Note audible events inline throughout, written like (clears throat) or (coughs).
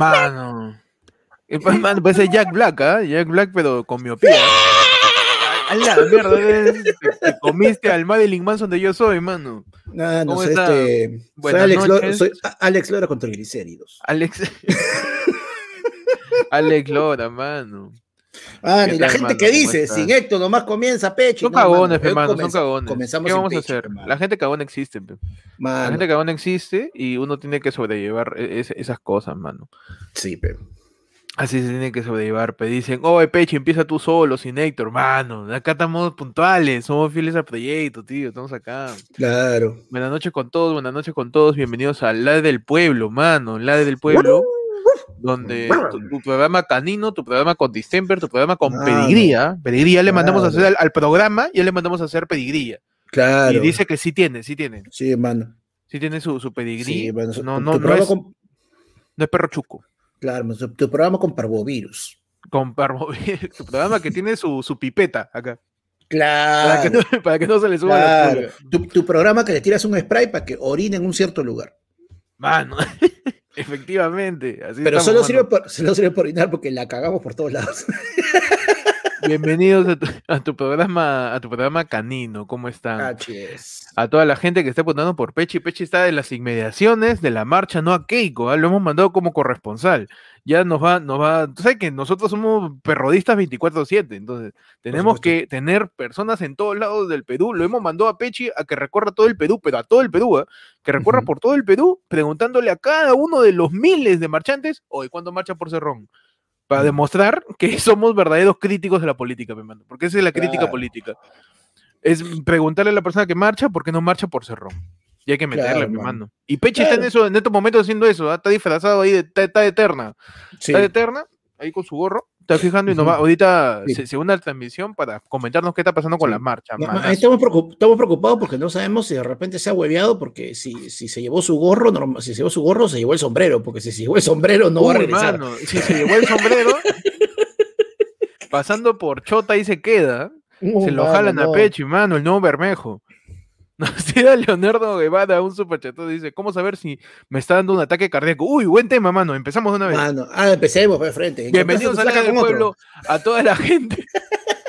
Mano. Mano, parece Jack Black, ¿ah? Jack Black, pero con miopía. A la mierda, te, te comiste al Madeline Manson de Yo Soy, mano. No ¿Cómo sé, está? este, soy Alex, Lora, soy Alex Lora con triglicéridos. Alex. (laughs) Alex Lora, mano. Ah, ¿Qué y la tal, gente mano? que ¿Cómo dice, sin Héctor nomás comienza pecho. Son No, cagones, pe, hoy mano, son cagones. Comenzamos ¿Qué vamos a pecho, hacer? mano. La gente cagona existe. La gente cagona existe y uno tiene que sobrellevar e- es- esas cosas, mano. sí, pero. Así se tiene que sobrellevar, pe. Dicen, oh, Peche, empieza tú solo, sin Héctor, mano. Acá estamos puntuales, somos fieles al proyecto, tío. Estamos acá. Claro. Buenas noches con todos, buenas noches con todos. Bienvenidos a La del Pueblo, mano. La del Pueblo, donde tu, tu programa canino, tu programa con distemper, tu programa con pedigría. Pedigría le mandamos a hacer al, al programa, ya le mandamos a hacer pedigría. Claro. Y dice que sí tiene, sí tiene. Sí, mano. Sí tiene su, su pedigrí. Sí, mano. no, tu- no, tu no, es, con- no es perro chuco. Claro, tu, tu programa con parvovirus. Con parvovirus, (laughs) su programa que tiene su, su pipeta acá. Para Claro. que, no, (laughs) para que no se le suba la claro. pulga. Tu, tu programa que le tiras un spray para que orine en un cierto lugar. Mano, (laughs) efectivamente. Así Pero solo sirve, por, solo sirve por orinar porque la cagamos por todos lados. (laughs) Bienvenidos a tu, a tu programa, a tu programa canino. ¿Cómo están? A toda la gente que está votando por Pechi. Pechi está en las inmediaciones de la marcha, no a Keiko, ¿ah? lo hemos mandado como corresponsal. Ya nos va, nos va, tú sabes que nosotros somos perrodistas 24/7, entonces tenemos que tener personas en todos lados del Perú. Lo hemos mandado a Pechi a que recorra todo el Perú, pero a todo el Perú, ¿ah? que recorra por todo el Perú, preguntándole a cada uno de los miles de marchantes, hoy ¿cuánto marcha por Cerrón? Para demostrar que (laughs) somos verdaderos críticos de la política, mi hermano, porque esa es la crítica Claro. política es preguntarle a la persona que marcha por qué no marcha por Cerrón. Y hay que meterle, Claro, mi mano. mano. Y Peche está en eso, en estos momentos haciendo eso, ¿ah? está disfrazado ahí, de, está, eterna. Sí. Está eterna, ahí con su gorro, está fijando y va, ahorita Sí. se, se une a la transmisión para comentarnos qué está pasando con Sí. la marcha. No, estamos, preocup- estamos preocupados porque no sabemos si de repente se ha hueveado, porque si, si se llevó su gorro, si se llevó su gorro, se llevó el sombrero, porque si se llevó el sombrero no va a regresar. mano, si se llevó el sombrero, pasando por Chota ahí se queda, (laughs) se lo mano, jalan a no. Peche, mano, el nuevo Bermejo. Nos (laughs) tira Leonardo Guevara un superchatón, dice, ¿cómo saber si me está dando un ataque cardíaco? Uy, buen tema, mano, empezamos de una vez. Mano, ah, empecemos pues, de frente. ¿En qué Bienvenidos a la del otro? pueblo, a toda la gente. (laughs)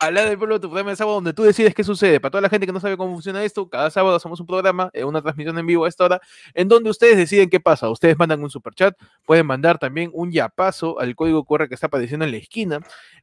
a la del pueblo, tu programa de sábado donde tú decides qué sucede. Para toda la gente que no sabe cómo funciona esto, cada sábado hacemos un programa, eh, una transmisión en vivo a esta hora, en donde ustedes deciden qué pasa. Ustedes mandan un superchat, pueden mandar también un yapazo al código QR que está apareciendo en la esquina,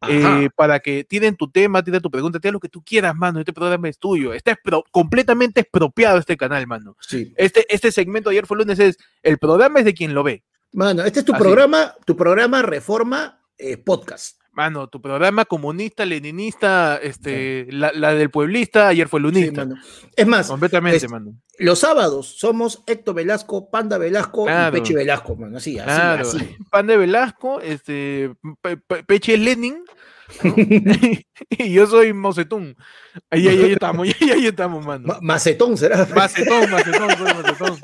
eh, para que tienen tu tema, tienen tu pregunta, tienen lo que tú quieras, mano. Este programa es tuyo. Está expro- completamente expropiado este canal, mano. Sí. Este, este segmento de ayer fue lunes es, el programa es de quien lo ve. Mano, este es tu Así. programa, tu programa Reforma eh, Podcast. Mano, tu programa comunista, leninista, este, la, la del pueblista, ayer fue Sí, lunista. mano. Es más, Completamente, es- mano. los sábados somos Héctor Velasco, Panda Velasco Claro. y Peche Velasco, mano. Así, así, Claro. así. (laughs) Pan de Velasco, este, Pe- Pe- Peche es Lenin, ¿no? (laughs) (laughs) y yo soy Mocetún. Ahí, ahí, ahí estamos, ahí, ahí estamos, mano. Ma- Macetón será. Macetón, macetón, soy macetón.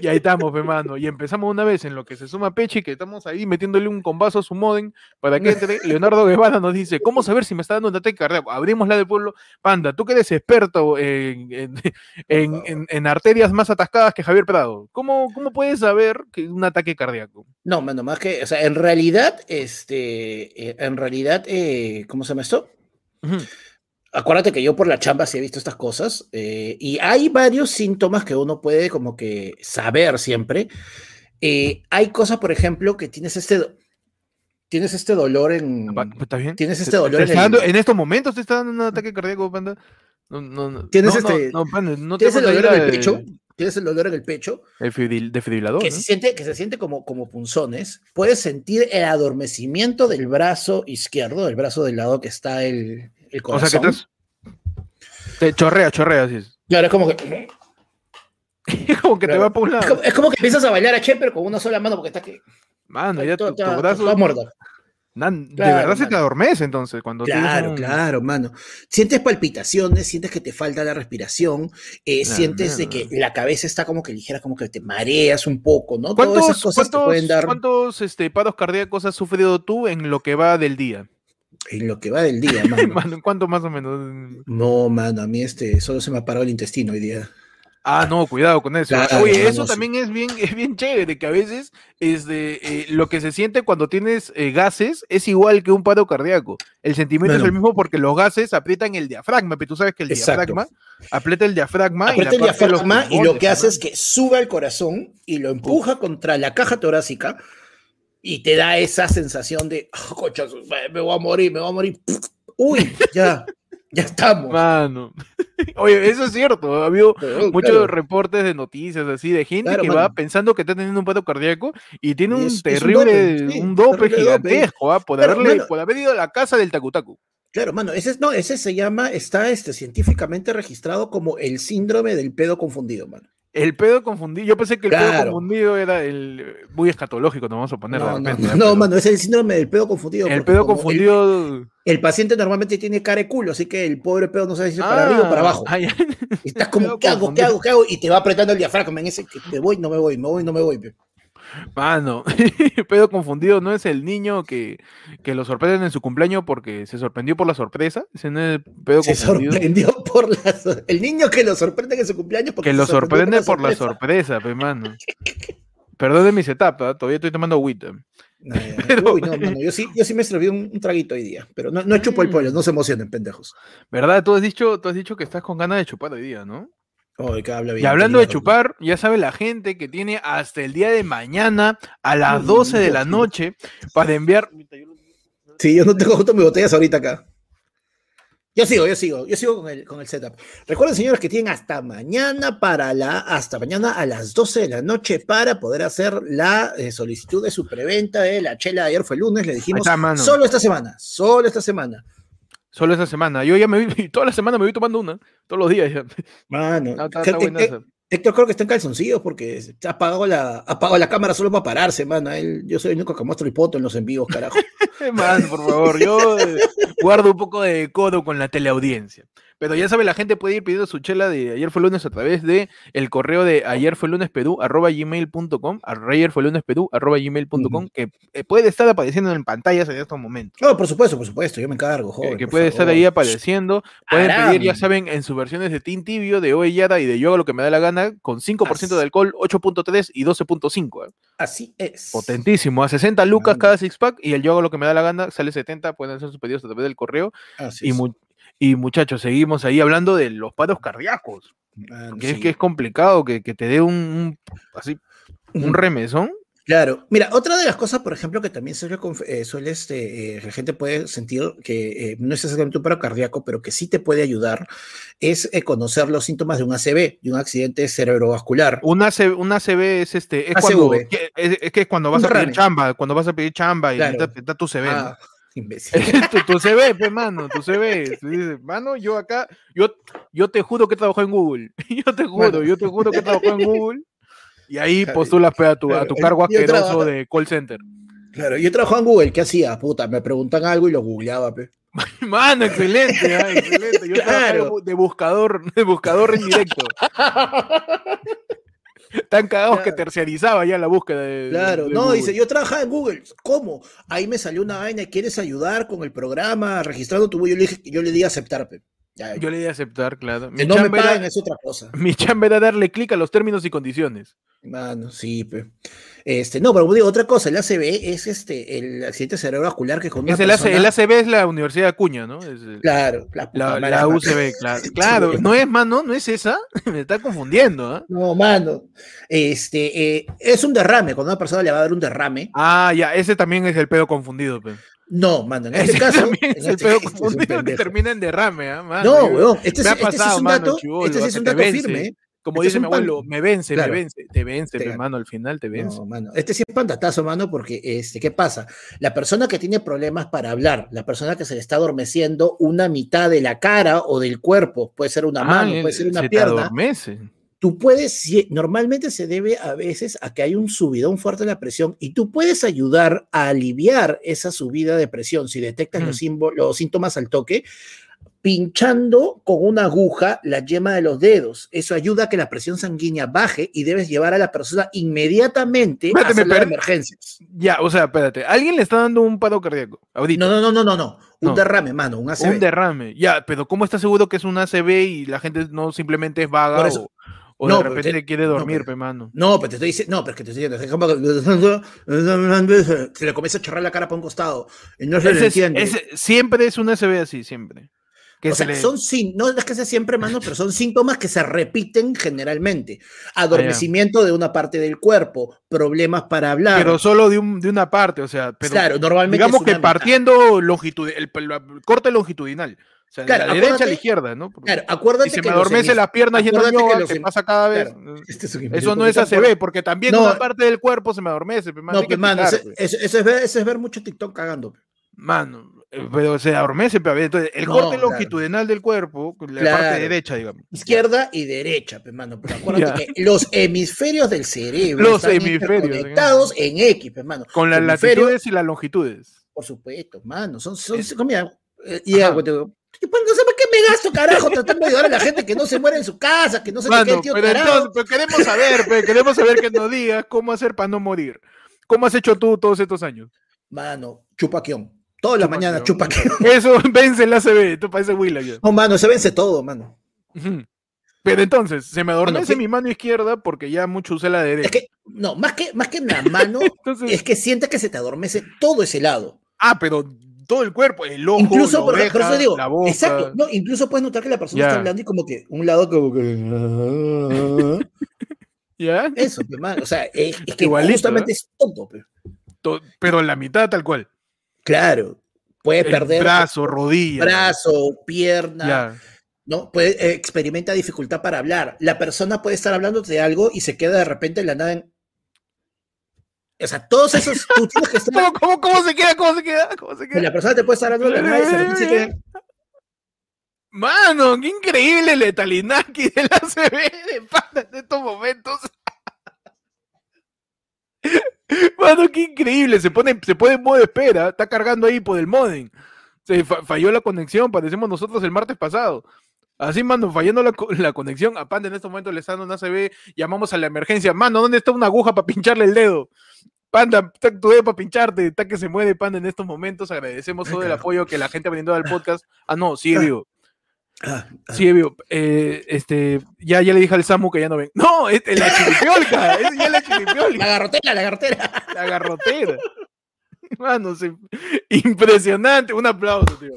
Y ahí estamos, hermano. Y empezamos una vez en lo que se suma Peche, que estamos ahí metiéndole un combazo a su modem para que entre. Leonardo Guevara nos dice: ¿Cómo saber si me está dando un ataque cardíaco? Abrimos la del pueblo. Panda, tú que eres experto en, (laughs) en, en- arterias más atascadas que Javier Prado, ¿cómo, cómo puedes saber que un ataque cardíaco? No, mano, más que, o sea, en realidad, este, eh, en realidad, eh, ¿cómo se llama esto? Ujú. Acuérdate que yo por la chamba sí he visto estas cosas eh, y hay varios síntomas que uno puede como que saber siempre. Eh, hay cosas, por ejemplo, que tienes este, tienes este dolor en... Pa- ¿Está bien? Tienes ¿Te- este te dolor en el- dando- en estos momentos te está dando un ataque cardíaco, Panda. No, no, no, Tienes no, este- no, Tienes el dolor en el pecho, tienes el dolor en el pecho, El desfibrilador, que se siente, que se siente como, como punzones. Puedes sentir el adormecimiento del brazo izquierdo, del brazo del lado que está el, el O sea que estás. Te chorrea, chorrea, así es. Claro, es como que... (laughs) como que te Claro. va por un Es como, es como que empiezas a bailar a Che, pero con una sola mano porque está aquí. Mano, ya tu, brazo. nan- de Claro, verdad se te adormece entonces. Cuando Claro, un- claro, mano. Sientes palpitaciones, sientes que te falta la respiración, eh, sientes de que la cabeza está como que ligera, como que te mareas un poco, ¿no? Todas ¿Cuántos, esas cosas te cuántos- pueden dar cuántos, este, paros cardíacos has sufrido tú en lo que va del día? En lo que va del día, (laughs) mano. Mano, ¿Cuánto más o menos? No, mano, a mí este, solo se me ha parado el intestino hoy día. Ah, no, cuidado con eso. Claro, Oye, no, eso no, sí. también es bien, es bien chévere, que a veces este, eh, lo que se siente cuando tienes eh, gases es igual que un paro cardíaco. El sentimiento es el mismo porque los gases aprietan el diafragma, pero tú sabes que el Exacto. diafragma aprieta el diafragma. y el de diafragma y lo que hace es que sube al corazón y lo empuja contra la caja torácica y te da esa sensación de, "Ah, concha su madre, me voy a morir, me voy a morir. Uy, ya, ya estamos. Mano. (laughs) Oye, eso es cierto. Ha habido muchos claro, reportes de noticias así de gente Claro, que va pensando que está teniendo un paro cardíaco y tiene Y un es- es un terrible, dope, sí, un dope terrible dope. gigantesco, ¿ah? por, haberle, por haber ido a la casa del Takutaku. Claro, mano, ese, es- no, ese se llama, está este, científicamente registrado como el síndrome del pedo confundido, mano. El pedo confundido, yo pensé que el pedo confundido era el muy escatológico, nos vamos a poner de No, no, repente, no, no, Pero mano, es el síndrome del pedo confundido. El pedo el- confundido. El, paciente normalmente tiene cara y culo, así que el pobre pedo no sabe si es para arriba o para Ah, abajo. estás como, ¿qué hago? ¿Qué hago? ¿Qué hago? Y te va apretando el diafragma en ese que te voy, no me voy, me voy, no me voy. pe. Mano, (laughs) pedo confundido no es el niño que, que lo sorprenden en su cumpleaños porque se sorprendió por la sorpresa. Ese no es el pedo Se confundido. sorprendió por la... so- El niño que lo sorprende en su cumpleaños porque Que se lo sorprende por la sorpresa. sorpresa, pe, mano. (laughs) Perdón de mi setup, ¿ah? todavía estoy tomando agüita. No, ya. (laughs) Pero- Uy, no, mano, yo sí, yo sí me serví un, un traguito hoy día, pero no, no chupo el pollo, no se emocionen, pendejos. ¿Verdad? Tú has dicho, tú has dicho que estás con ganas de chupar hoy día, ¿no? Oye, que habla bien, Y hablando de chupar, ya sabe la gente que tiene hasta el día de mañana a las Uy, 12 de la noche para enviar. Sí, yo no tengo justo mis botellas ahorita acá. Yo sigo, yo sigo, yo sigo con el, con el setup. Recuerden, señores, que tienen hasta mañana para la, hasta mañana a las 12 de la noche para poder hacer la eh, solicitud de su preventa de la chela. Ayer fue lunes, le dijimos, está, solo esta semana, solo esta semana. Solo esa semana. Yo ya me vi, (laughs) toda la semana me voy tomando una, todos los días ya. Mano, No, está, buena esa. Héctor creo que está en calzoncillos porque ha apagado la, apagado la cámara solo para pararse, mano. Él- yo soy el único que muestro el poto en los envíos, carajo. (laughs) Man, por favor, yo eh, guardo un poco de codo con la teleaudiencia. Pero ya sabe, la gente puede ir pidiendo su chela de ayer fue lunes a través de el correo de ayer fue lunes perú arroba gmail.com, ayer fue lunes perú arroba gmail.com, que eh, puede estar apareciendo en pantallas en estos momentos. No, por supuesto, por supuesto, yo me encargo, joven. que puede estar ahí apareciendo. Pueden pedir, ya saben, en sus versiones de Team Tibio, de Oe Yara y de Yo lo que me da la gana, con 5% Así. de alcohol, 8.3 y 12.5. ¿eh? Así es. Potentísimo, a 60 lucas cada six pack y el Yo hago lo que me da la gana sale 70, pueden hacer sus pedidos a través del correo. Así Y, es. Y muchachos, seguimos ahí hablando de los paros cardíacos, que, es, que es complicado que, que te dé un, un- así, un remesón. Claro, mira, otra de las cosas, por ejemplo, que también suele, eh, suele este, eh, la gente puede sentir que eh, no es exactamente un paro cardíaco, pero que sí te puede ayudar, es eh, conocer los síntomas de un ACV, de un accidente cerebrovascular. Una, C- una CB es este, es ACV. cuando, que- es, es que es cuando vas Un a pedir chamba, cuando vas a pedir chamba y Claro. está tu CB, ¿no? (laughs) Imbécil. tu, tu CV, pues, mano, tu CV. Tú dices, mano, yo acá, yo, yo te juro que trabajo en Google. (laughs) Yo te juro, Mano. yo te juro que trabajo en Google. Y ahí Claro, postulas pues, a tu, a tu cargo asqueroso trabajo- de call center. Claro, yo trabajaba en Google, ¿qué hacía? Puta, me preguntan algo y lo googleaba, pe. (laughs) Mano, excelente, ah, excelente. Yo Claro. de buscador, de buscador en directo. Tan cagados que terciarizaba ya la búsqueda de. Claro, de no, Google. dice, yo trabajaba en Google. ¿Cómo? Ahí me salió una vaina, ¿quieres ayudar con el programa registrando tu Yo le dije, yo le di aceptar, pe. Ya, Yo le di a aceptar, claro. que Mi no me chamba, paguen era, es otra cosa. mi chamba era darle clic a los términos y condiciones. Mano, sí, pe. Este, no, pero digo, otra cosa, el ACV es este, el accidente cerebrovascular que con Es el, AC, persona- el ACB es la Universidad de Acuña, ¿no? Es el- Claro, la. UCB, claro. (laughs) Claro, no es, mano, no es esa. (laughs) Me está confundiendo, ¿ah? No, mano. Este, eh, es un derrame, cuando una persona le va a dar un derrame. Ah, ya, ese también es el pedo confundido, pe. No, mano, en Ese (laughs) este caso. en es este- (laughs) este es un que termina en derrame, ¿ah? Mano, No, weón, este, me es- ha este es pasado, un mano, dato, chibolo, este es un dato vence. firme. ¿eh? Como Este es dice mi un abuelo, me vence, Claro. me vence, te vence, Te pe, gana. mano, al final te vence. No, mano. Este sí es pandatazo, mano, porque, este, ¿qué pasa? La persona que tiene problemas para hablar, la persona que se le está adormeciendo una mitad de la cara o del cuerpo, puede ser una Ah, mano, eh, puede ser una se te pierna, adormece. Tú puedes, normalmente se debe a veces a que hay un subidón fuerte de la presión y tú puedes ayudar a aliviar esa subida de presión si detectas los, Mm. símbo- los síntomas al toque, pinchando con una aguja la yema de los dedos. Eso ayuda a que la presión sanguínea baje y debes llevar a la persona inmediatamente a sala de emergencias. Ya, o sea, espérate, alguien le está dando un paro cardíaco, ahorita. No, no, no, no, no, no. Un No. derrame, mano, un ACV. Un derrame. Ya, pero ¿cómo estás seguro que es un ACV y la gente no simplemente es vaga Por eso. o, O No, de pero repente te- quiere no, dormir, pero- pe, mano. No, pero te estoy diciendo, no, pero es que te estoy diciendo, que- se le comienza a chorrar la cara para un costado y no se le Ese es- entiende. ese- siempre es un SB así, siempre. Que o se sea, le- son no es que sea siempre, mano, pero son síntomas que se repiten generalmente. Adormecimiento de una parte del cuerpo, problemas para hablar. pero solo de, un- de una parte, o sea, pero claro, normalmente digamos que una mitad. partiendo longitud, el, el- el corte longitudinal. O sea, de Claro, la derecha a la izquierda, ¿no? Porque Claro, acuérdate si se que me adormece las piernas yoga, los que hem- pasa cada vez. Claro, este es Eso no es ACB, porque también No, una parte del cuerpo se me adormece. pe, mano, No, hay que pues, mano, explicar, ese- pe. eso, eso es ver, eso es ver mucho TikTok cagando. pe. Mano, eh, pero se adormece, pe, a ver, entonces, el No, corte claro. longitudinal del cuerpo, la Claro. parte derecha, digamos. Izquierda y derecha, pe, mano. Pero acuérdate que los hemisferios del cerebro Los están hemisferios, conectados en X, pe, mano. Con las latitudes y las longitudes. Por supuesto, mano. Son, son, son- mira, eh, y algo te digo, "Yo, pues, no sé para qué me gasto, carajo, tratando de ayudar a la gente que no se muere en su casa, que no se te quede tío pero entonces, pero queremos saber, pe, queremos saber que nos digas cómo hacer para no morir. ¿Cómo has hecho tú todos estos años? Mano, chupaquión. Todas las mañanas Chupaquión. (laughs) Eso vence el ACB, tú pareces Willa ya. No, mano, se vence todo, mano. Pero entonces, se me adormece mi mano izquierda porque ya mucho usé la derecha. Es que, no, más que, más que la mano, (laughs) Entonces, es que siente que se te adormece todo ese lado. ah, pero todo el cuerpo, el ojo, incluso, la por, por oreja, eso digo, la boca. exacto, no, incluso puedes notar que la persona está hablando y como que un lado como que... (laughs) ¿Ya? Eso, pe, mano, o sea, es, es que Igualito, justamente es tonto, pe. To- Pero la mitad tal cual. Claro, puede El perder brazo, rodilla. brazo, pierna. ¿no? Puede, eh, experimenta dificultad para hablar. La persona puede estar hablando de algo y se queda de repente en la nada en... O sea, todos esos... (laughs) Tú tienes que estar... ¿Cómo, cómo, cómo se queda? ¿Cómo se queda? ¿Cómo se queda? La persona te puede estar hablando de la y de se queda... Mano, qué increíble el Etalinaki de la CB de pana en estos momentos. (laughs) Mano, qué increíble. Se pone, se pone en modo espera. Está cargando ahí por el modem. Se fa- falló la conexión. Parecemos nosotros el martes pasado. Así, mano, fallando la, co- la conexión. A Panda en este momento le está dando una CB. Llamamos a la emergencia. Mano, ¿dónde está una aguja para pincharle el dedo? Panda, está tu dedo para pincharte. Está que se mueve Panda en estos momentos. Agradecemos todo el apoyo que la gente ha brindado al podcast. Ah, no, sigue vivo. Ah, ah, Sí, vivo. Eh, este, ya, ya le dije al Samu que ya no ven. No, es la chiripiolca. (laughs) Es ya la La chiripiolca. garrotera, la garrotera. La garrotera. Mano, se- impresionante. Un aplauso, tío.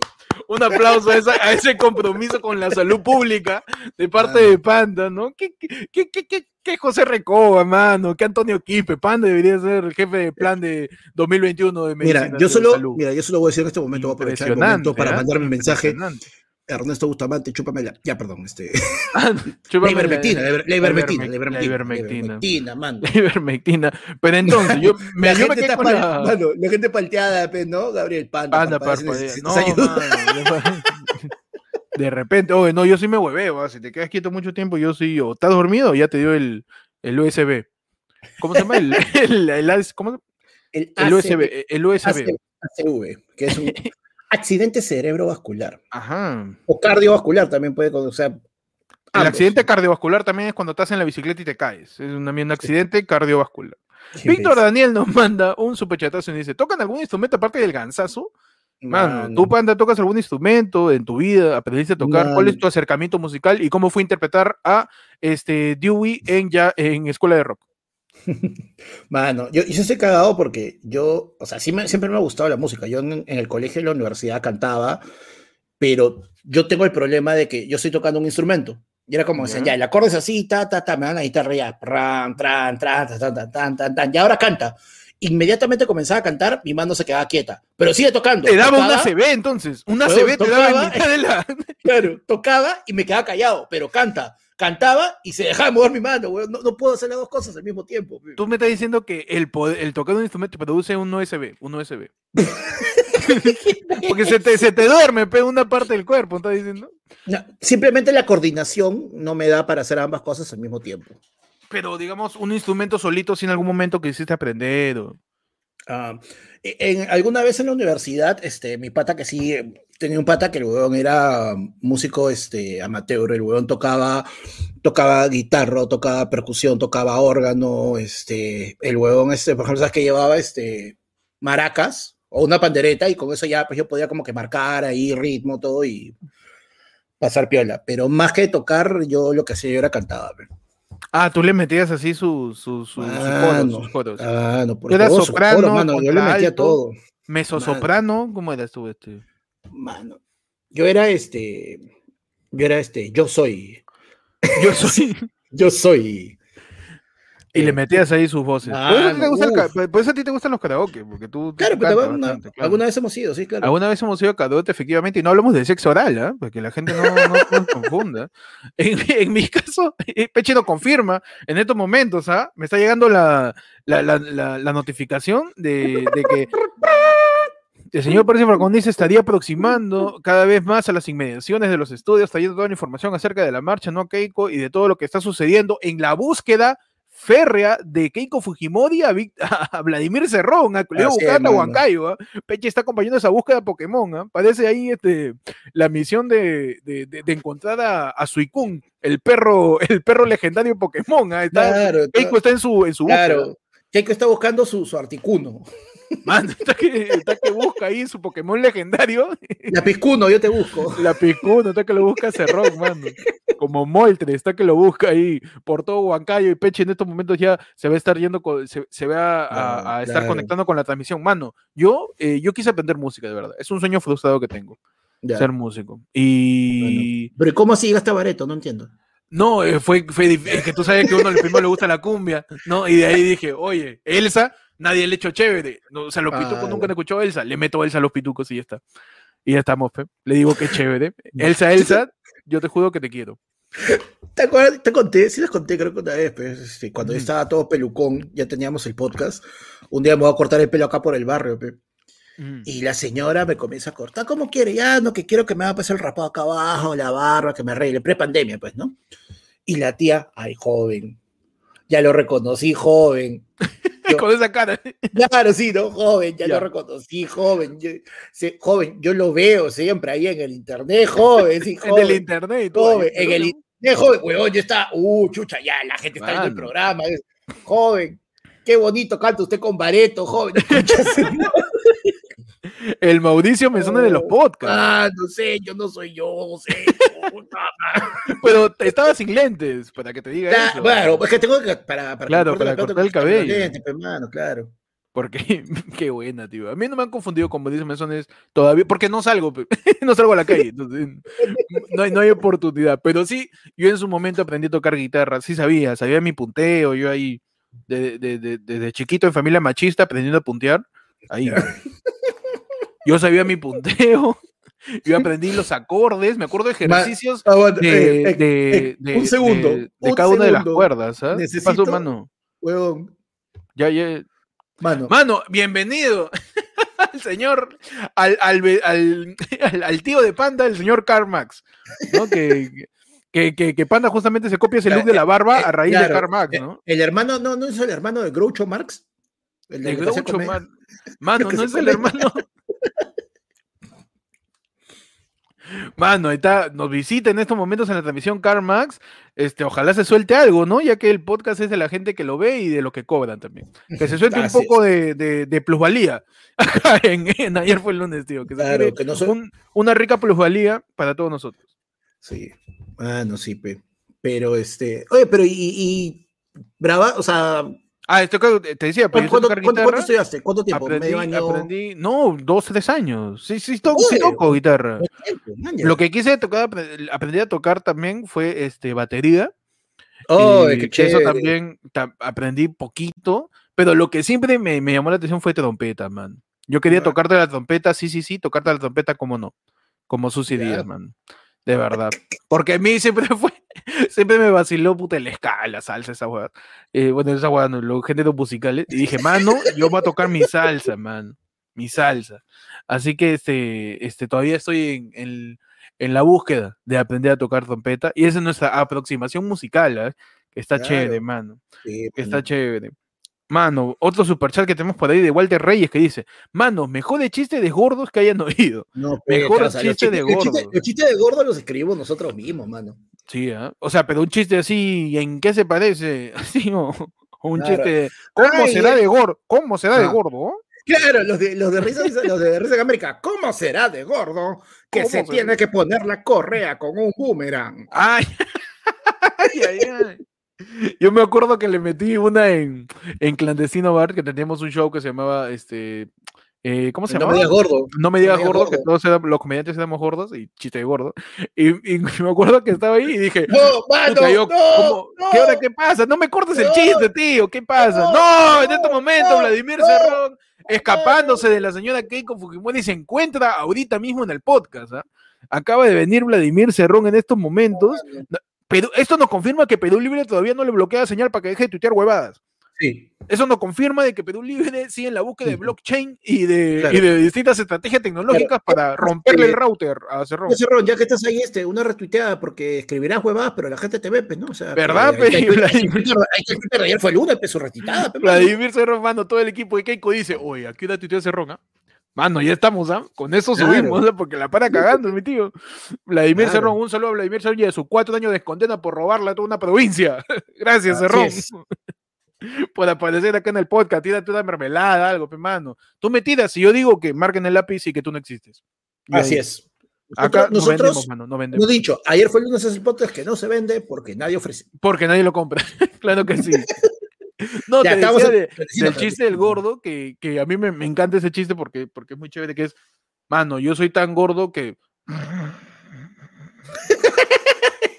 Un aplauso a, esa- a ese compromiso con la salud pública de parte de Panda, ¿no? ¿Qué, qué, qué, qué, qué- José Recoba, mano? ¿Qué Antonio Quispe? Panda debería ser el jefe de plan de 2021 de medicina. Mira, yo de solo, salud. mira, yo solo voy a decir en este momento, voy a aprovechar el momento para ¿ah? mandarme un mensaje. Ernesto Bustamante, chúpamela. Ya, perdón, este. Ah, (laughs) La ivermectina, la iver- la ivermectina, ivermec- la ivermectina. la La ivermectina. ivermectina, mano. la ivermectina. Pero entonces, yo (laughs) me, La yo me gente, está pal- la... mano, la gente palteada, ¿no? Gabriel Panda. Anda, papá, si parpadea. necesitas No, mano, (laughs) de repente, oye, no, yo sí me hueveo, ah, si te quedas quieto mucho tiempo, yo sí, o estás dormido ya te dio el, el USB. ¿Cómo se llama? El, el, el AS ¿cómo se- El, el USB, el USB. ACV, que es un accidente cerebrovascular. Ajá. O cardiovascular también puede, o sea. El ambos. accidente cardiovascular también es cuando estás en la bicicleta y te caes. Es un, también un accidente cardiovascular. Víctor. Daniel nos manda un superchatazo y dice, ¿tocan algún instrumento aparte del gansazo? Mano, Mano. ¿tú, Panda, tocas algún instrumento en tu vida? ¿Aprendiste a tocar? ¿Cuál es tu acercamiento musical y cómo fue interpretar a este, Dewey en, ya, en Escuela de Rock? (laughs) Mano, yo, yo estoy cagado porque yo, o sea, sí me- siempre me ha gustado la música. Yo en, en el colegio y en la universidad cantaba, pero yo tengo el problema de que yo estoy tocando un instrumento. Y era como, decían, Ya. el acorde es así, ta, ta, ta, me dan la guitarra ya, tran, tran, tran, tan, tan, tan, tan, tan, y ahora canta. Inmediatamente comenzaba a cantar, mi mano se quedaba quieta, pero sigue tocando. Te daba una Tocaba, CB entonces, una CB te daba en tocaba- mitad de la... (laughs) Claro, tocaba y me quedaba callado, pero canta. Cantaba y se dejaba mover mi mano, weón. No, no puedo hacer las dos cosas al mismo tiempo. pe. Tú me estás diciendo que el, poder- el tocar un instrumento produce un USB, un USB. (laughs) Porque se te, se te duerme, pero una parte del cuerpo, ¿estás diciendo? No, simplemente la coordinación no me da para hacer ambas cosas al mismo tiempo. Pero digamos, un instrumento solito sin algún momento que hiciste aprender. O... Ah, en, alguna vez en la universidad, este, mi pata que sí, tenía un pata que el huevón era músico este, amateur, el huevón tocaba, tocaba guitarra, tocaba percusión, tocaba órgano, este, el huevón, este, por ejemplo, sabes que llevaba este, maracas o una pandereta y con eso ya pues yo podía como que marcar ahí ritmo, todo y pasar piola, pero más que tocar, yo lo que hacía yo era cantaba. Ah, tú le metías así sus su, su, su coros, sus coros. Ah, no, por Era todos sus soprano, mano, Yo le metía todo. Mezzosoprano, ¿cómo eras tú este? Mano. Yo era este. Yo era este. Yo soy. Yo soy. (laughs) Yo soy. y le eh, metías ahí sus voces. Ah, por, eso a ti te gusta el ca- uf. por eso a ti te gustan los karaoke, porque tú. tú Claro, pero alguna, bastante, claro. alguna vez hemos ido, sí, claro. Alguna vez hemos ido a karaoke, efectivamente, y no hablamos de sexo oral, ¿ah? Porque la gente no, no, no confunda. (laughs) En, en mi caso, (laughs) Peche lo confirma en estos momentos, ¿ah? Me está llegando la, la, la, la- la notificación de, de que el señor Pérez Falcón se estaría aproximando cada vez más a las inmediaciones de los estudios, trayendo toda la información acerca de la marcha no Keiko y de todo lo que está sucediendo en la búsqueda férrea de Keiko Fujimori a, Vic- (laughs) a Vladimir Cerrón, a Leo Así es, Bucata, mano. Huancayo. ¿ah? Peche está acompañando esa búsqueda Pokémon. ¿ah? Parece ahí este, la misión de, de- de- de encontrar a, a Suicune, el perro, (laughs) el perro legendario Pokémon. ¿ah? Está- Claro, Keiko está en su, en su búsqueda. claro. Keiko está buscando su, su articuno. Mano, está que, está que busca ahí su Pokémon legendario. La piscuno, yo te busco. La Picuno, está que lo busca Cerrón, mano. Como Moltre, está que lo busca ahí por todo Huancayo y Peche en estos momentos ya se va a estar yendo, con- se, se va a, a- Claro, a estar claro. conectando con la transmisión. Mano, yo, eh, yo quise aprender música, de verdad. Es un sueño frustrado que tengo, Ya. ser músico. Y Pero ¿y ¿cómo así llegaste a Bareto? No entiendo. no, eh, fue, fue es que tú sabes que a uno primero le gusta la cumbia, ¿no? Y de ahí dije, oye, Elsa, nadie le echó chévere. No, o sea, los pitucos Claro. nunca han escuchado a Elsa. Le meto Elsa a los pitucos y ya está. Y ya estamos, pe. Le digo que chévere. (laughs) Elsa, Elsa, yo te juro que te quiero. ¿Te acuerdas? Te conté, sí les conté, creo que una vez, pues, este, cuando yo estaba todo pelucón, ya teníamos el podcast. Un día me voy a cortar el pelo acá por el barrio, pe, Mm. y la señora me comienza a cortar. ¿Cómo quiere? Ya, no, que quiero que me haga pues el rapado acá abajo, la barba, que me arregle. Pre-pandemia, pues, ¿no? Y la tía, ay, joven. Ya lo reconocí, joven. (laughs) Con esa cara. (laughs) Claro, sí, ¿no? Joven, ya, Ya. lo reconocí, joven. Yo, sí, joven, yo lo veo siempre ahí en el internet, joven, sí, (laughs) En el internet. Joven, en el internet, joven, weón, yo está, uh, chucha, ya, la gente está viendo el programa. es, joven, qué bonito canta usted con Bareto, joven. (laughs) El Mauricio Mesones de los podcasts. Ah, no sé, yo no soy yo, sé. puta madre. (laughs) Pero estaba sin lentes, para que te diga Ya, eso. Bueno, es que tengo que, para, para Claro, me para cortar el cabello. lentes, claro. Porque, (laughs) qué buena, tío. A mí no me han confundido con Mauricio Mesones todavía, porque no salgo, no salgo a la calle. entonces, no, hay, no hay oportunidad. Pero sí, yo en su momento aprendí a tocar guitarra. Sí sabía, sabía mi punteo. Yo ahí, de- de- de- desde chiquito en familia machista, aprendiendo a puntear. Ahí. Yo sabía mi punteo. (laughs) Yo aprendí los acordes. Me acuerdo de ejercicios de, eh, eh, de- eh, de- un segundo, de- de cada una de las cuerdas. ¿ah? ¿Qué pasó, Necesito- mano? huevón, Ya, ya. mano. Mano, bienvenido (laughs) al señor, al, al, (laughs) al- al- tío de Panda, el señor Karl Marx, ¿no? Que, que, que, que Panda justamente se copia ese look de la barba Eh, a raíz de Karl Marx, eh, ¿no? El hermano, no, no es el hermano de Groucho Marx. El De Groucho, man- Mano, (laughs) no es el hermano. Mano, ahí está, nos visita en estos momentos en la transmisión Karl Marx. Este, ojalá se suelte algo, ¿no? Ya que el podcast es de la gente que lo ve y de lo que cobran también. Que se (laughs) suelte un poco de, de- de plusvalía. (laughs) En, en- ayer fue el lunes, tío. Que se Claro, que no soy- un- una rica plusvalía para todos nosotros. Sí. Ah, no, sí, pe. Pero este. Oye, pero y, y Brava, o sea, Ah, esto que te decía, pues ¿cuánto, estudiaste? ¿Cuánto tiempo? Aprendí, ¿Medio año? aprendí, no, dos, tres años. Sí, sí, toco, sí toco guitarra. Lo que quise tocar, apre- aprender a tocar también fue este, batería. Oh, y qué que eso chévere. también ta- aprendí poquito, pero lo que siempre me, me llamó la atención fue trompeta, man. Yo quería Ah. tocarte la trompeta, sí, sí, sí, tocarte la trompeta, como no, como Susy Ya. Díaz, man. De verdad. Porque a mí siempre (laughs) fue, siempre me vaciló puta la escala, salsa, esa hueá. Eh, bueno, esa hueá, no, los géneros musicales. Y dije, mano, yo voy a tocar mi salsa, man. Mi salsa. Así que este, este, todavía estoy en, en- en la búsqueda de aprender a tocar trompeta. Y esa es nuestra aproximación musical, que está chévere, mano. Sí, está man. chévere. Mano, otro superchat que tenemos por ahí de Walter Reyes que dice, mano, mejor de chiste de gordos que hayan (laughs) oído. No, pe, Mejor o sea, chiste de chistes- los chistes- gordo. Los chistes de gordo los escribimos nosotros mismos, mano. Sí, ¿ah? o sea, pero un chiste así, ¿en qué se parece? (laughs) Así, o, o un Claro. chiste de, ¿cómo Ay, será eh. de gordo? ¿Cómo será de Ah. gordo? Claro, los de, los de risa, los de risa en América. ¿Cómo será de gordo que ¿Cómo se será? tiene que poner la correa con un boomerang? Ay, (laughs) ay, ay, ay. Yo me acuerdo que le metí una en, en Clandestino Bar, que teníamos un show que se llamaba este. eh, ¿Cómo se No llamaba? me digas gordo. No me digas gordo, que todos éramos- los comediantes éramos gordos y chiste de gordo. Y, y (laughs) me acuerdo que estaba ahí y dije, No, mano, Puta, yo, no, ¿cómo? no. ¿Qué hora qué pasa? No me cortes el chiste, tío. ¿Qué pasa? No, en este momento Vladimir Cerrón, escapándose de la señora Keiko Fujimori, se encuentra ahorita mismo en el podcast. ¿ah? Acaba de venir Vladimir Cerrón en estos momentos. Esto nos confirma que Perú Libre todavía no le bloquea señal para que deje de tuitear huevadas. Sí. Eso nos confirma de que Perú Libre sigue en la búsqueda de blockchain y de, Claro. y de distintas estrategias tecnológicas para romperle el router a Cerrón. Cerrón, ya que estás ahí, este, una retuiteada, porque escribirás huevadas, pero la gente te ve, pues, ¿no? O sea, ¿Verdad, pe? hay ayer fue el lunes, pues, su retuiteada. Vladimir Cerrón, mano, todo el equipo de Keiko dice, oye, aquí una tuitea Cerrón, ¿ah? Mano, ya estamos, ¿ah? Con eso Claro. subimos, ¿ah? Porque la para cagando, mi tío. Vladimir Claro. Cerrón, un saludo a Vladimir Cerrón y a sus cuatro años de condena por robarle a toda una provincia. (laughs) Gracias, Así Cerrón. (laughs) por aparecer acá en el podcast, tírate una mermelada, algo, mano. Tú me tiras y yo digo que marquen el lápiz y que tú no existes. Así es. Acá Nosotros, no vendemos, mano, no vendemos. hemos dicho, ayer fue el lunes es el podcast que no se vende porque nadie ofrece. Porque nadie lo compra. (laughs) claro que sí. No, Ya, te estamos decía de- del chiste del gordo, que, que a mí me, me encanta ese chiste porque, porque es muy chévere, que es, mano, yo soy tan gordo que... (laughs)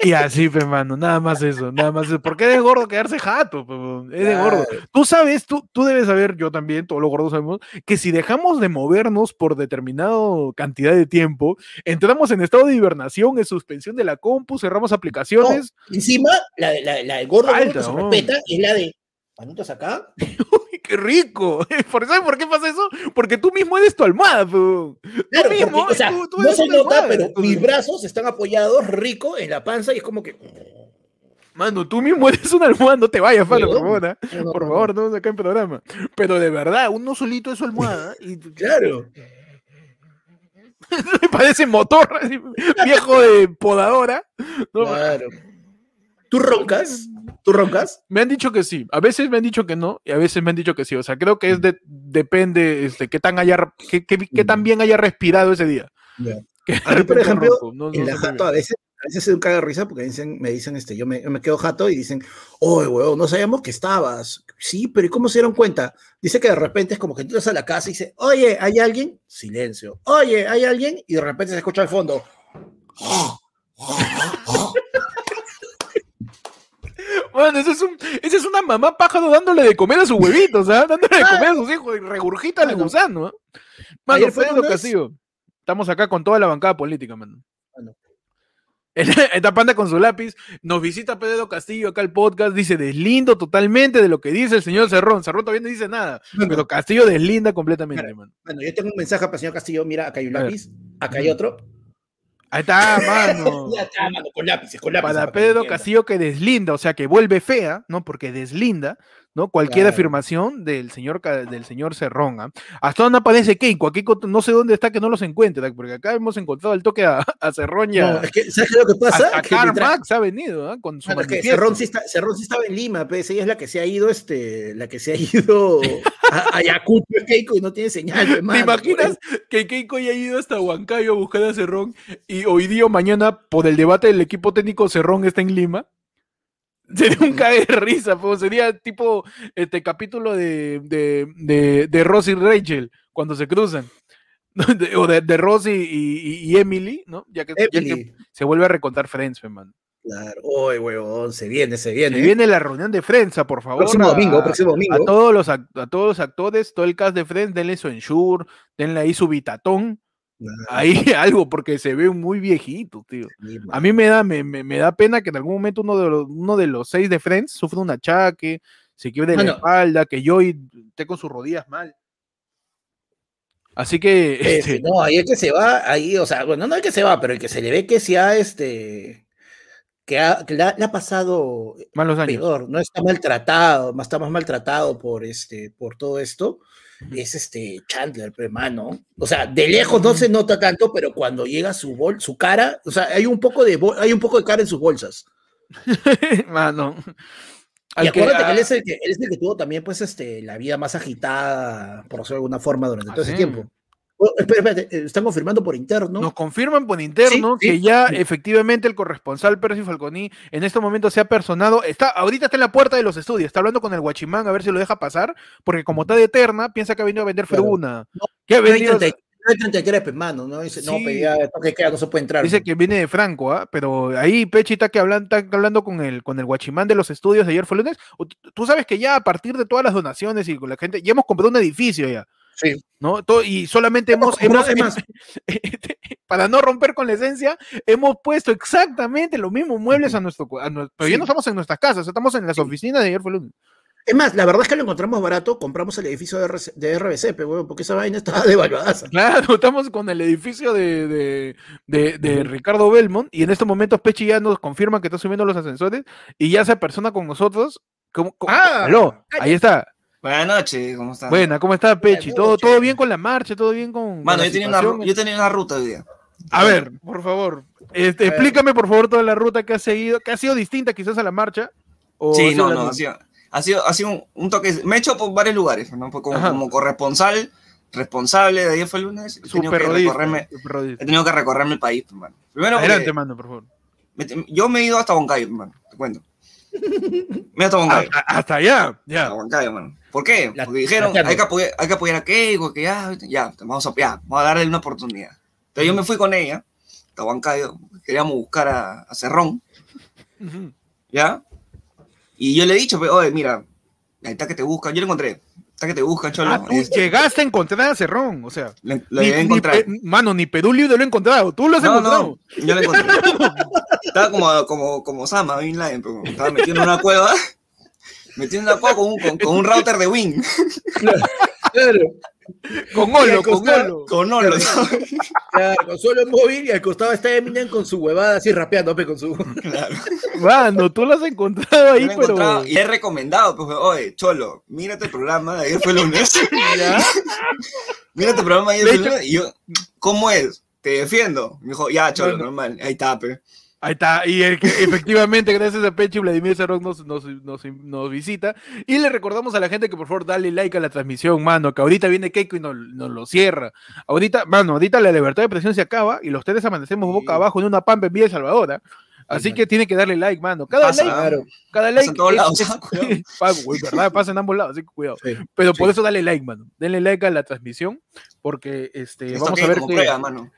Y así, pe, mano, nada más eso, nada más eso. ¿Por qué es de gordo quedarse jato? pe? Es de gordo. Tú sabes, tú, tú debes saber, yo también, todos los gordos sabemos, que si dejamos de movernos por determinado cantidad de tiempo, entramos en estado de hibernación, en suspensión de la compu, cerramos aplicaciones. Encima, la, la, la del gordo, gordo Falta, que se ¿no? respeta es la de manitos acá. (laughs) ¡Uy, qué rico! (laughs) ¿Por- ¿Sabes por qué pasa eso? Porque tú mismo eres tu almohada, pe. Claro, mismo, porque, o sea, tú- tú no se nota, almohada, pero mis brazos están apoyados rico en la panza y es como que. Mano, tú mismo eres una almohada, no te vayas, Pablo, por favor. No, no, Por favor, no acá en programa. Pero de verdad, uno solito es su almohada y (laughs) Claro. me parece motor viejo de podadora. No, Claro. ¿Tú roncas? ¿Tú roncas? Me han dicho que sí, a veces me han dicho que no y a veces me han dicho que sí. O sea, creo que es de, depende este, qué tan haya, qué, qué- qué tan Mm. bien haya respirado ese día. De A mí, (laughs) por ejemplo, no- En no la jato a veces, a veces se caga de risa porque dicen, me dicen, este, yo me, me quedo jato y dicen, oye, huevón, no sabíamos que estabas. Sí, pero ¿y cómo se dieron cuenta? Dice que de repente es como que entras a la casa y dice, oye, ¿hay alguien? Silencio. Oye, ¿hay alguien? Y de repente se escucha al fondo. Bueno, ese es, un, ese es una mamá pájaro dándole de comer a sus huevitos, ¿ah? Dándole de comer a sus hijos y regurgita el Mano. gusano, ¿ah? Mano. Castillo. Estamos acá con toda la bancada política, mano. Mano. (laughs) Esta panda con su lápiz, nos visita Pedro Castillo acá al podcast, dice deslindo totalmente de lo que dice el señor Cerrón. Cerrón todavía no dice nada, pero Castillo deslinda completamente, Claro. Bueno, yo tengo un mensaje para el señor Castillo. Mira, acá hay un lápiz, acá hay otro. Ahí está, (laughs) mano. Ya está, mano, con lápices, con lápices. para Pedro. Castillo que deslinda, o sea, que vuelve fea, ¿no? Porque deslinda, ¿no? Cualquier Claro. afirmación del señor, del señor Cerrón. ¿ah? Hasta no aparece Keiko, no sé dónde está que no los encuentre, porque acá hemos encontrado el toque a, a Cerrón y a, No, es que, ¿sabes lo que pasa? a- a Que Karl Marx ha venido, ¿ah? Con su Bueno, es que manifiesto. Cerrón sí, está, Cerrón sí estaba en Lima, pues ella es la que se ha ido, este, la que se ha (laughs) ido a, a Ayacucho, Keiko, y no tiene señal, pues, ¿Te imaginas que Keiko haya ido hasta Huancayo a buscar a Cerrón y hoy día o mañana, por el debate del equipo técnico, Cerrón está en Lima? (laughs) Sería un cague de risa, pues, sería tipo este capítulo de, de, de, de Ross y Rachel cuando se cruzan. (laughs) o de, de Ross y, y- y Emily, ¿no? Ya que, ya que Emily. se vuelve a recontar Friends, man. Claro, uy, huevón, se viene, se Se viene. viene la reunión de Friends, por favor. próximo a- domingo, próximo a domingo. todos los a todos los actores, todo el cast de Friends, denle su ensure, denle ahí su bitatón, ahí (laughs) algo, porque se ve muy viejito, tío. Sí, A mí me da, me, me- me da pena que en algún momento uno de los, uno de los seis de Friends sufra un achaque, se quiebre la espalda, que Joey esté con sus rodillas mal. Así que, (laughs) Este, este, no, ahí el que se va, ahí, o sea, bueno, no el que se va, pero el que se le ve que se ha, este, que, ha, que le ha pasado malos años. peor, no está maltratado, más está más maltratado por este, por todo esto, es este Chandler, pero hermano. O sea, de lejos no se nota tanto, pero cuando llega su bol, su cara, o sea, hay un poco de hay un poco de cara en sus bolsas. (laughs) Mano. Y Al que- acuérdate que, ah, él, es el que él es el que tuvo también, pues, este, la vida más agitada, por decirlo de alguna forma, durante ¿Ah, todo ese tiempo. Oh, espera, espera, eh, están confirmando por interno. Nos confirman por interno Sí, sí, que ya sí. efectivamente el corresponsal Percy Falconi en este momento se ha personado. Está, ahorita está en la puerta de los estudios, está hablando con el guachimán a ver si lo deja pasar, porque como está de eterna, piensa que ha venido a vender Claro. Feruna. No, que ha No venido- 30 no hay 33, pues, mano, ¿no? Dice, no, Sí. pero ya toque queda, no se puede entrar. Dice ¿no? que viene de Franco, ¿ah? pero ahí Pechi está, que hablan, está hablando con el, con el guachimán de los estudios de ayer fue lunes. Tú sabes que ya a partir de todas las donaciones y con la gente, ya hemos comprado un edificio ya, Sí. ¿no? Todo- y solamente Hemos hemos, hemos, comprado- es más, para no romper con la esencia, hemos puesto exactamente los mismos muebles a nuestro, a pero ya no estamos en nuestras casas, estamos en las Sí. oficinas de ayer fue lunes. Es más, la verdad es que lo encontramos barato, compramos el edificio de, RBC, pero porque esa vaina estaba (laughs) devaluada. Claro, estamos con el edificio de, de, de- de Ricardo Belmont y en estos momentos Pechi ya nos confirma que está subiendo los ascensores y ya se persona con nosotros. ¿Cómo, cómo- Ah, aló, ahí está. Buenas noches, ¿cómo están? Buena, ¿cómo está Pechi? ¿Todo, todo bien con la marcha? ¿Todo bien con, con Mano, la yo tenía, una, yo tenía una ruta hoy día. A ver, por favor, este, ver. explícame por favor toda la ruta que has seguido, que ha sido distinta quizás a la marcha. o Sí, no, no, ha sido, ha sido, ha sido un, un toque. Me he hecho por varios lugares, ¿no? Pues Como, corresponsal, responsable de ayer fue el lunes. He tenido, Super que rodista, recorrerme, he tenido que recorrerme el país, pues, mano. Primero, Adelante, mando, por favor. me- yo me he ido hasta Huancayo, mano, te cuento. He ido hasta allá, ya. Mano. ¿Por qué? La- Porque dijeron, hay que, apoyar, hay que apoyar a Keiko, que ya, ya, vamos a, ya, vamos a darle una oportunidad. Entonces yo me fui con ella, hasta Huancayo, queríamos buscar a, a Cerrón. ¿ya? Y yo le he dicho, oye, mira, ahí está que te buscan, yo lo encontré, está que te buscan, cholo. Ah, tú este, llegaste a encontrar a Cerrón, o sea. le- lo Ni-. Pe- mano, ni Perú Libre lo he encontrado. Tú lo has No, encontrado. no, yo lo encontré. Estaba como, como, como Sama, Bin Laden, pero estaba metido en una cueva, metido en una cueva con un, con, con un router de Win, Claro, (laughs) Con Olo, con Olo. con Olo. claro, con solo móvil y al costado está Eminem con su huevada así rapeando, pe, con su. (laughs) Claro. Mano, tú lo has encontrado ahí, pero. encontrado y he recomendado, pues, oye, Cholo, mírate el programa de ayer fue lunes. (laughs) ¿Ya? mírate el programa de ayer fue lunes. Y yo, ¿cómo es? Te defiendo. Me dijo, ya, Cholo, Bueno. normal. Ahí está, pe. Ahí está, y que (laughs) efectivamente, gracias a Pechi, Vladimir Cerrón nos, nos, nos, nos visita. Y le recordamos a la gente que por favor dale like a la transmisión, mano, que ahorita viene Keiko y nos, lo cierra. Ahorita, mano, ahorita la libertad de expresión se acaba y los tres amanecemos boca abajo en una pampa en Villa El Salvador. ¿ah? Así que tiene que darle like, mano. Cada Pasa, like, Claro. cada Pasa like en todos lados, es- (laughs) verdad, pasa en ambos lados, así que cuidado. Sí. Pero por Sí. eso dale like, mano. Denle like a la transmisión, porque este, Esto vamos que a ver qué- prueba, mano.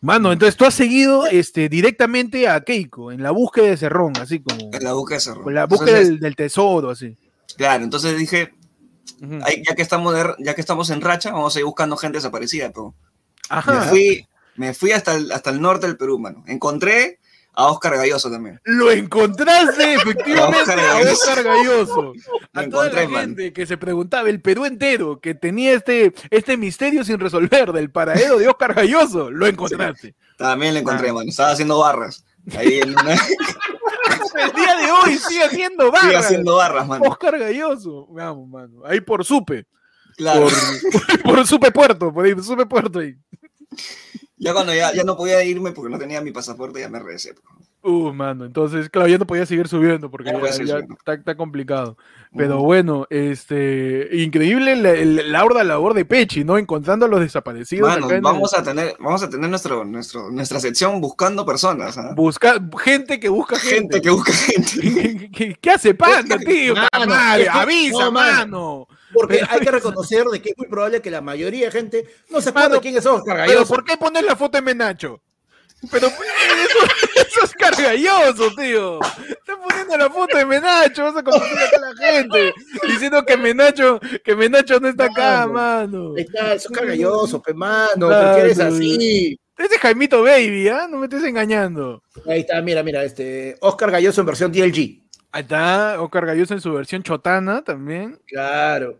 Mano, entonces tú has seguido este, directamente a Keiko en la búsqueda de Cerrón, así como En la búsqueda de Cerrón. con la búsqueda Entonces, del, del tesoro, así. Claro, entonces dije. Ahí, ya, que estamos de- ya que estamos en racha, vamos a ir buscando gente desaparecida. Pero me, Ajá. fui, me fui hasta el, hasta el norte del Perú, mano. Encontré a Oscar Galloso también. Lo encontraste (laughs) efectivamente Oscar a. Oscar Galloso. A toda encontré, la man. gente que se preguntaba, el Perú entero, que tenía este, este misterio sin resolver del paradero de Oscar Galloso, lo encontraste. También lo encontré, Ah. mano. Estaba haciendo barras. Ahí en una, (laughs) El día de hoy sigue haciendo sigue barras. haciendo barras, mano. Oscar Galloso. Vamos, mano. Ahí por Supe. Claro. Por, (laughs) por Supe Puerto, por ahí, Supe Puerto ahí. Ya cuando ya, ya no podía irme porque no tenía mi pasaporte, ya me regresé. pues. Uh, mano, entonces, claro, ya no podía seguir subiendo porque Ya no ya, podía seguir ya subiendo. está, está complicado. Pero bueno, este, increíble la, la horda labor de Pechi, ¿no? Encontrando a los desaparecidos. Mano, vamos el- a tener, vamos a tener nuestro, nuestro, nuestra sección buscando personas. ¿ah? buscar gente que busca gente. Gente que busca gente. (laughs) ¿Qué, qué- qué hace Panda, tío? Mano, madre, avisa, no, mano. mano. Porque hay que (laughs) reconocer de que es muy probable que la mayoría de gente no se acuerda Mano, quién es Oscar Pero Galloso. ¿por qué poner la foto de Menacho? Pero eso, eso es cargalloso, tío. Estás poniendo la foto de Menacho, vas a confundir a toda la gente. Diciendo que Menacho, que Menacho no está acá, Mano. está, es Oscar Galloso, pe mano, Claro. porque eres así. Ese es Jaimito Baby, ¿ah? No me estés engañando. Ahí está, mira, mira, este Oscar Galloso en versión DLG. Ahí está, Oscar Galloso en su versión chotana también. Claro.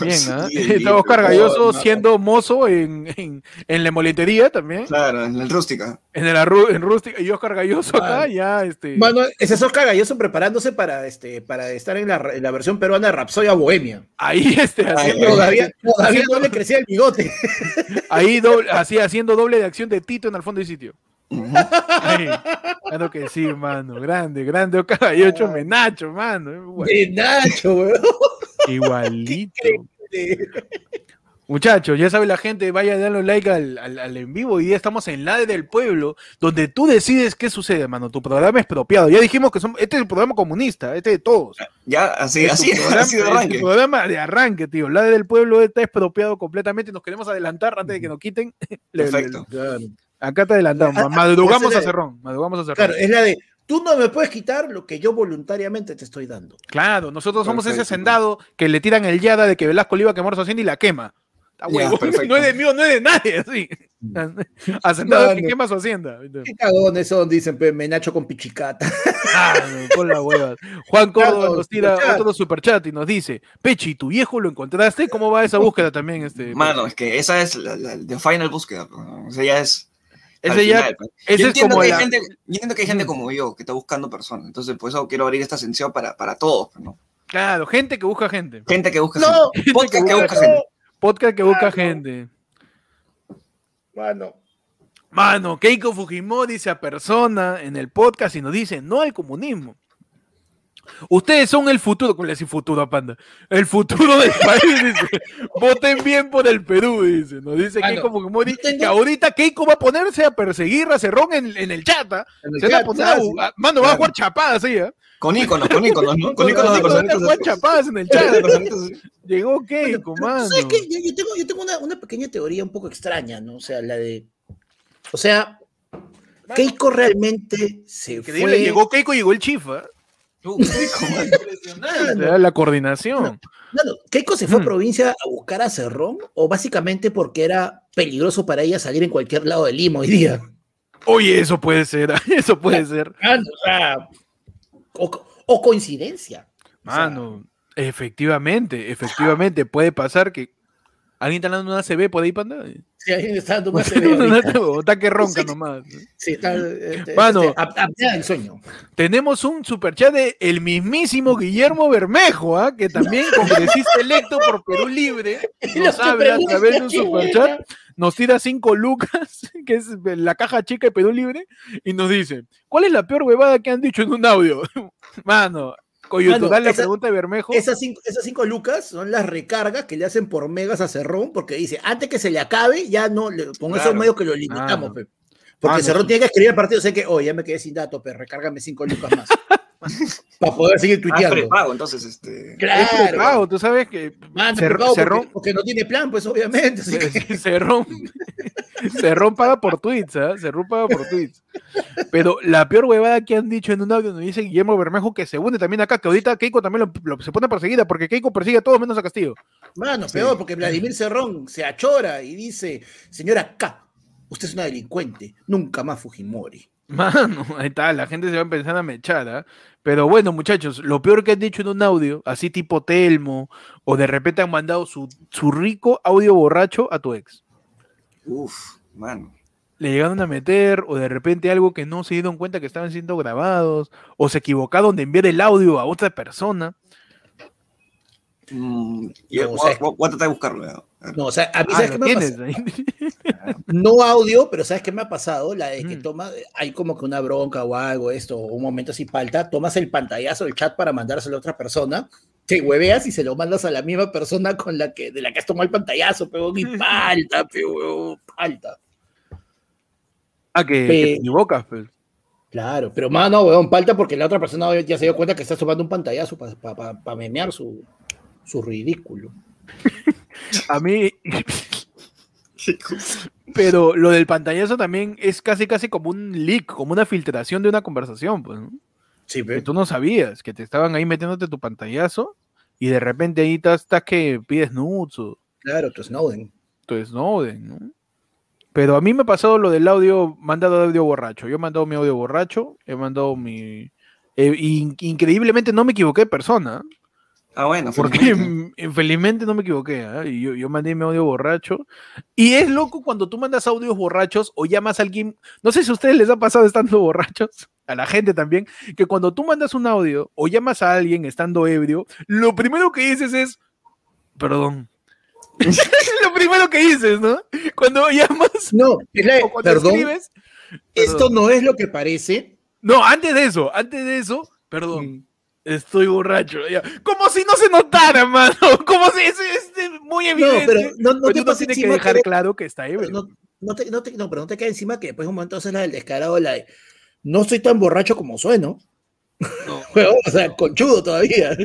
Bien, ¿ah? Sí, (laughs) Está Oscar Galloso no, siendo mozo en, en, en la moletería también. Claro, en el rústica. En el en rústica. Y Oscar Galloso acá, ya, este. Bueno, ese es Oscar Galloso preparándose para, este, para estar en la, en la versión peruana de Rapsodia Bohemia. Ahí, este, Ay, haciendo- Todavía, (laughs) todavía no le crecía el bigote. (laughs) ahí doble, así haciendo doble de acción de Tito en el fondo del sitio. Ujú. Ahí. Claro que sí, mano. Grande, grande. Oscar Galloso, menacho, mano. Igual- De Nacho, weón. Igualito. (laughs) Muchachos, ya sabe la gente, vaya dando like al, al, al en vivo. Hoy día estamos en la del pueblo, donde tú decides qué sucede, mano. Tu programa es propiado. Ya dijimos que son, este es el programa comunista, este de todos. Ya, así, Es así, programa, así de es arranque. programa de arranque, tío. La del pueblo está expropiado completamente. Nos queremos adelantar antes de que nos quiten. (laughs) Le- le- Perfecto. Acá te adelantamos. Ah, ah, Madrugamos a es Cerrón. Madrugamos a Cerrón. Claro, es la de, tú no me puedes quitar lo que yo voluntariamente te estoy dando. Claro, nosotros somos ese Perfecto. hacendado que le tiran el yada de que Velasco le iba a quemar su hacienda y la quema. Ya. (laughs) No es de mío, no es de nadie, así. Hacendado que Mano. quema su hacienda. Qué cagones son, dicen, pe, me nacho con pichicata. Ah, no, con la hueva. Juan Córdoba Claro, nos tira superchat. otro superchat y nos dice, Pechi, ¿tu viejo lo encontraste? ¿Cómo va esa búsqueda también? Este, Mano, es que esa es la, la the final búsqueda. ¿no? O sea, ya es. Ese ya, final, ese yo es entiendo como que la- hay gente, yo entiendo que hay gente como yo que está buscando personas. Entonces, por eso quiero abrir esta sección para, para todos. ¿no? Claro, gente que busca gente. Gente que busca No, gente. (laughs) Podcast que busca busca gente. Podcast que busca Claro. gente. Mano. Mano, Keiko Fujimori se apersona en el podcast y nos dice, no al comunismo. Ustedes son el futuro, ¿cómo le decía futuro a Panda? El futuro del (laughs) país, dice. Voten bien por el Perú, dice. Nos dice Keiko Fujimori yo tengo- que ahorita Keiko va a ponerse a perseguir a Cerrón en, en el chat. ¿ah? En el Se van a mano, va a jugar chapadas, sí, ¿ah? Con íconos, con íconos, ¿no? Con (laughs) Con íconos de chapadas en el chat. Llegó Keiko, mano. ¿Sabes qué? Yo, yo tengo, yo tengo una, una pequeña teoría un poco extraña, ¿no? O sea, la de. O sea, Keiko realmente se Increíble, fue. llegó Keiko y llegó el chifa. Uh. (laughs) La coordinación. Claro, ¿Keiko se fue Mm. a provincia a buscar a Cerrón? ¿O básicamente porque era peligroso para ella salir en cualquier lado de Lima hoy día? Oye, eso puede ser, (laughs) eso puede ser. O sea, o, o coincidencia. O sea, Mano, efectivamente, efectivamente, puede pasar que alguien está dando una CB por ahí, panda. si alguien está dando una (laughs) CB está que ronca Sí. nomás. Sí, está, este, Mano. este, ap- apnea del sueño. Tenemos un superchat de el mismísimo Guillermo Bermejo, ¿ah? que también congresista electo por Perú Libre, (laughs) nos habla a través de un superchat, nos tira cinco lucas, (laughs) que es la caja chica de Perú Libre, y nos dice, ¿cuál es la peor huevada que han dicho en un audio? Mano, coyuntural la esa- pregunta de Bermejo. Esas cinco, esas cinco lucas son las recargas que le hacen por megas a Cerrón, porque dice, antes que se le acabe, ya no, le- con esos Claro. medios que lo limitamos, pe. Porque Mano, Cerrón tiene que escribir el partido, sé que, oh, ya me quedé sin datos, pero recárgame cinco lucas más. (laughs) (laughs) para poder seguir Ah, tuiteando. prepago, entonces, este. Es claro. prepago, tú sabes que Mano, Cer- prepago porque- no tiene plan, pues obviamente. así que- (laughs) Cerrón, (laughs) Cerrón paga por tweets, ¿ah? Cerrón paga por tweets. Pero la peor huevada que han dicho en un audio nos dice Guillermo Bermejo que se une también acá, que ahorita Keiko también lo, lo- se pone perseguida porque Keiko persigue a todos menos a Castillo. Mano, Sí. peor, porque Vladimir Cerrón se achora y dice, señora K, usted es una delincuente, nunca más Fujimori. Mano, (laughs) ahí está, la gente se va a empezar a mechar, ¿ah? Pero bueno, muchachos, lo peor que han dicho en un audio, así tipo Telmo, o de repente han mandado su, su rico audio borracho a tu ex. Uf, mano. le llegaron a meter, o de repente algo que no se dieron cuenta que estaban siendo grabados, o se equivocaron de enviar el audio a otra persona. Mm, yo No, voy, sea- voy- voy a tratar de buscarlo. No, o sea, a mí, Ah, ¿sabes qué me ha pasado? (laughs) No audio, pero ¿sabes qué me ha pasado? La de que Mm. toma, hay como que una bronca o algo, esto, un momento así falta, tomas el pantallazo del chat para mandárselo a otra persona, te hueveas y se lo mandas a la misma persona con la que, de la que has tomado el pantallazo, pero y (laughs) falta, pero falta. Ah, que, que Pe- te equivocas, pues. Claro, pero mano, weón, falta porque la otra persona ya se dio cuenta que estás tomando un pantallazo para memear su, su ridículo. A mí. Pero lo del pantallazo también es casi casi como un leak, como una filtración de una conversación, pues, ¿no? Sí, Que tú no sabías, que te estaban ahí metiéndote tu pantallazo y de repente ahí estás, estás que pides nudes o claro, tu Snowden. tu Snowden, ¿no? Pero a mí me ha pasado lo del audio, mandado audio borracho. Yo he mandado mi audio borracho, he mandado mi... eh, in- increíblemente no me equivoqué de persona, Ah, bueno, porque felizmente. (laughs) felizmente no me equivoqué. Y yo, yo mandé mi audio borracho. Y es loco cuando tú mandas audios borrachos o llamas a alguien, no sé si a ustedes les ha pasado estando borrachos, a la gente también, que cuando tú mandas un audio o llamas a alguien estando ebrio, lo primero que dices es, perdón. (laughs) lo primero que dices, ¿no? Cuando llamas No, es la o cuando perdón, escribes, esto perdón. no es lo que parece. No, antes de eso, antes de eso, perdón. Mm. Estoy borracho. Ya. Como si no se notara, mano. (laughs) Como si es, muy No, evidente. pero no, no Pero te uno tiene que dejar que- claro que está ebrio. no, no te, no, te, no, pero no te cae encima que después un momento haces la del descarado, la de no soy tan borracho como sueno. No. (laughs) O sea, conchudo todavía.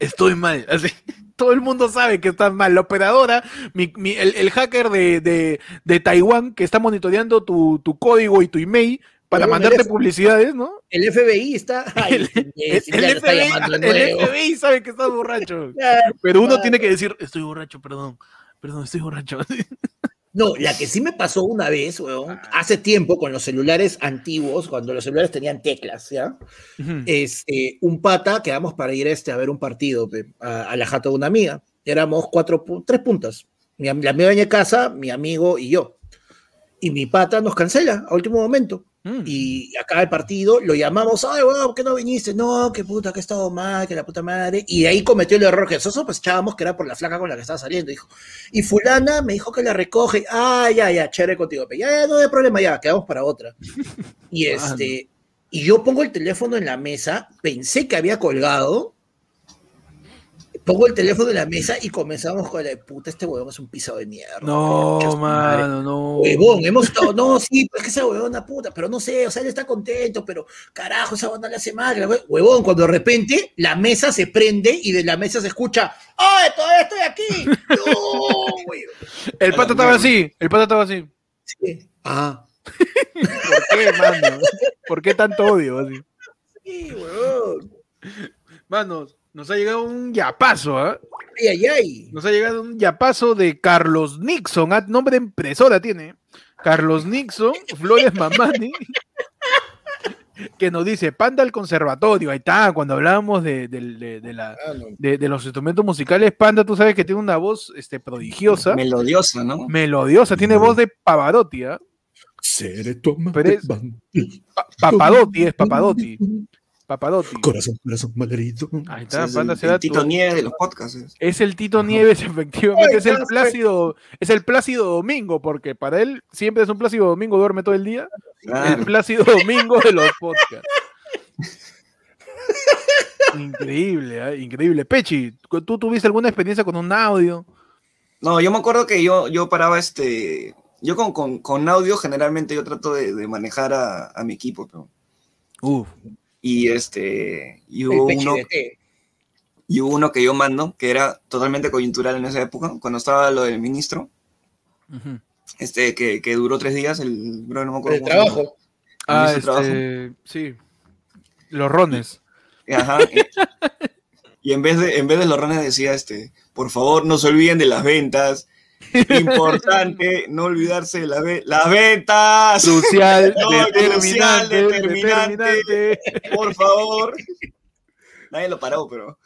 Estoy mal. Así. (laughs) Todo el mundo sabe que estás mal. La operadora, mi- mi- el, el hacker de, de, de Taiwán que está monitoreando tu, tu código y tu email para mandarte publicidades, ¿no? El FBI está. (laughs) Ay, El- el, El, el FBI, el FBI sabe que estás borracho. (laughs) Pero uno tiene que decir, estoy borracho, perdón. Perdón, estoy borracho. (laughs) No, la que sí me pasó una vez, weón, hace tiempo con los celulares antiguos, cuando los celulares tenían teclas, ¿ya? Ujú. Este, un pata, quedamos para ir este, a ver un partido pe, a, a la jata de una amiga. Éramos cuatro, tres puntas. Mi, la amiga venía a casa, mi amigo y yo. Y mi pata nos cancela a último momento. Mm. Y acaba el partido, lo llamamos, ay, weón, ¿por qué no viniste? No, que puta, que he estado mal, que la puta madre. Y de ahí cometió el error que nosotros echábamos que era por la flaca con la que estaba saliendo. Dijo, y fulana me dijo que la recoge. Ah, ya, ya, chévere contigo. Ya, ya, no hay problema, ya, quedamos para otra. Y (laughs) este, y yo pongo el teléfono en la mesa, pensé que había colgado. Pongo el teléfono en la mesa y comenzamos con la puta, este huevón es un pisado de mierda. No, concha su madre". mano, no. Huevón, hemos estado, no, sí, pues es que esa huevona puta, pero no sé, o sea, él está contento, pero carajo, esa huevona le hace mal. Huevón, cuando de repente la mesa se prende y de la mesa se escucha, ¡ay, todavía estoy aquí! (laughs) ¡No, huevón! El pata estaba así, el pata estaba así. Sí. Ah, ¿Por qué, mano? ¿Por qué tanto odio? Así? sí, huevón. Manos, nos ha llegado un yapazo, ¿ah? Ay, ay, ay. Nos ha llegado un yapazo de Carlos Nixon, ah, nombre de impresora tiene. Carlos Nixon, (laughs) Flores Mamani, que nos dice, Panda al conservatorio, ahí está, cuando hablábamos de, de- de la- Ah, de- de los instrumentos musicales, Panda, tú sabes que tiene una voz este, prodigiosa, Melodiosa, ¿no? melodiosa, tiene voz de Pavarotti, ¿ah? Seré tu amante Pero es-. Pa- Papadotti es Papadotti, Papadotti. Corazón, corazón malherido. Ahí está, Es Panda el, se da el Tito tu- Nieves de los podcasts. es. El Tito Nieves, (laughs) efectivamente, Ay, es el. Plácido, es el Plácido Domingo, porque para él siempre es un Plácido Domingo, duerme todo el día. El. Plácido Domingo de los podcasts. Increíble, ¿ah? increíble. Pechi, ¿tú tuviste alguna experiencia con un audio? No, yo me acuerdo que yo, yo paraba este. Yo con, con, con audio generalmente yo trato de, de manejar a, a mi equipo. pero- Uf. Y este. Y hubo, uno, y hubo uno que yo mando, que era totalmente coyuntural en esa época, cuando estaba lo del ministro, Ujú. este, que, que duró tres días, el bro, no me acuerdo El llama. trabajo. El Ah, de Trabajo. este, sí. Los rones. Ajá. Y, y en vez de, en vez de los rones decía este, por favor, no se olviden de las ventas. (laughs) Importante no olvidarse de la ve- las ventas. Crucial, (laughs) No, determinante, determinante. determinante. Por favor. Nadie lo paró, pero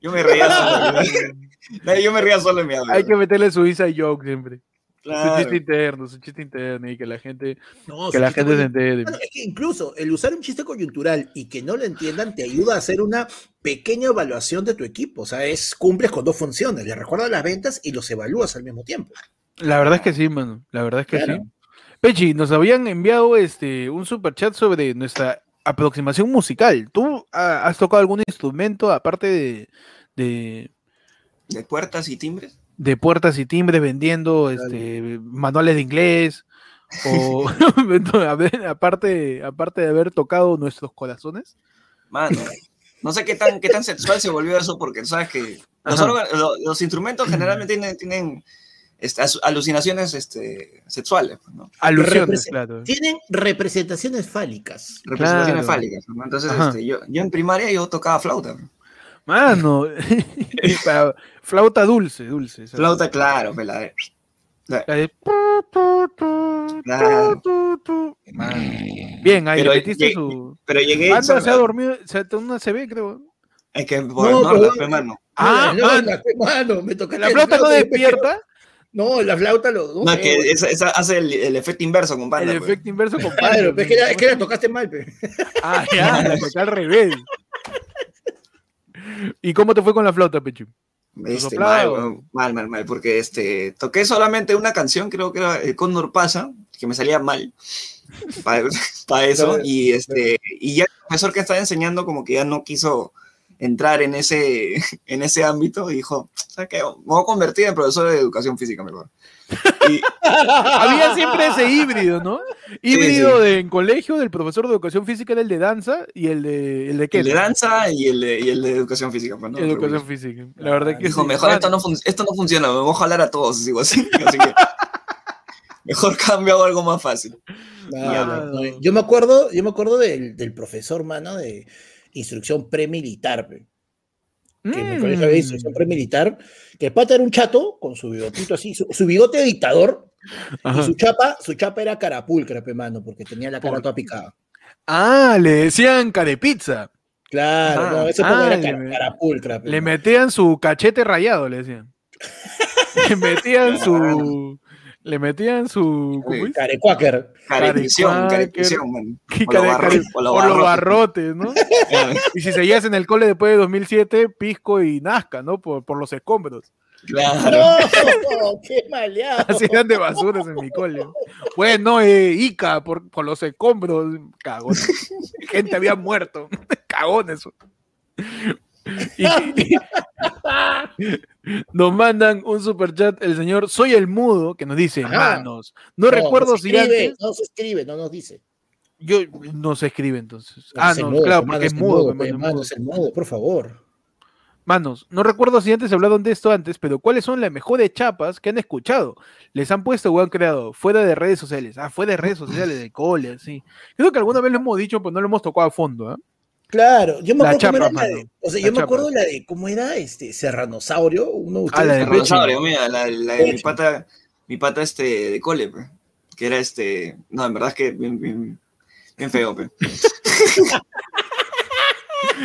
yo me reía solo. Nadie- (laughs) Yo me reía solo en mi. Hay que meterle su Isa joke siempre. Su Claro. chiste interno, su chiste interno y que la gente, No, que la gente se entere. Bueno, es que incluso el usar un chiste coyuntural y que no lo entiendan te ayuda a hacer una pequeña evaluación de tu equipo. O sea, es cumples con dos funciones. Le recuerdas las ventas y los evalúas al mismo tiempo. La verdad es que sí, mano. La verdad es que Claro. sí. Pechi, nos habían enviado este un super chat sobre nuestra aproximación musical. ¿Tú ah, has tocado algún instrumento aparte de, de, De puertas y timbres. De puertas y timbres vendiendo este, manuales de inglés? O (laughs) aparte, aparte de haber tocado nuestros corazones. Mano, no sé qué tan, qué tan sexual se volvió eso, porque sabes que los, Ajá. órganos- lo- los instrumentos generalmente tienen, tienen este, alucinaciones este, sexuales, pues, ¿no? Alusiones, Represe- claro. Tienen representaciones fálicas. representaciones Claro. fálicas. ¿no? Entonces, este, yo, yo en primaria yo tocaba flauta. ¿no? Mano, (laughs) para- flauta dulce, dulce. Flauta, claro, pues, la de- la- de- Claro. Mano. Bien, ahí Pero le metiste lleg- su. Pero llegué. Anda solo- se ha dormido, se ha una CB, creo. Es que por No, el norte, pero- pues, mano. Ah, no, man. la- mano, me tocaste La el flauta no despierta. No, la flauta lo. No, No, que esa, esa hace el, el efecto inverso, El compadre. pues. efecto inverso con Claro, pero es que, la, es que la tocaste mal, pe. Ah, ya, la toqué al revés. (laughs) ¿Y cómo te fue con la flauta, Pechi? Este, mal, mal, mal, mal, porque este, toqué solamente una canción, creo que era El Cóndor Pasa, que me salía mal (laughs) para eso, y este, y ya el profesor que estaba enseñando como que ya no quiso entrar en ese, (laughs) en ese ámbito dijo, ¿sabes qué? Me voy a convertir en profesor de educación física mejor. Y, Había siempre ese híbrido, ¿no? Híbrido sí. de en colegio del profesor de educación física era el de danza y el de el de qué? el de danza y el de, y el de educación física. pues, ¿no? educación física. La verdad que Dijo, sí. mejor esto no, esto no funciona, me voy a jalar a todos, digo así. Así que (laughs) mejor cambio hago algo más fácil. Ya. no, Yo me acuerdo, yo me acuerdo del, del profesor, mano, de instrucción premilitar, que en mi mm, colegio había instrucción premilitar, que el pata era un chato con su bigotito así, su, su bigote de dictador, ajá. y su chapa, su chapa era carapulcra, mano, porque tenía la cara Por- toda picada. Ah, le decían carepizza. Claro, Ajá. no, ese Ah, era me- carapulcra. Le metían su cachete rayado, le decían. (laughs) le metían su. Le metían su. Carecuáquer. Carecuáquer. los care- o los Por los barrotes. barrotes, ¿no? (laughs) Y si seguías en el cole después de 2007, Pisco y Nazca, ¿no? Por, por los escombros. Claro. ¡No! (laughs) ¡Qué maleado! Así eran de basuras en mi cole. Bueno, eh, Ica, por, por los escombros. Cagón. Gente había muerto. (laughs) Cagón eso. Y- nos mandan un super chat el señor Soy el Mudo que nos dice, Ajá. manos, no, recuerdo si escribe, antes, No se escribe, no nos dice. yo no se escribe entonces. Ah, no, mudo, claro, porque es mudo. mano, mudo. es el mudo, por favor. Manos, no recuerdo si antes hablaron de esto antes, pero ¿cuáles son las mejores chapas que han escuchado? Les han puesto o han creado fuera de redes sociales. Ah, fuera de redes sociales, de cole, así. Creo que alguna vez lo hemos dicho, pero no lo hemos tocado a fondo, ¿ah? Claro, yo me La acuerdo chapa, era la de, o sea, la yo me acuerdo la de cómo era este serranosaurio, uno de Ah, la de ustedes. Dinosaurio, mira, la, la de mi pata, mi pata este de cole, pe, que era este, no, en verdad es que bien, bien, bien feo, pe. (laughs)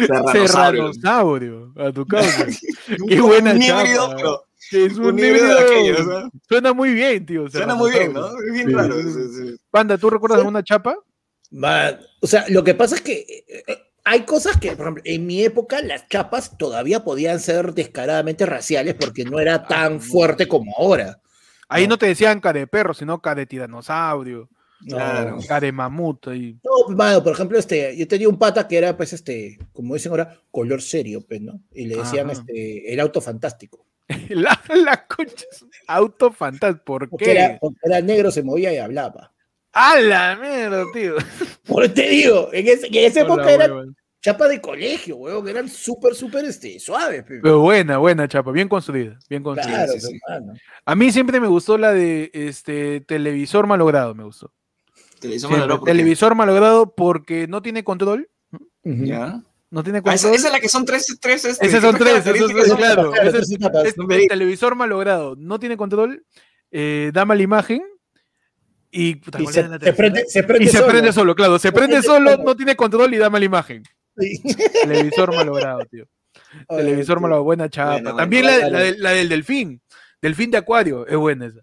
Serranosaurio. Serranosaurio, a tu causa. (laughs) Qué buena un chapa. híbrido, pero es un híbrido de aquellos, ¿no? Suena muy bien, tío. Suena muy bien, ¿no? serranosaurio. Es bien Sí. raro. sí, sí. Panda, ¿tú recuerdas alguna chapa? Man, o sea, lo que pasa es que eh, eh, hay cosas que, por ejemplo, en mi época las chapas todavía podían ser descaradamente raciales porque no era tan fuerte como ahora. Ahí No. no te decían cara de perro, sino cara de tiranosaurio, No. Claro. cara de mamut. Y... No, mano, por ejemplo, este, yo tenía un pata que era, pues, este, como dicen ahora, color serio, pues, ¿no? Y le decían, Ajá. este, el auto fantástico. (laughs) La, la concha. es un Auto fantástico. ¿Por Porque era, qué? porque era negro, se movía y hablaba. ¡A la mierda, tío! (laughs) Por te digo, en, ese- en esa época eran hueva. chapas de colegio, weón, eran súper, súper, este, suaves, pe. Pero buena, buena chapa, bien construida, bien construida. Claro, sí, sí. hermano. A mí siempre me gustó la de este televisor malogrado, me gustó. Televisor malogrado, televisor malogrado porque no tiene control. Ya. no tiene Ah, control. esa, esa es la que son tres, tres, este, Esas son tres, esos- son- claro. Claro. Es- televisor malogrado no tiene control, eh, da mala imagen y, puta, Y ¿cuál se, la prende, se prende Y se solo. prende solo, claro, se prende solo, no tiene control y da mala imagen. Sí. (laughs) Televisor malogrado, tío. Televisor malogrado, buena chapa. Buena, buena, También la, la del- la del delfín, delfín de acuario, es buena esa.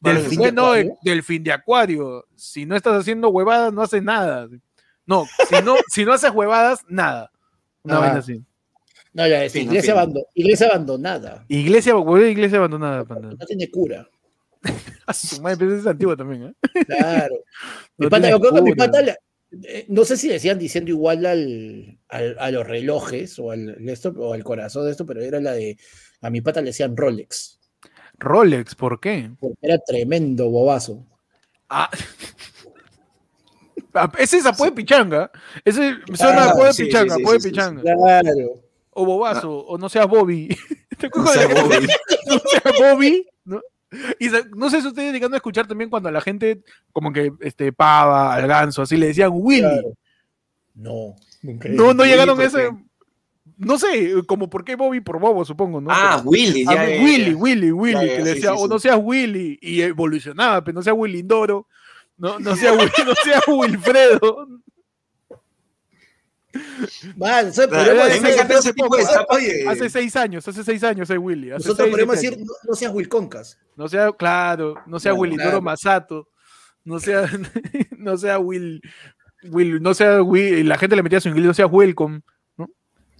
¿Cuál Delfín, bueno, ¿De acuario? delfín de acuario. Si no estás haciendo huevadas, no haces nada. No, si no, (laughs) si no haces huevadas, nada. Una Ah. vaina así. No, ya es Fino, iglesia, fino. abando- iglesia abandonada. Iglesia, iglesia abandonada, panda. No tiene cura. (laughs) A su madre, pero esa es antigua también, ¿eh? Claro. (laughs) mi No pata, tiene yo creo que mi pata, no sé si decían diciendo igual al, al- a los relojes o al, esto, o al corazón de esto, pero era la de, a mi pata le decían Rolex, Rolex, ¿por qué? porque era tremendo bobazo. Ah. (laughs) Ah, Ese es apodo de pichanga. Ese suena Ah, apodo de sí, pichanga, sí, apodo de sí, sí, pichanga. Claro. O bobazo, o no seas Bobby. (laughs) ¿Te No acuerdas de Bobby. no seas Bobby? ¿no? Y no sé si ustedes llegan a escuchar también cuando a la gente, como que este pava, al ganso, así le decían Willy. claro. No, nunca. No, no llegaron a ¿por ese. No sé, como por qué Bobby por Bobo, supongo, ¿no? Ah, Pero- Willy, Ah, ya, ya, Willy, ya. Willy, Willy, que le sí, decía, sí, o sí. no seas Willy, y evolucionaba, pero no sea Willy Indoro, no, no sea, Will- (laughs) no sea Wilfredo. Hace seis años, hace seis años es Willy. Hace Nosotros seis, siete decir, no, no seas Wilconcas. No sea, claro, no sea No, Willy claro. Indoro Masato, no sea, (laughs) no sea Will, Will, no sea Will, y la gente le metía su inglés, no sea Welcome,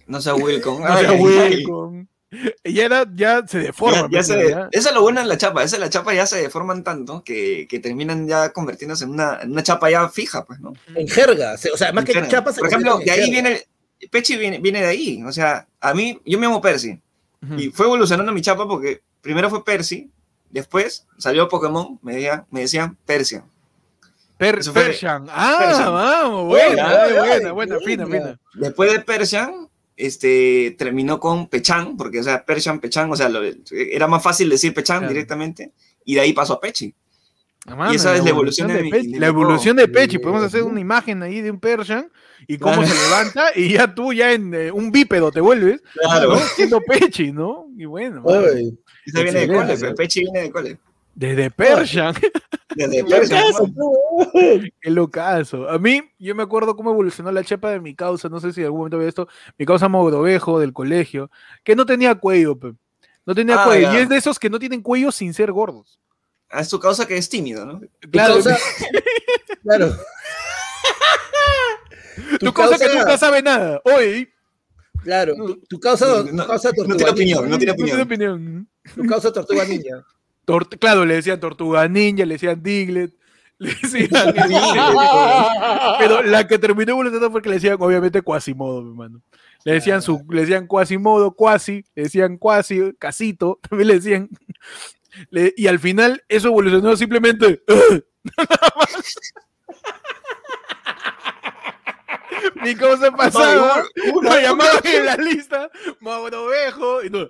No sea Wilcom. no sea Welcome. (laughs) Y ya era, ya se deforma. Ya, ya se-. Eso es lo bueno en la chapa. Esa la chapa ya se deforman tanto que, que terminan ya convirtiéndose en una, en una chapa ya fija, pues, ¿no? En jerga. O sea, más que Interna. chapas. se Por ejemplo, de ahí jerga. viene, Pechi viene, viene de ahí. O sea, a mí, yo me llamo Percy. Y fue evolucionando mi chapa porque primero fue Percy, después salió Pokémon, me, decían- me decían Persia. Per- Persian. Ah, Persian. vamos, buena, Buena, buena, buena, buena, fina, buena. fina. Después de Persian, este, terminó con Pechan, porque, o sea, Persian, Pechan, o sea, lo- era más fácil decir Pechan Claro. directamente, y de ahí pasó a Pechi. Mano, esa es la evolución de mi- Pechi. de La evolución de Pechi. Podemos hacer una imagen ahí de un Persian y cómo Claro. se levanta y ya tú ya en eh, un bípedo te vuelves, Claro. ¿no? Siendo Pechi, ¿no? Y bueno, Oye, Esa viene de cole, pe- Pechi viene de cole. (laughs) desde Persian, Desde ¿qué Persian. ¿no? qué locazo. A mí, yo me acuerdo cómo evolucionó la chepa de mi causa, no sé si en algún momento ve esto, mi causa Mogrovejo del colegio, que no tenía cuello, pe. No tenía Ah, cuello. ya. Y es de esos que no tienen cuello sin ser gordos. Ah, Es tu causa que es tímido, ¿no? Claro, causa- (laughs) claro. tu causa que nunca sabe nada. Oye, Claro, tu, tu causa, No, tu no, causa no tortuga tiene opinión, no tiene no tiene opinión. opinión. Tu causa tortuga ninja. Tort- claro, le decían Tortuga Ninja, le decían Diglett, (laughs) le decían... (laughs) pero la que terminó evolucionando fue que le decían, obviamente, Quasimodo, mi hermano. Le decían, su, le decían Quasimodo, Quasi, le decían Quasi, Casito, (laughs) también le decían... le- y al final eso evolucionó simplemente... Mi cosa pasaba, Hubo lo una, llamaban en la lista, Maurovejo, y no,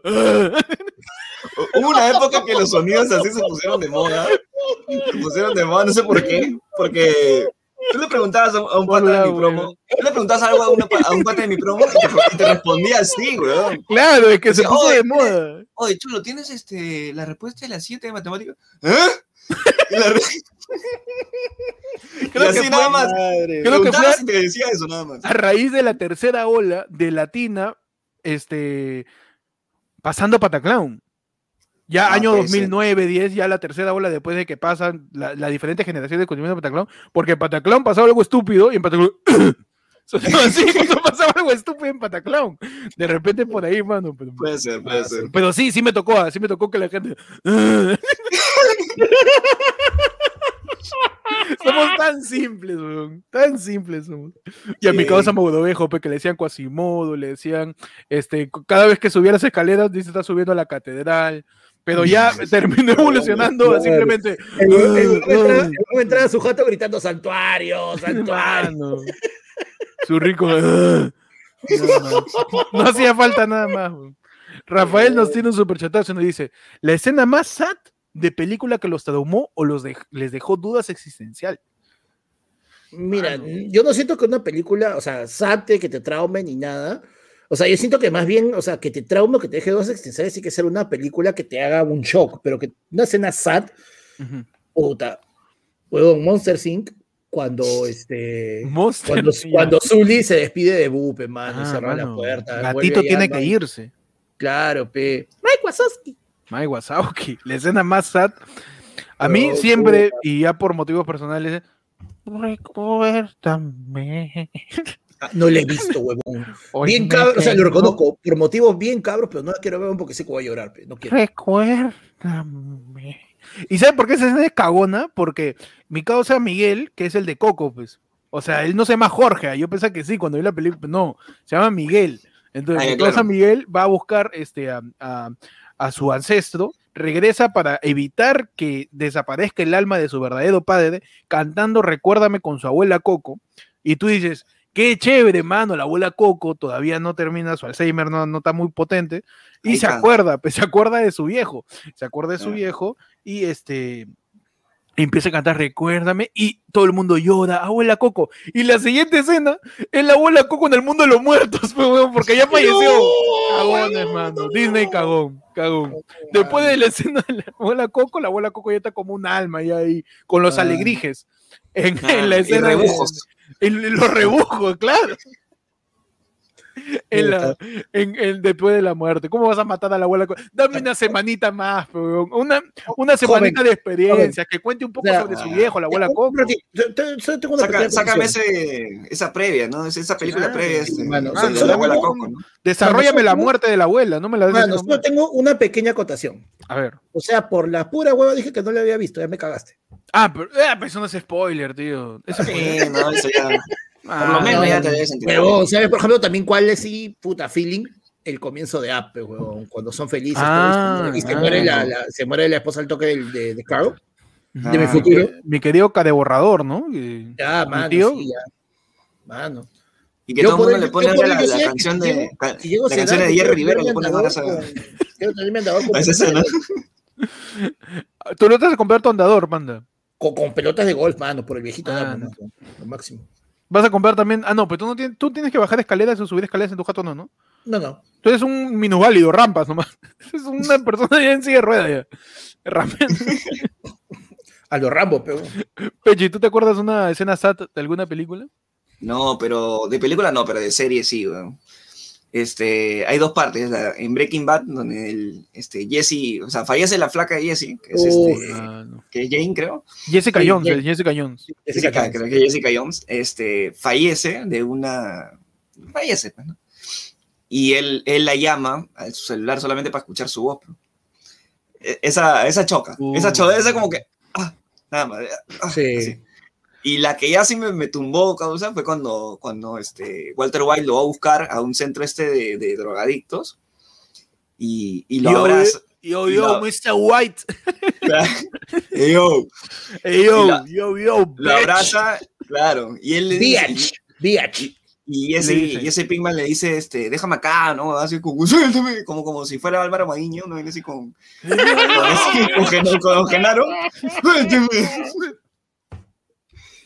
hubo una época que los sonidos así se pusieron de moda. Se pusieron de moda, no sé por qué. Porque tú le preguntabas a un, pata de mi promo, tú le preguntabas algo a, una pa- a un pata de mi promo y te, respondía así, weón. Claro, es que se puso "Oye, de moda. Oye, Chulo, ¿tienes este, la respuesta de las 7 de matemáticas? ¿Eh? La (laughs) Creo que nada más. Madre. Creo que te decía eso nada más. a raíz de la tercera ola de Latina, este, pasando a Pataclown. Ya Ah, año puede ser. 2009, 10, ya la tercera ola después de que pasan la- las diferentes generaciones de conocimiento de Pataclown, porque en Pataclown pasaba algo estúpido y en Pataclown... (clears throat) (laughs) así cuando (laughs) pasaba algo estúpido en Pataclown. De repente por ahí, mano. Pero, Puede ser, puede ser. pero sí, sí me tocó, ah, sí me tocó que la gente... (laughs) somos tan simples, weón. Tan simples somos. Y a mi causa Maudovejo, pues, que le decían Quasimodo, le decían, este, cada vez que subía las escaleras, dice, está subiendo a la catedral. Pero ya terminó evolucionando Claro. simplemente. El, el, el, "Ay, el, el entraba su jato gritando santuario, santuario. mano". Su rico. "Ah". No, no. Hacía falta nada más. Rafael nos tiene un superchatazo y nos dice: La escena más sad de película que los traumó o los dej- les dejó dudas existenciales. Mira, Mano. yo no siento que una película, o sea, sate, que te traume ni nada. O sea, yo siento que más bien, o sea, que te traume o que te deje dudas existenciales, sí que ser una película que te haga un shock, pero que una escena sad, puta, huevón, Monster Inc., cuando este. Monster, Cuando, cuando Zully se despide de Bupe, mano, y Ah, cierra la puerta. Gatito tiene que irse. Claro, pe. Mike Wazowski. Mike Wazowski, (laughs) la escena más sad. A mí Oh, siempre, y ya por motivos personales, recuérdame. Ah, No le he visto, huevón. (laughs) Hoy Bien me cabro, o sea, lo reconozco, por motivos bien cabros, pero no la quiero ver porque sé que voy a llorar, pe. No quiero. Recuérdame. ¿Y saben por qué escena es cagona? Porque mi causa Miguel, que es el de Coco, pues. O sea, él no se llama Jorge. ah, Yo pensé que sí cuando vi la película. No, se llama Miguel. Entonces, Ah, mi causa claro. Miguel va a buscar este, a, a- a su ancestro, regresa para evitar que desaparezca el alma de su verdadero padre, cantando Recuérdame con su abuela Coco. Y tú dices, qué chévere, mano, la abuela Coco todavía no termina, su Alzheimer no, no está muy potente. Y Ahí se está. acuerda, pues se acuerda de su viejo, se acuerda de su Ah. viejo y este empieza a cantar Recuérdame y todo el mundo llora, abuela Coco. Y la siguiente escena es la abuela Coco en el mundo de los muertos, (laughs) porque ya falleció. Cagón, hermano. Disney cagón, cagón. Después de la escena de la abuela Coco, la abuela Coco ya está como un alma ya ahí, con los Ah. alegrijes. En, Ah, en la escena de- rebujos. en los rebujos, claro. En la, en, en- después de la muerte. ¿Cómo vas a matar a la abuela? Dame una semanita más, una, una semanita de experiencia, que cuente un poco O sea, sobre su viejo, la abuela Coco. yo- yo- Saca- sácame ese, esa previa, ¿no? Es- Esa película Claro, previa este, mano, de la abuela Coco, ¿no? Desarrollame la muerte de la abuela, no me la Mano, nomás. tengo una pequeña acotación. A ver. O sea, por la pura hueva dije que no la había visto, ya me cagaste. Ah, pero, eh, pero eso no es spoiler, tío. Eso Sí, no, eso ya. Ah, Por lo menos no, ya te debes sentir. Pero, ¿sabes? Por ejemplo, también cuál es sí, puta feeling. el comienzo de App, weón, cuando son felices Ah, y se ah. muere la, la- se muere la esposa al toque del- de, de Carl, de mi Ah, futuro. Mi querido Care Borrador, ¿no? Ya, mano, tío. sí, ya. Mano. Y que Yo todo el mundo le pone la, la canción de llego- llego a la canción de Jerry Rivera le pone más con- Quiero tener mi andador con (laughs) a escena. (laughs) Tú no te vas a comprar tu andador, panda. con, con pelotas de golf, mano, por el viejito Ah, Damo, no. mano, lo máximo. Vas a comprar también. Ah, no, pero tú no tienes, tú tienes que bajar escaleras o subir escaleras en tu jato, no, ¿no? No, no. Tú eres un minusválido, rampas nomás. (laughs) Es una persona ya en silla de rueda ya. Rampando. (laughs) A los Rambo, pero. Pechi, ¿tú te acuerdas de una escena SAT de alguna película? No, pero de película no, pero de serie sí, weón. Este, hay dos partes. la- en Breaking Bad, donde el, este, Jesse, o sea, fallece la flaca de Jesse, que es, Uf. este, Ah, no. que es Jane, creo. Jessica Sí, Jones, Jess- es Jessica Jones. Jessica, creo que Jessica Jones, este, fallece de una, fallece, pues, ¿no? Y él, él la llama a su celular solamente para escuchar su voz. pues. E- Esa, esa choca, Uh. esa choca, esa como que, ah, nada más. ah, Sí. así. Y la que ya sí me, me tumbó, causa, fue cuando, cuando este, Walter White lo va a buscar a un centro este de, de drogadictos y, y lo Yo, abraza. Yo, Y yo, Mr. White. Yo, Hey, yo, Y la- yo, yo, lo bitch. abraza, claro, y él le dice, Bitch, bitch. Y ese, y ese Pigman le dice, este, déjame acá, ¿no? Así como, suéltame, como, como si fuera Álvaro Maguiño, ¿no? Viene así con, con, con, Genaro. Suéltame.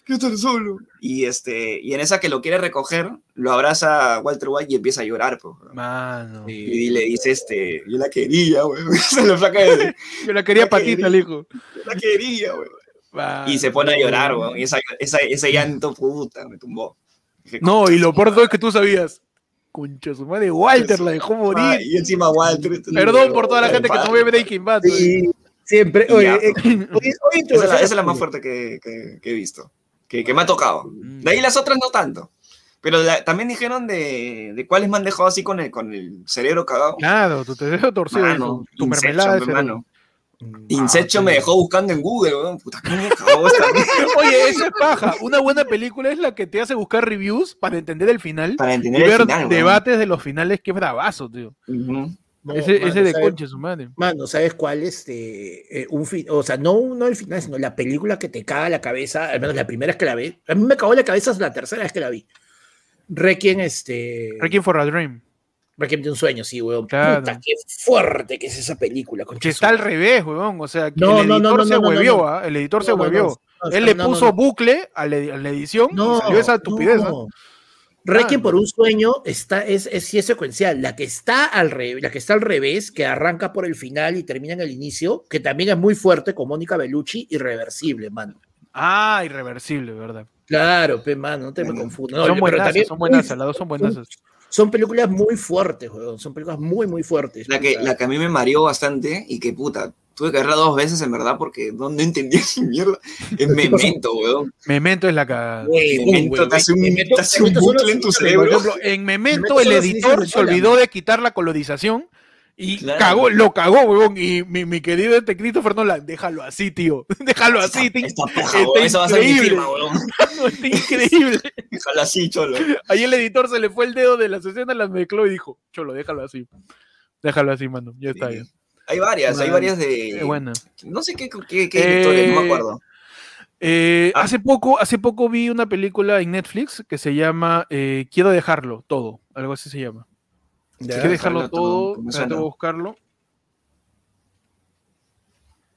Quiero estar solo. Y, este, y en esa que lo quiere recoger, lo abraza Walter White y empieza a llorar, pues. Mano. Y le dice, este, yo la quería, güey. (laughs) Yo la quería patita, el hijo. yo la quería, güey. Y se pone a llorar, güey. Y esa, esa, ese llanto, puta, me tumbó. Dije, No, y lo peor todo es que tú sabías. Concha, su madre, Walter la dejó "Ah", morir. Y encima Walter. Perdón por toda la gente que no ve Breaking Bad. Sí, siempre. Oye, eh, oye, Esa es la, esa- esa es la más fuerte que, que- que he visto, que, que me ha tocado. Mm. De ahí las otras no tanto. Pero la- también dijeron de, de cuáles me han dejado así con el, con el cerebro cagado. Claro, tu te dejo torcido. Mano, tu, tu mermelada. hermano. cerebro. Ah, me dejó buscando en Google, weón. Puta, ¿cómo me cagó esta? (laughs) Oye, eso es paja. Una buena película es la que te hace buscar reviews para entender el final Para y entender ver el final, weón. debates de los finales. Qué bravazo, tío. No, ese mano, ese de ¿sabes? concha, su madre. Mano, ¿sabes cuál? Este, eh, un fin, o sea, no, no el final, sino la película que te caga la cabeza, al menos la primera vez que la vi. A mí me cagó la cabeza es la tercera vez que la vi. Requiem, este. Requiem for a Dream. Requiem de un sueño, sí, weón. Claro. Puta, qué fuerte que es esa película. Que está al revés, weón. O sea, No, el no, editor no, se huevió. El editor se huevió. Él le puso bucle a la, a la edición No, y salió esa estupidez. ¿ah? Requiem Ah, por un sueño está, es, es, sí es secuencial. La que, está al revés, la que está al revés, que arranca por el final y termina en el inicio, que también es muy fuerte, con Mónica Bellucci, irreversible, mano. Ah, irreversible, ¿verdad? Claro, pe, mano, no te me confundas. No, son buenas, también son buenas, las dos son buenas. son películas muy fuertes, weón. Son películas muy, muy fuertes. La que, la que a mí me mareó bastante y que puta, tuve que verla dos veces en verdad porque no, no entendía (laughs) ni mierda. Es ¿Qué pasó? Memento, weón. Memento es la cagada. Memento te hace un- Memento- te hace un Memento bucle en tu cerebro. Por ejemplo, en Memento Memento el editor se olvidó de quitar la colorización y Claro. cagó, lo cagó, huevón. Y mi, mi querido este Christopher Nolan, déjalo así, tío. (laughs) Déjalo así, tío. esta paja, Está weón. Eso va a ser mi increíble. firma, weón. (laughs) Está increíble. Déjalo así, cholo. Ahí el editor se le fue el dedo de las escenas, las mezcló y dijo, cholo, déjalo así. Déjalo así, mano. Ya está Sí. bien. Hay varias, hay Bueno, varias de. Qué buena. No sé qué, qué, qué no me Eh, acuerdo. Eh, Ah. hace poco, hace poco vi una película en Netflix que se llama eh, Quiero dejarlo todo, algo así se llama. Ya. Quiero dejarlo todo, no suena. voy a buscarlo.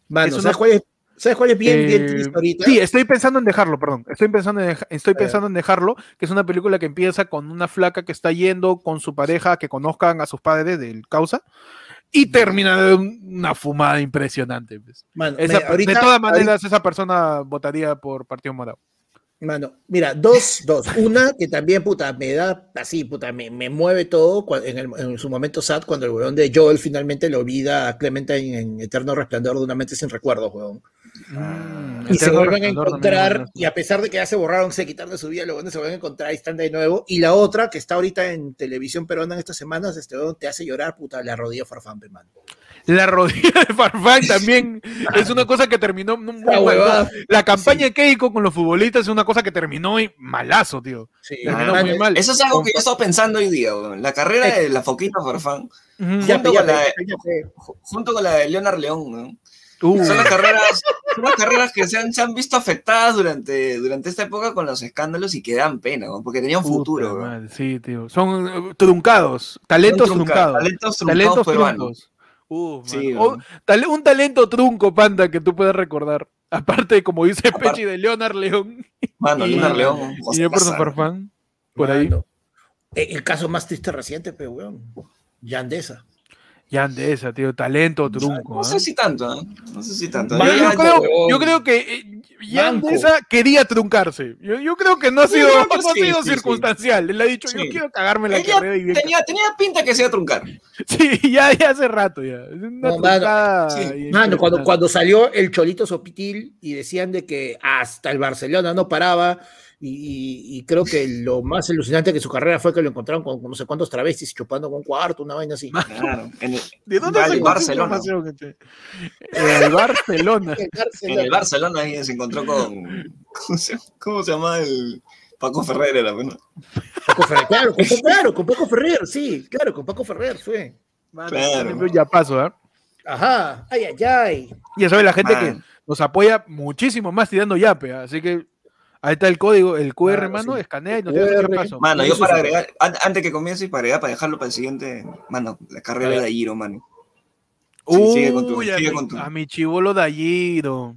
Mano, es una- ¿sabes, cuál es, ¿sabes cuál es bien, bien triste ahorita? Sí, estoy pensando en dejarlo, perdón. Estoy pensando en, deja- estoy pensando en dejarlo, que es una película que empieza con una flaca que está yendo con su pareja a que conozcan a sus padres del causa y termina de un- una fumada impresionante. pues. Mano, Esa- me- ahorita- de todas ahorita- maneras, esa persona votaría por Partido Morado. Mano, mira, dos, dos. Una que también, puta, me da así, puta, me, me mueve todo en, el- en su momento sad cuando el weón de Joel finalmente lo olvida a Clementine en Eterno Resplandor de una mente sin recuerdos, weón. Mm, Y se vuelven a también encontrar, y a pesar de que ya se borraron, se quitaron de su vida, los weones se vuelven a encontrar y están de nuevo. Y la otra, que está ahorita en televisión peruana en estas semanas, este weón te hace llorar, puta, la rodilla farfampe, mano. La rodilla de Farfán también (laughs) es una cosa que terminó muy mal. huevada. La campaña de Keiko con los futbolistas es una cosa que terminó y malazo, tío. Sí, Terminó Ah, muy mal. Eso es algo que yo estaba pensando hoy día, weón. La carrera de la Foquita Farfán, junto ya, con la- ya, ya. junto con la de Leonard León, weón. Uh, Son las carreras, son las carreras que se han, se han visto afectadas durante, durante esta época con los escándalos y que dan pena, weón, porque tenían futuro. madre, sí, tío. Son eh, truncados, talentos Son trunca- truncados. Talentos truncados Talentos peruanos. Uh, Sí. O- tal- un talento trunco, panda, que tú puedas recordar. Aparte, de, como dice Aparte- Pechi de Leonard León Mano, Y- Leonard León. y. Por. Mano. Eh, El caso más triste reciente, pero weón. Yandesa. Ya de esa, tío. Talento trunco. No sé si tanto, ¿eh? No sé si tanto. Yo, creo, yo creo que eh, Manco. Deza quería truncarse. Yo, yo creo que no ha sido, no ha sido sí, sí. circunstancial. Él ha dicho, yo quiero cagarme la Ella carrera y bien. tenía, tenía pinta que se iba a truncar. (laughs) Sí, ya, ya hace rato ya. Una No, mano, y Mano, cuando, cuando salió el Cholito Sopitil y decían de que hasta el Barcelona no paraba, y, y- y creo que lo más alucinante de su carrera fue que lo encontraron con no sé cuántos travestis chupando con un cuarto, una vaina así. Claro. En el, ¿De dónde se Barcelona. Gente? El Barcelona. (laughs) en el Barcelona ahí se encontró con. ¿Cómo se, cómo se llama el. Paco Ferrer era, bueno. Paco Ferrer, claro, con, claro, con Paco Ferrer, sí, claro, con Paco Ferrer fue. Mano, Claro. Ya paso, ¿ah? Ajá, ay, ay, ay. Y ya sabe la gente que nos apoya muchísimo más tirando yape, así que ahí está el código, el QR, Mano, mano, sí. escanea y el QR. paso. Mano, yo para agregar, an- antes que comience y para agregar, para dejarlo para el siguiente, mano, la carrera de Giro, mano. Sí, sigue con tu- Uy, a, sigue mi, con tu- a mi chivolo Dalliro.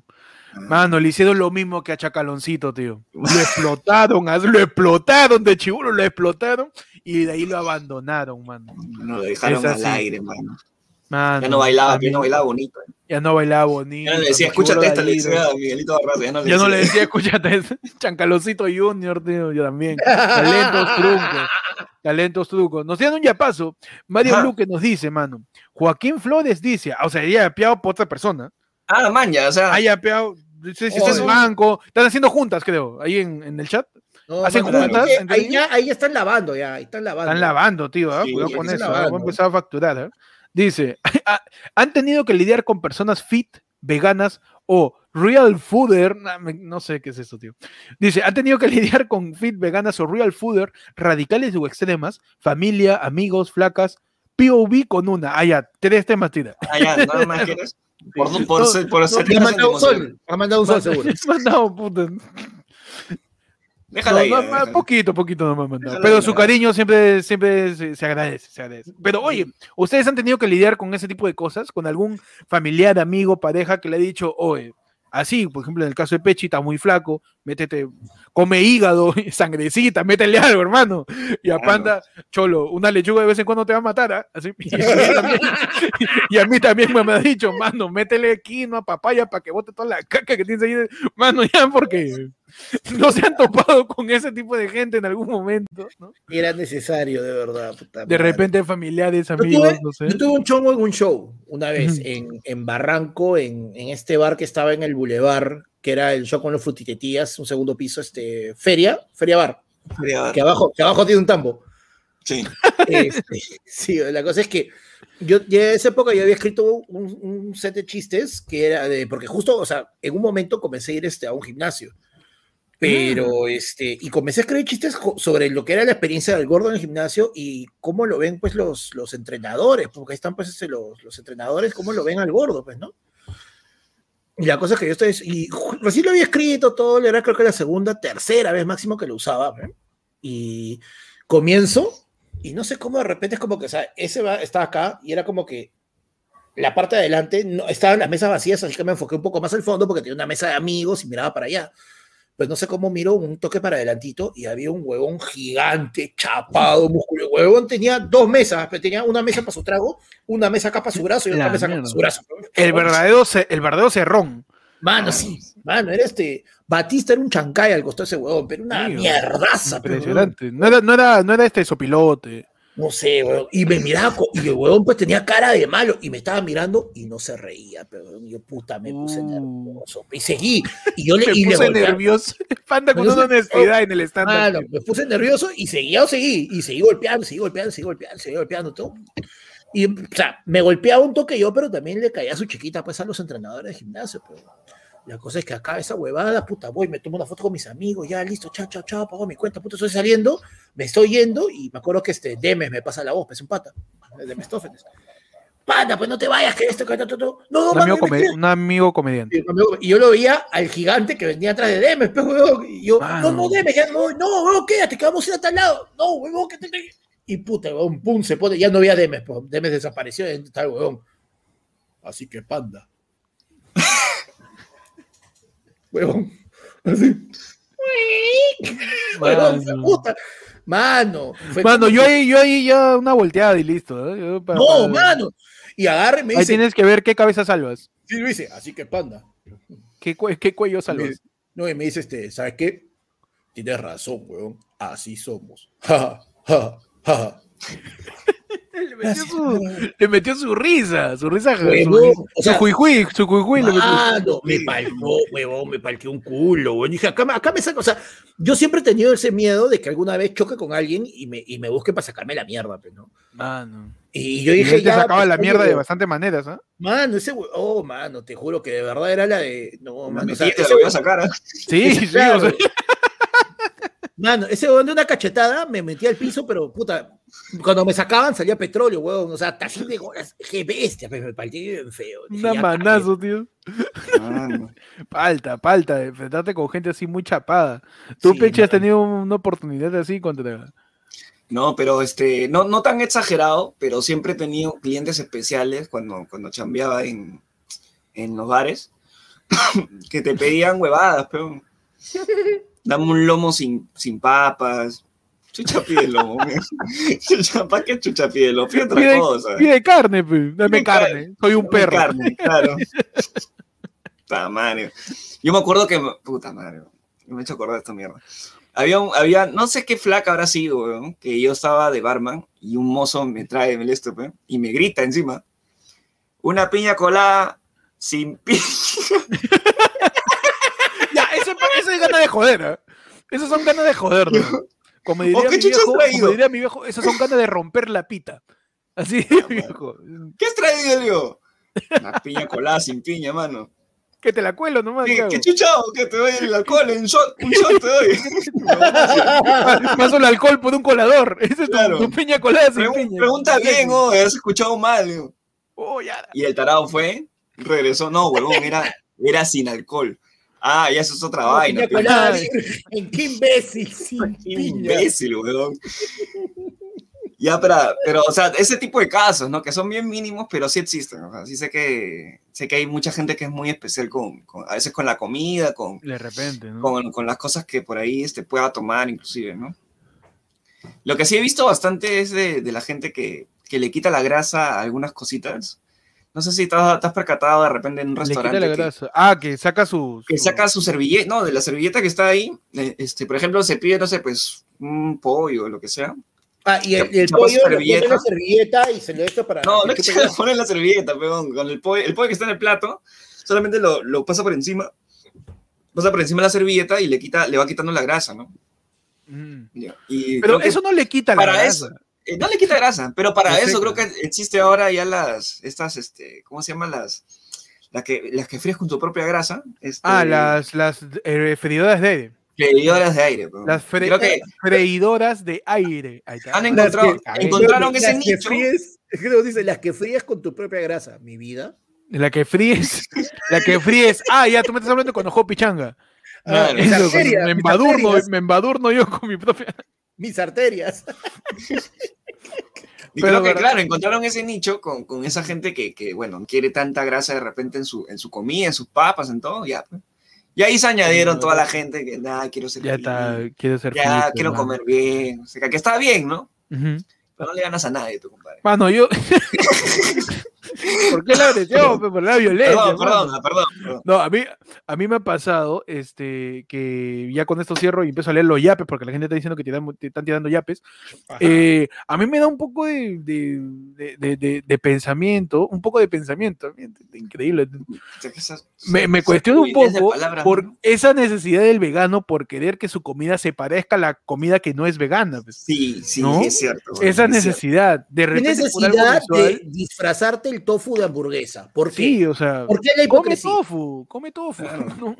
Mano, le hicieron lo mismo que a Chacaloncito, tío. Lo explotaron, (laughs) lo explotaron de chivolo, lo explotaron y de ahí lo abandonaron, mano. No, lo dejaron al aire, mano. Mano, Ya no bailaba, ya no bailaba bonito. Ya no bailaba bonito. Ya no le decía, escúchate esta, le decía a Miguelito Barraza, ya no le Ya no decía. le decía, escúchate, (laughs) Chancalocito Junior, tío, yo también. (laughs) Talentos truncos. Talentos trucos. Nos dieron un yapazo. Mario Ajá. Luque nos dice, mano. Joaquín Flores dice, o sea, ya apeado por otra persona. Ah, man, ya, o sea, Ha yapeado. Dice, si Oh, estás en sí. banco. Están haciendo juntas, creo, ahí en, en el chat. No, Hacen juntas, ahí, ya, ahí ya están lavando, ya, ahí están lavando. Están lavando, tío. ¿ah? Sí, Cuidado con eso. ¿ah? Voy a empezar a facturar. ¿ah? Dice, (laughs) "Ah, han tenido que lidiar con personas fit, veganas o real fooder. No sé qué es eso, tío. Dice, han tenido que (laughs) lidiar con fit, veganas o real fooder, radicales o extremas, familia, amigos, flacas, POV con una. Ah, ya, tres temas tira. ah, ya, nada más (laughs) quieres. Por, por, por, No, ser- por no, ser- Le ha mandado un emoción. sol, ha mandado un sol seguro. mandado, puta. Déjala. No, no, déjala. poquito, poquito no me han mandado. Déjala Pero su ya. cariño siempre, siempre se, se agradece, se agradece. Pero oye, ¿ustedes han tenido que lidiar con ese tipo de cosas? ¿Con algún familiar, amigo, pareja que le ha dicho, oye, así, por ejemplo, en el caso de Pechi, está muy flaco, métete, come hígado, (laughs) sangrecita, métele algo, hermano. Y a. Panda, cholo, una lechuga de vez en cuando te va a matar. Así, (laughs) y, a mí también, y a mí también me ha dicho, mano, métele quinoa, papaya, para que bote toda la caca que tienes ahí. Mano, ya, porque (laughs) no se han topado con ese tipo de gente en algún momento, ¿no? Era necesario, de verdad. puta De madre. repente familiares, Yo amigos, tuve, no sé. yo tuve un chongo en un show una vez en, en Barranco, en, en este bar que estaba en el Boulevard, que era el show con los frutitetías, un segundo piso, este, Feria, Feria Bar, Ya, que abajo, que abajo tiene un tambo. Sí. Este, (laughs) sí, la cosa es que yo ya en esa época yo había escrito un, un set de chistes que era de, porque justo, o sea, en un momento comencé a ir este, a un gimnasio. Pero, este, y comencé a escribir chistes sobre lo que era la experiencia del gordo en el gimnasio y cómo lo ven, pues, los, los entrenadores, porque ahí están, pues, los, los entrenadores, cómo lo ven al gordo, pues, ¿no? Y la cosa es que yo estoy, y recién lo había escrito todo, era creo que la segunda, tercera vez máximo que lo usaba, ¿eh? y comienzo, y no sé cómo de repente es como que, o sea, ese va, estaba acá y era como que la parte de adelante no, estaban las mesas vacías, así que me enfoqué un poco más al fondo porque tenía una mesa de amigos y miraba para allá. Pues no sé cómo miro un toque para adelantito y había un huevón gigante, chapado, músculo. El huevón tenía dos mesas, pero tenía una mesa para su trago, una mesa acá para su brazo y otra La mesa acá para su brazo. El verdadero, el verdadero cerrón. Mano, sí, mano, era este. Batista era un chancay al costado de ese huevón, pero una mierdaza. pero. Impresionante. No era, no era, no era este sopilote. No sé, weón. Y me miraba, y el huevón pues tenía cara de malo, y me estaba mirando y no se reía, pero weón, yo puta me puse Uh. nervioso. Y seguí, y yo (laughs) le, Me y puse nervioso. (laughs) Panda con una honestidad en el estándar. Mano, me puse nervioso y seguía o seguí, y seguí golpeando, seguí golpeando, seguí golpeando, seguí golpeando, todo. Y, o sea, me golpeaba un toque yo, pero también le caía su chiquita pues a los entrenadores de gimnasio. Pues. La cosa es que acá esa huevada, puta, voy, me tomo una foto con mis amigos, ya listo, chao, chao, chao, pago mi cuenta, puta, estoy saliendo, me estoy yendo y me acuerdo que este Demes me pasa la voz, pues un pata, de Mestófenes. Pata, pues no te vayas, que esto, que esto, todo. No, no, Un amigo, me un amigo comediante. Y un yo lo veía al gigante que venía atrás de Demes, pues, huevón. Y yo, Mano. no, no, Demes, ya no, no, huevón, quédate, que vamos a ir a tal lado. No, huevón, que te. te- Y puta, huevón, pum, se pone, ya no había Demes, pues, Demes desapareció, el huevón. Así que panda. Huevón. Así. Mano. puta. Mano. Mano, yo ahí, yo ahí ya una volteada y listo. ¿eh? Yo No, mano. Y agarre y me Ahí dice, tienes que ver qué cabeza salvas. sí, lo hice, así que panda. ¿Qué, qué cuello Me- salvas? no, y me dice, este, ¿sabes qué? Tienes razón, weón. Así somos. (laughs) Ja, ja, ja. (laughs) Le metió su, le metió su risa, su risa. su, Huevón, o su sea, juijuy, su juijuy metió. Mano, me palpó, huevón, me palqué un culo, weón. Dije, acá, me- acá me saco, o sea, yo siempre he tenido ese miedo de que alguna vez choque con alguien y me, y me busque para sacarme la mierda, pues, ¿no? Mano. Y yo Y dije, él te ya, sacaba pues, la mierda de bastantes maneras, ¿ah? Mano, ese hue- oh, mano, te juro que de verdad era la de, no, Me mano, o sea, ese lo voy a huevón- sacar. ¿ah? Sí, (laughs) sí, o sea, Mano, ese de una cachetada me metía al piso, pero puta, cuando me sacaban salía petróleo, huevón. O sea, hasta así de golas. Qué bestia, pues, me partí bien feo. Una manazo, tío. Palta, (laughs) palta, enfrentarte con gente así muy chapada. Tú, Sí, Peche, has tenido una oportunidad así contra. No, pero este, no, no tan exagerado, pero siempre he tenido clientes especiales cuando, cuando chambeaba en, en los bares, (coughs) que te pedían huevadas, pero (laughs) dame un lomo sin, sin papas. Chucha pide lomo. (laughs) Chucha, ¿Para qué chucha pide lomo? Pide otra Pide, cosa. pide carne, pues. Dame Pide carne. carne. Soy un Dame perro. carne, claro. (laughs) Puta madre. Yo me acuerdo que. Puta madre. Me he hecho acordar de esta mierda. Había, un- había, no sé qué flaca habrá sido, weón, que yo estaba de barman y un mozo me trae el esto, pe, y me grita encima. Una piña colada sin piña. (laughs) Es ganas de joder, ¿eh? Esas son ganas de joder, ¿no? Como diría, ¿O qué mi viejo, traído? como diría mi viejo, esas son ganas de romper la pita. Así diría (laughs) mi viejo. ¿Qué has traído, yo? Una piña colada sin piña, mano. Que te la cuelo nomás. ¿Qué, ¿qué chuchado? Que te doy el alcohol, un shot, un shot te doy. (laughs) Paso el alcohol por un colador. (laughs) Esa es tu- Claro. tu, piña colada sin Pregun- piña. pregunta bien, oh, has escuchado mal. Oh, ya. Y el tarado fue, regresó, no, huevón, era, era sin alcohol. Ah, ya eso es otra vaina. Piña pe. colada, (laughs) Ay. ¿En qué imbécil? Sin Qué imbécil, weón. Ya, pero, pero, o sea, ese tipo de casos, ¿no? Que son bien mínimos, pero sí existen. O sea, sí sé que, sé que hay mucha gente que es muy especial con, con- a veces con la comida, con, De repente, ¿no? con, con las cosas que por ahí este, pueda tomar, inclusive, ¿no? Lo que sí he visto bastante es de, de la gente que, que le quita la grasa a algunas cositas. No sé si te has, te has percatado de repente en un Le quita restaurante la que-. Ah, que saca su. que saca su servilleta, no, de la servilleta que está ahí, eh, este, por ejemplo, se pide, no sé, pues, un pollo o lo que sea. Ah, y el, y pollo le pone la servilleta y se lo echa para. No, no que es que chupe le pone la servilleta, peón, con el pollo, el pollo que está en el plato, solamente lo, lo pasa por encima, pasa por encima de la servilleta y le quita, le va quitando la grasa, ¿no? Mm. Y Pero eso no le quita la para grasa. eso, eh, no le quita grasa, pero para eso creo que existe ahora ya las, estas, este, ¿cómo se llaman las? Las que, las que fríes con tu propia grasa. Este, Ah, las, las eh, freidoras de aire. freidoras de aire. peón. Las fre- Creo que freidoras de aire. Ahí está. han encontrado, Las que- encontraron las ese que nicho. fríes- que dice, las que fríes con tu propia grasa, mi vida. La que fríes. (laughs) la que fríes. Ah, ya, tú me estás hablando con ojo pichanga. Claro. Eso, me embadurno, me embadurno yo con mi propia. Mis arterias. (laughs) Y Pero creo que, verdad- claro, encontraron ese nicho con, con esa gente que, que, bueno, quiere tanta grasa de repente en su, en su comida, en sus papas, en todo, ya. pues. Y ahí se añadieron no, toda no. la gente que, nada, quiero ser Ya está, quiero ser ya feliz, quiero comer bien, o sea, que está bien, ¿no? Ujú. Pero no le ganas a nadie, tu compadre. Mano, yo. (laughs) (laughs) ¿Por qué la agresión? Por la violencia. Perdón, perdón, perdón, perdón. No, a mí, a mí me ha pasado este, que ya con esto cierro y empiezo a leer los yapes, porque la gente está diciendo que te, dan- te están tirando yapes. Eh, a mí me da un poco de, de- de- de- de- de pensamiento, un poco de pensamiento, increíble. Me, me cuestiono un de poco palabras, por ¿no? esa necesidad del vegano por querer que su comida se parezca a la comida que no es vegana. pues. Sí, sí, ¿No? es cierto. Esa es cierto. necesidad, de ¿Qué repente por algo necesidad de disfrazarte el tofu de hamburguesa? ¿Por qué? Sí, o sea, ¿Por qué la come tofu, come tofu. (laughs) ¿no?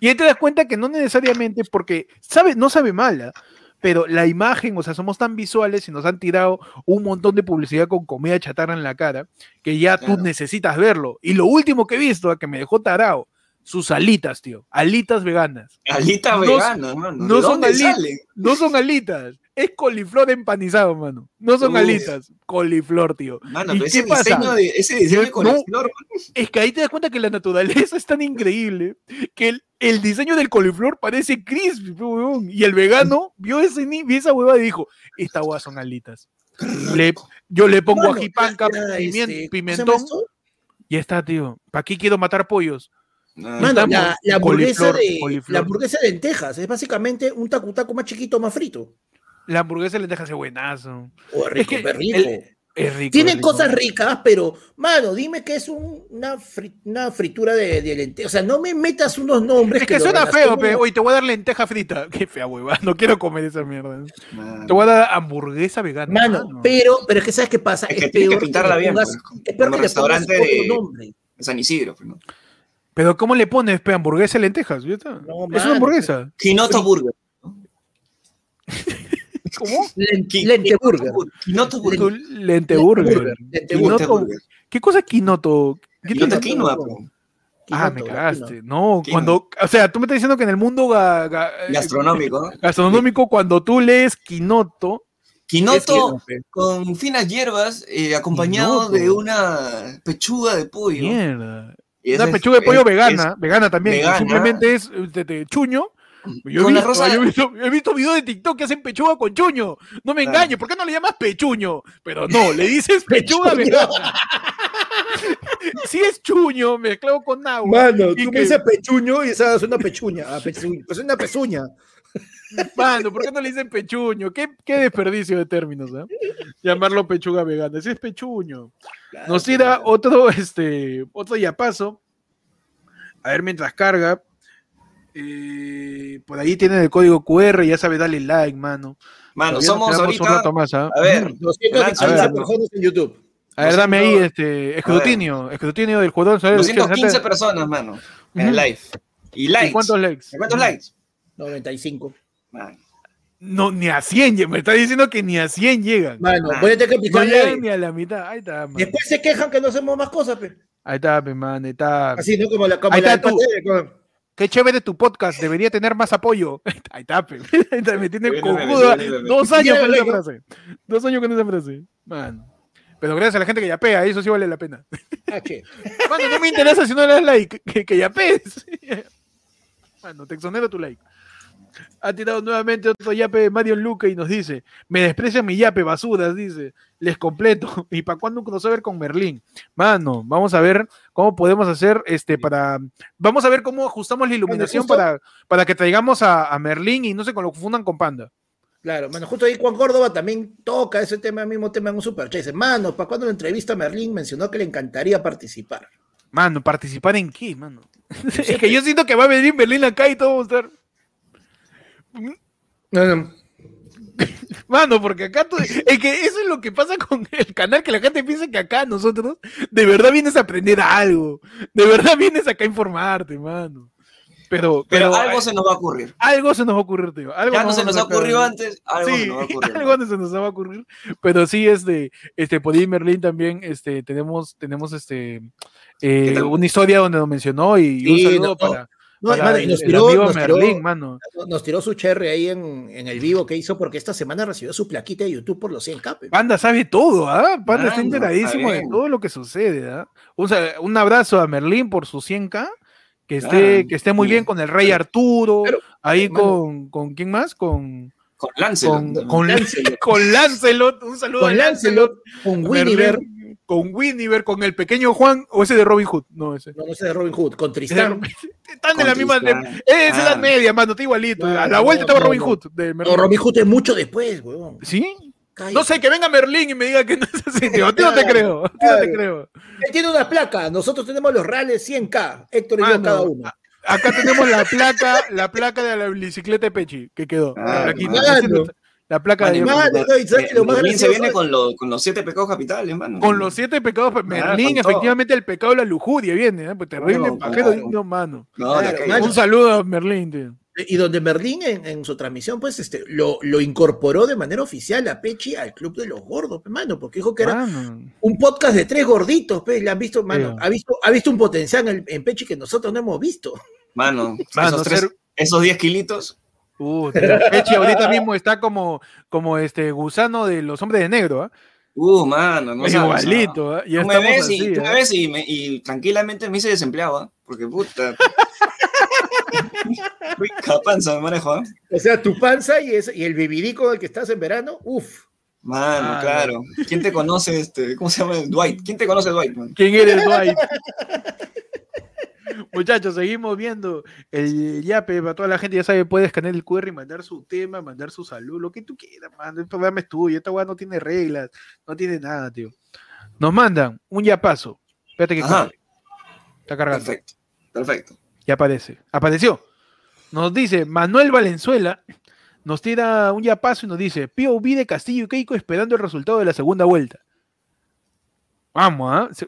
Y ahí te das cuenta que no necesariamente porque sabe, no sabe mala, pero la imagen, o sea, somos tan visuales y nos han tirado un montón de publicidad con comida chatarra en la cara que ya tú necesitas verlo. Y lo último que he visto, que me dejó tarao, sus alitas, tío, alitas veganas. Alita No- vegana, mano. no ¿De son dónde ali- salen? No son alitas, es coliflor empanizado, mano. No son alitas, coliflor, tío. Mano, ¿Y pero qué ese pasa? diseño de, ese diseño de No, coliflor, Es que ahí te das cuenta que la naturaleza es tan increíble que el, el diseño del coliflor parece crispy, huevón. Y el vegano vio, ese, ni- vio esa huevada y dijo, esta hueá son alitas. Le- yo le pongo Mano, ají panca, era, pimien- este, ¿cómo se llama pimentón, esto? y está, tío. ¿Para qué quiero matar pollos? Mano, la, la hamburguesa coliflor, de, coliflor. la hamburguesa de lentejas es básicamente un tacutaco más chiquito, más frito. La hamburguesa le deja ese buenazo. O rico, que es rico. el- Es rico. Tiene es rico. cosas ricas, pero, mano, dime que es un- una, fri- una fritura de, de lentejas. O sea, no me metas unos nombres Es que suena feo, relacionen pe. a- Oye, te voy a dar lenteja frita. Qué fea hueva. No quiero comer esa mierda. mano. Te voy a dar hamburguesa vegana. Mano, mano. pero, pero es que ¿sabes qué pasa? Es que tienes que peor pintarla le bien, pongas- pues, es peor que le pongas restaurante otro de- nombre. San Isidro, pues, ¿no? Pero ¿cómo le pones, pe? Hamburguesa y lentejas. Ya está. No, es mano, una hamburguesa. Quinoto Burger. (laughs) ¿Cómo? Len- Qui- Lente burger. Quinoto Burger. Tu lente burger. Lente Quinoto- burger. burger. ¿Qué cosa es quinoto? ¿Qué Quinoto quinoa. Ah, me cagaste. No, cuando, o sea, tú me estás diciendo que en el mundo ga- ga- eh, Gastronómico, (laughs) gastronómico, cuando tú lees quinoto, Quinoto con finas hierbas, eh, acompañado Quinoto. de una pechuga de pollo. mierda. Y Una pechuga de pollo es- vegana, vegana también, vegana. simplemente es de, de chuño. Yo he, Con visto, rosa- yo he visto, he visto videos de TikTok que hacen pechuga con chuño. No me Claro. engañes, ¿por qué no le llamas pechuño? Pero no, le dices (laughs) pechuga vegana. (laughs) Si es chuño mezclado con agua. Mano, Y tú que- me dices pechuño y esa es una pechuña. Ah, pezuña. Pues es una pezuña. Mano, ¿por qué no le dicen pechuño? ¿Qué, qué desperdicio de términos, ¿ah? Llamarlo pechuga vegana. Ese es pechuño. Nos tira otro, este, otro yapazo. A ver, mientras carga. Eh, por ahí tienen el código QR, ya sabes, dale like, mano. Mano, Todavía somos ahorita. un rato más, ¿ah? A ver, 215 A ver, personas en YouTube. A ver, dame ahí 200 este escrutinio, escrutinio del jugador. ¿sabes? 215 personas, mano, en el live. Y ¿Y likes. cuántos likes? ¿Cuántos likes? 95. Mano, No, ni a 100, lle- me está diciendo que ni a 100 llegan. Mano, voy a tener que No llegan ni a la mitad. Ahí está, man. Después se quejan que no hacemos más cosas, pe. Ahí está, pe, man. Ahí está. Así, ¿no? Como la, como Ahí la está del tú. pastel, como- Qué chévere tu podcast, debería tener más apoyo. (laughs) Ahí está, pe. (laughs) Me tiene meme. Dos años con esa frase. Dos años con esa frase. Man. Pero gracias a la gente que ya pega, eso sí vale la pena. (laughs) Ah, che. Mano, no me interesa si no le das like, que, que ya pegues. Mano, te exonero tu like. Ha tirado nuevamente otro yape de Mario Luca y nos dice, me desprecian mi yape, basuras, dice, les completo. (laughs) ¿Y para cuándo un crossover con Merlín? Mano, vamos a ver cómo podemos hacer este para, vamos a ver cómo ajustamos la iluminación justo- para, para que traigamos a, a Merlín y no se lo confundan con Panda. Claro, mano, justo ahí Juan Córdoba también toca ese tema, mismo tema en un super Dice, mano, ¿para cuando la entrevista a Merlín mencionó que le encantaría participar? Mano, ¿participar en qué, mano? (laughs) es que yo siento que va a venir Merlín acá y todo va a estar... No, no. (laughs) Mano, porque acá tú, es que eso es lo que pasa con el canal, que la gente piensa que acá nosotros de verdad vienes a aprender algo, de verdad vienes acá a informarte, mano. Pero, Pero, pero, algo se nos va a ocurrir. algo se nos va a ocurrir, tío. Algo Ya no se nos a ha ocurrido antes, algo sí, se nos va a ocurrir. (laughs) algo se nos va a ocurrir. Pero sí, este, este, por ahí Merlín también, este, tenemos, tenemos este, eh, una historia donde nos mencionó y un saludo no, no. para, No, para mano, y el, nos tiró, amigo nos tiró- Merlín, mano. nos tiró su cherry ahí en, en el vivo que hizo porque esta semana recibió su plaquita de YouTube por los 100 capes. Panda sabe todo, ¿ah? Panda está enteradísimo de todo lo que sucede, ¿ah? Un, abrazo a Merlín por su 100k, que esté, Claro, que esté muy bien con el Rey Arturo, Pero, ahí mano. con, con, ¿quién más? Con, Con Lancelot. con, Lancelot. (laughs) con Lancelot, un saludo a Con Lancelot, con Winniver, Merlín, con Winiver, con el pequeño Juan o ese de Robin Hood. No, ese. No, sé de Robin Hood, con Tristán. Están de la misma. Tristán. es edad Ah. media, mano, está igualito. a la vuelta no, estaba Robin. Hood. de Robin Hood es mucho después, weón. ¿Sí? Cállate. No sé, que venga Merlín y me diga que no es así. tío. A ti no te creo. A ti no te creo. Él tiene una placa. Nosotros tenemos los reales 100K. Héctor y yo Mano, cada uno. Acá tenemos la placa, la placa de la bicicleta de Pechi, que quedó. Ah, La placa de Merlín se viene con, lo- con los siete pecados capitales, mano. Con los siete pecados, pues, Ah, Merlín, con todo. efectivamente, el pecado de la lujuria viene, ¿eh? Pues terrible, No, pajero, claro. no, mano. No, la Claro, calle. mano. Un saludo a Merlín, tío. Y donde Merlín en, en su transmisión, pues, este, lo, lo incorporó de manera oficial a Pechi al Club de los Gordos, pe, mano, porque dijo que era Mano. un podcast de tres gorditos, pe, le han visto, mano, ha visto, ha visto un potencial en, en Pechi que nosotros no hemos visto. Mano, Mano, esos, tres- ser- esos 10 kilitos. Uh, Pechi ahorita mismo está como, como este gusano de los hombres de negro, ¿ah? Uh, mano, no sabes, Igualito, ¿ah? Ya Tú me estamos ves, y, así, tú ¿ah? me ves y, me- y tranquilamente me hice desempleado, ¿ah? Porque puta. (laughs) Rica panza me manejo. O sea, tu panza y, ese- y el bebidico con el que estás en verano, uff. Mano, Ah, claro. ¿Quién te conoce, este? ¿Cómo se llama? Dwight. ¿Quién te conoce, Dwight, man? ¿Quién eres, Dwight? (laughs) (laughs) Muchachos, seguimos viendo el yape para toda la gente. Ya sabe, puede escanear el QR y mandar su tema, mandar su salud, lo que tú quieras, mano. El programa es tuyo. Esta weá no tiene reglas, no tiene nada, tío. Nos mandan un yapazo. Espérate que cargue. Está cargando. Perfecto. Perfecto. Ya aparece. Apareció. Nos dice Manuel Valenzuela. Nos tira un yapazo y nos dice POV de Castillo y Keiko esperando el resultado de la segunda vuelta. Vamos, ¿ah?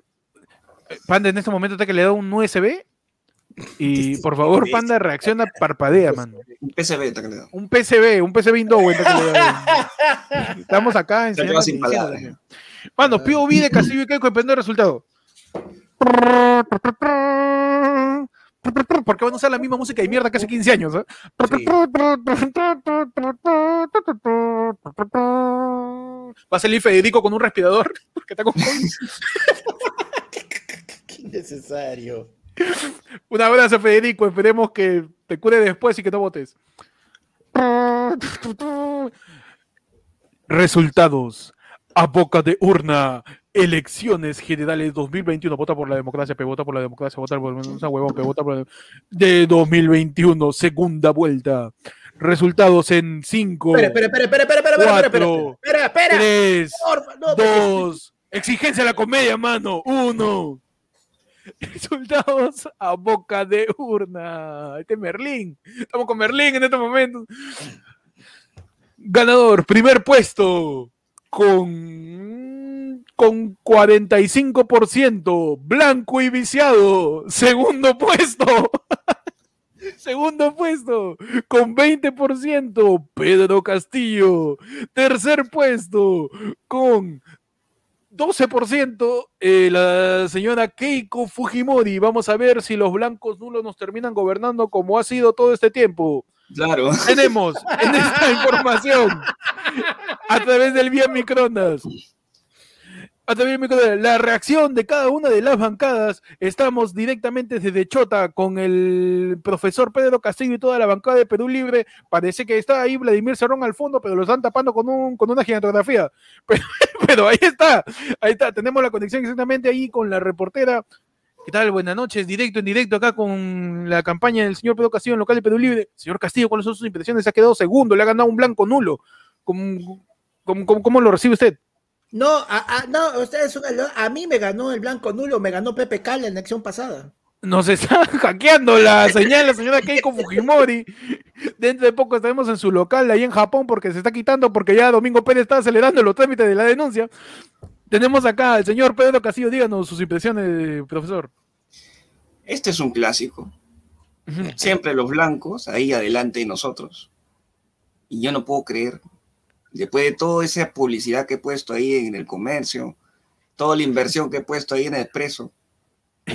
Eh, Panda en este momento está que le da un USB. Y (laughs) por favor, Panda, reacciona, parpadea, mano. Un PCB, te creo. Un PCB, un PCB da. (laughs) Estamos acá quedado sin palabras. Mano, POV de Castillo y Keiko esperando el resultado. Porque van a usar la misma música de mierda que hace 15 años. ¿eh? Sí. Va a salir Federico con un respirador. (laughs) Que está con. Qué innecesario. (laughs) Un abrazo, Federico. Esperemos que te cure después y que no votes. Resultados. A boca de urna. Elecciones generales 2021. Vota por la democracia, pe, vota por la democracia, vota por esa huevón, pe, vota por la- de 2021. Segunda vuelta. Resultados en 5, Espera, espera, espera, espera, espera, espera, espera, espera, espera, espera, 3, porfa, no, porque- 2. Exigencia a la comedia, mano. 1. (laughs) Resultados a boca de urna. Este es Merlín. Estamos con Merlín en este momento. Ganador, primer puesto. Con, con 45%. Blanco y viciado. Segundo puesto. (laughs) Segundo puesto. Con 20%. Pedro Castillo. Tercer puesto. Con 12% eh, la señora Keiko Fujimori. Vamos a ver si los blancos nulos nos terminan gobernando como ha sido todo este tiempo. Claro. Tenemos en esta información a través del vía microondas. A través del microondas, la reacción de cada una de las bancadas. Estamos directamente desde Chota con el profesor Pedro Castillo y toda la bancada de Perú Libre. Parece que está ahí Vladimir Cerrón al fondo, pero lo están tapando con, un, con una gigantografía. (laughs) Pero, ahí está, ahí está. Tenemos la conexión exactamente ahí con la reportera. ¿Qué tal? Buenas noches, directo en directo acá con la campaña del señor Pedro Castillo en local de Perú Libre. Señor Castillo, ¿cuáles son sus impresiones? Ha quedado segundo, le ha ganado un blanco nulo. ¿Cómo, cómo, cómo- cómo lo recibe usted? No, a, a- no, usted es una, lo- a mí me ganó el blanco nulo, me ganó Pepe Cala en la elección pasada. Nos está (laughs) hackeando la señal la señora Keiko Fujimori. Dentro de poco estaremos en su local ahí en Japón porque se está quitando porque ya Domingo Pérez está acelerando los trámites de la denuncia. Tenemos acá al señor Pedro Castillo. Díganos sus impresiones, profesor. Este es un clásico. Siempre los blancos ahí adelante de nosotros. Y yo no puedo creer, después de toda esa publicidad que he puesto ahí en el comercio, toda la inversión que he puesto ahí en el expreso. (laughs)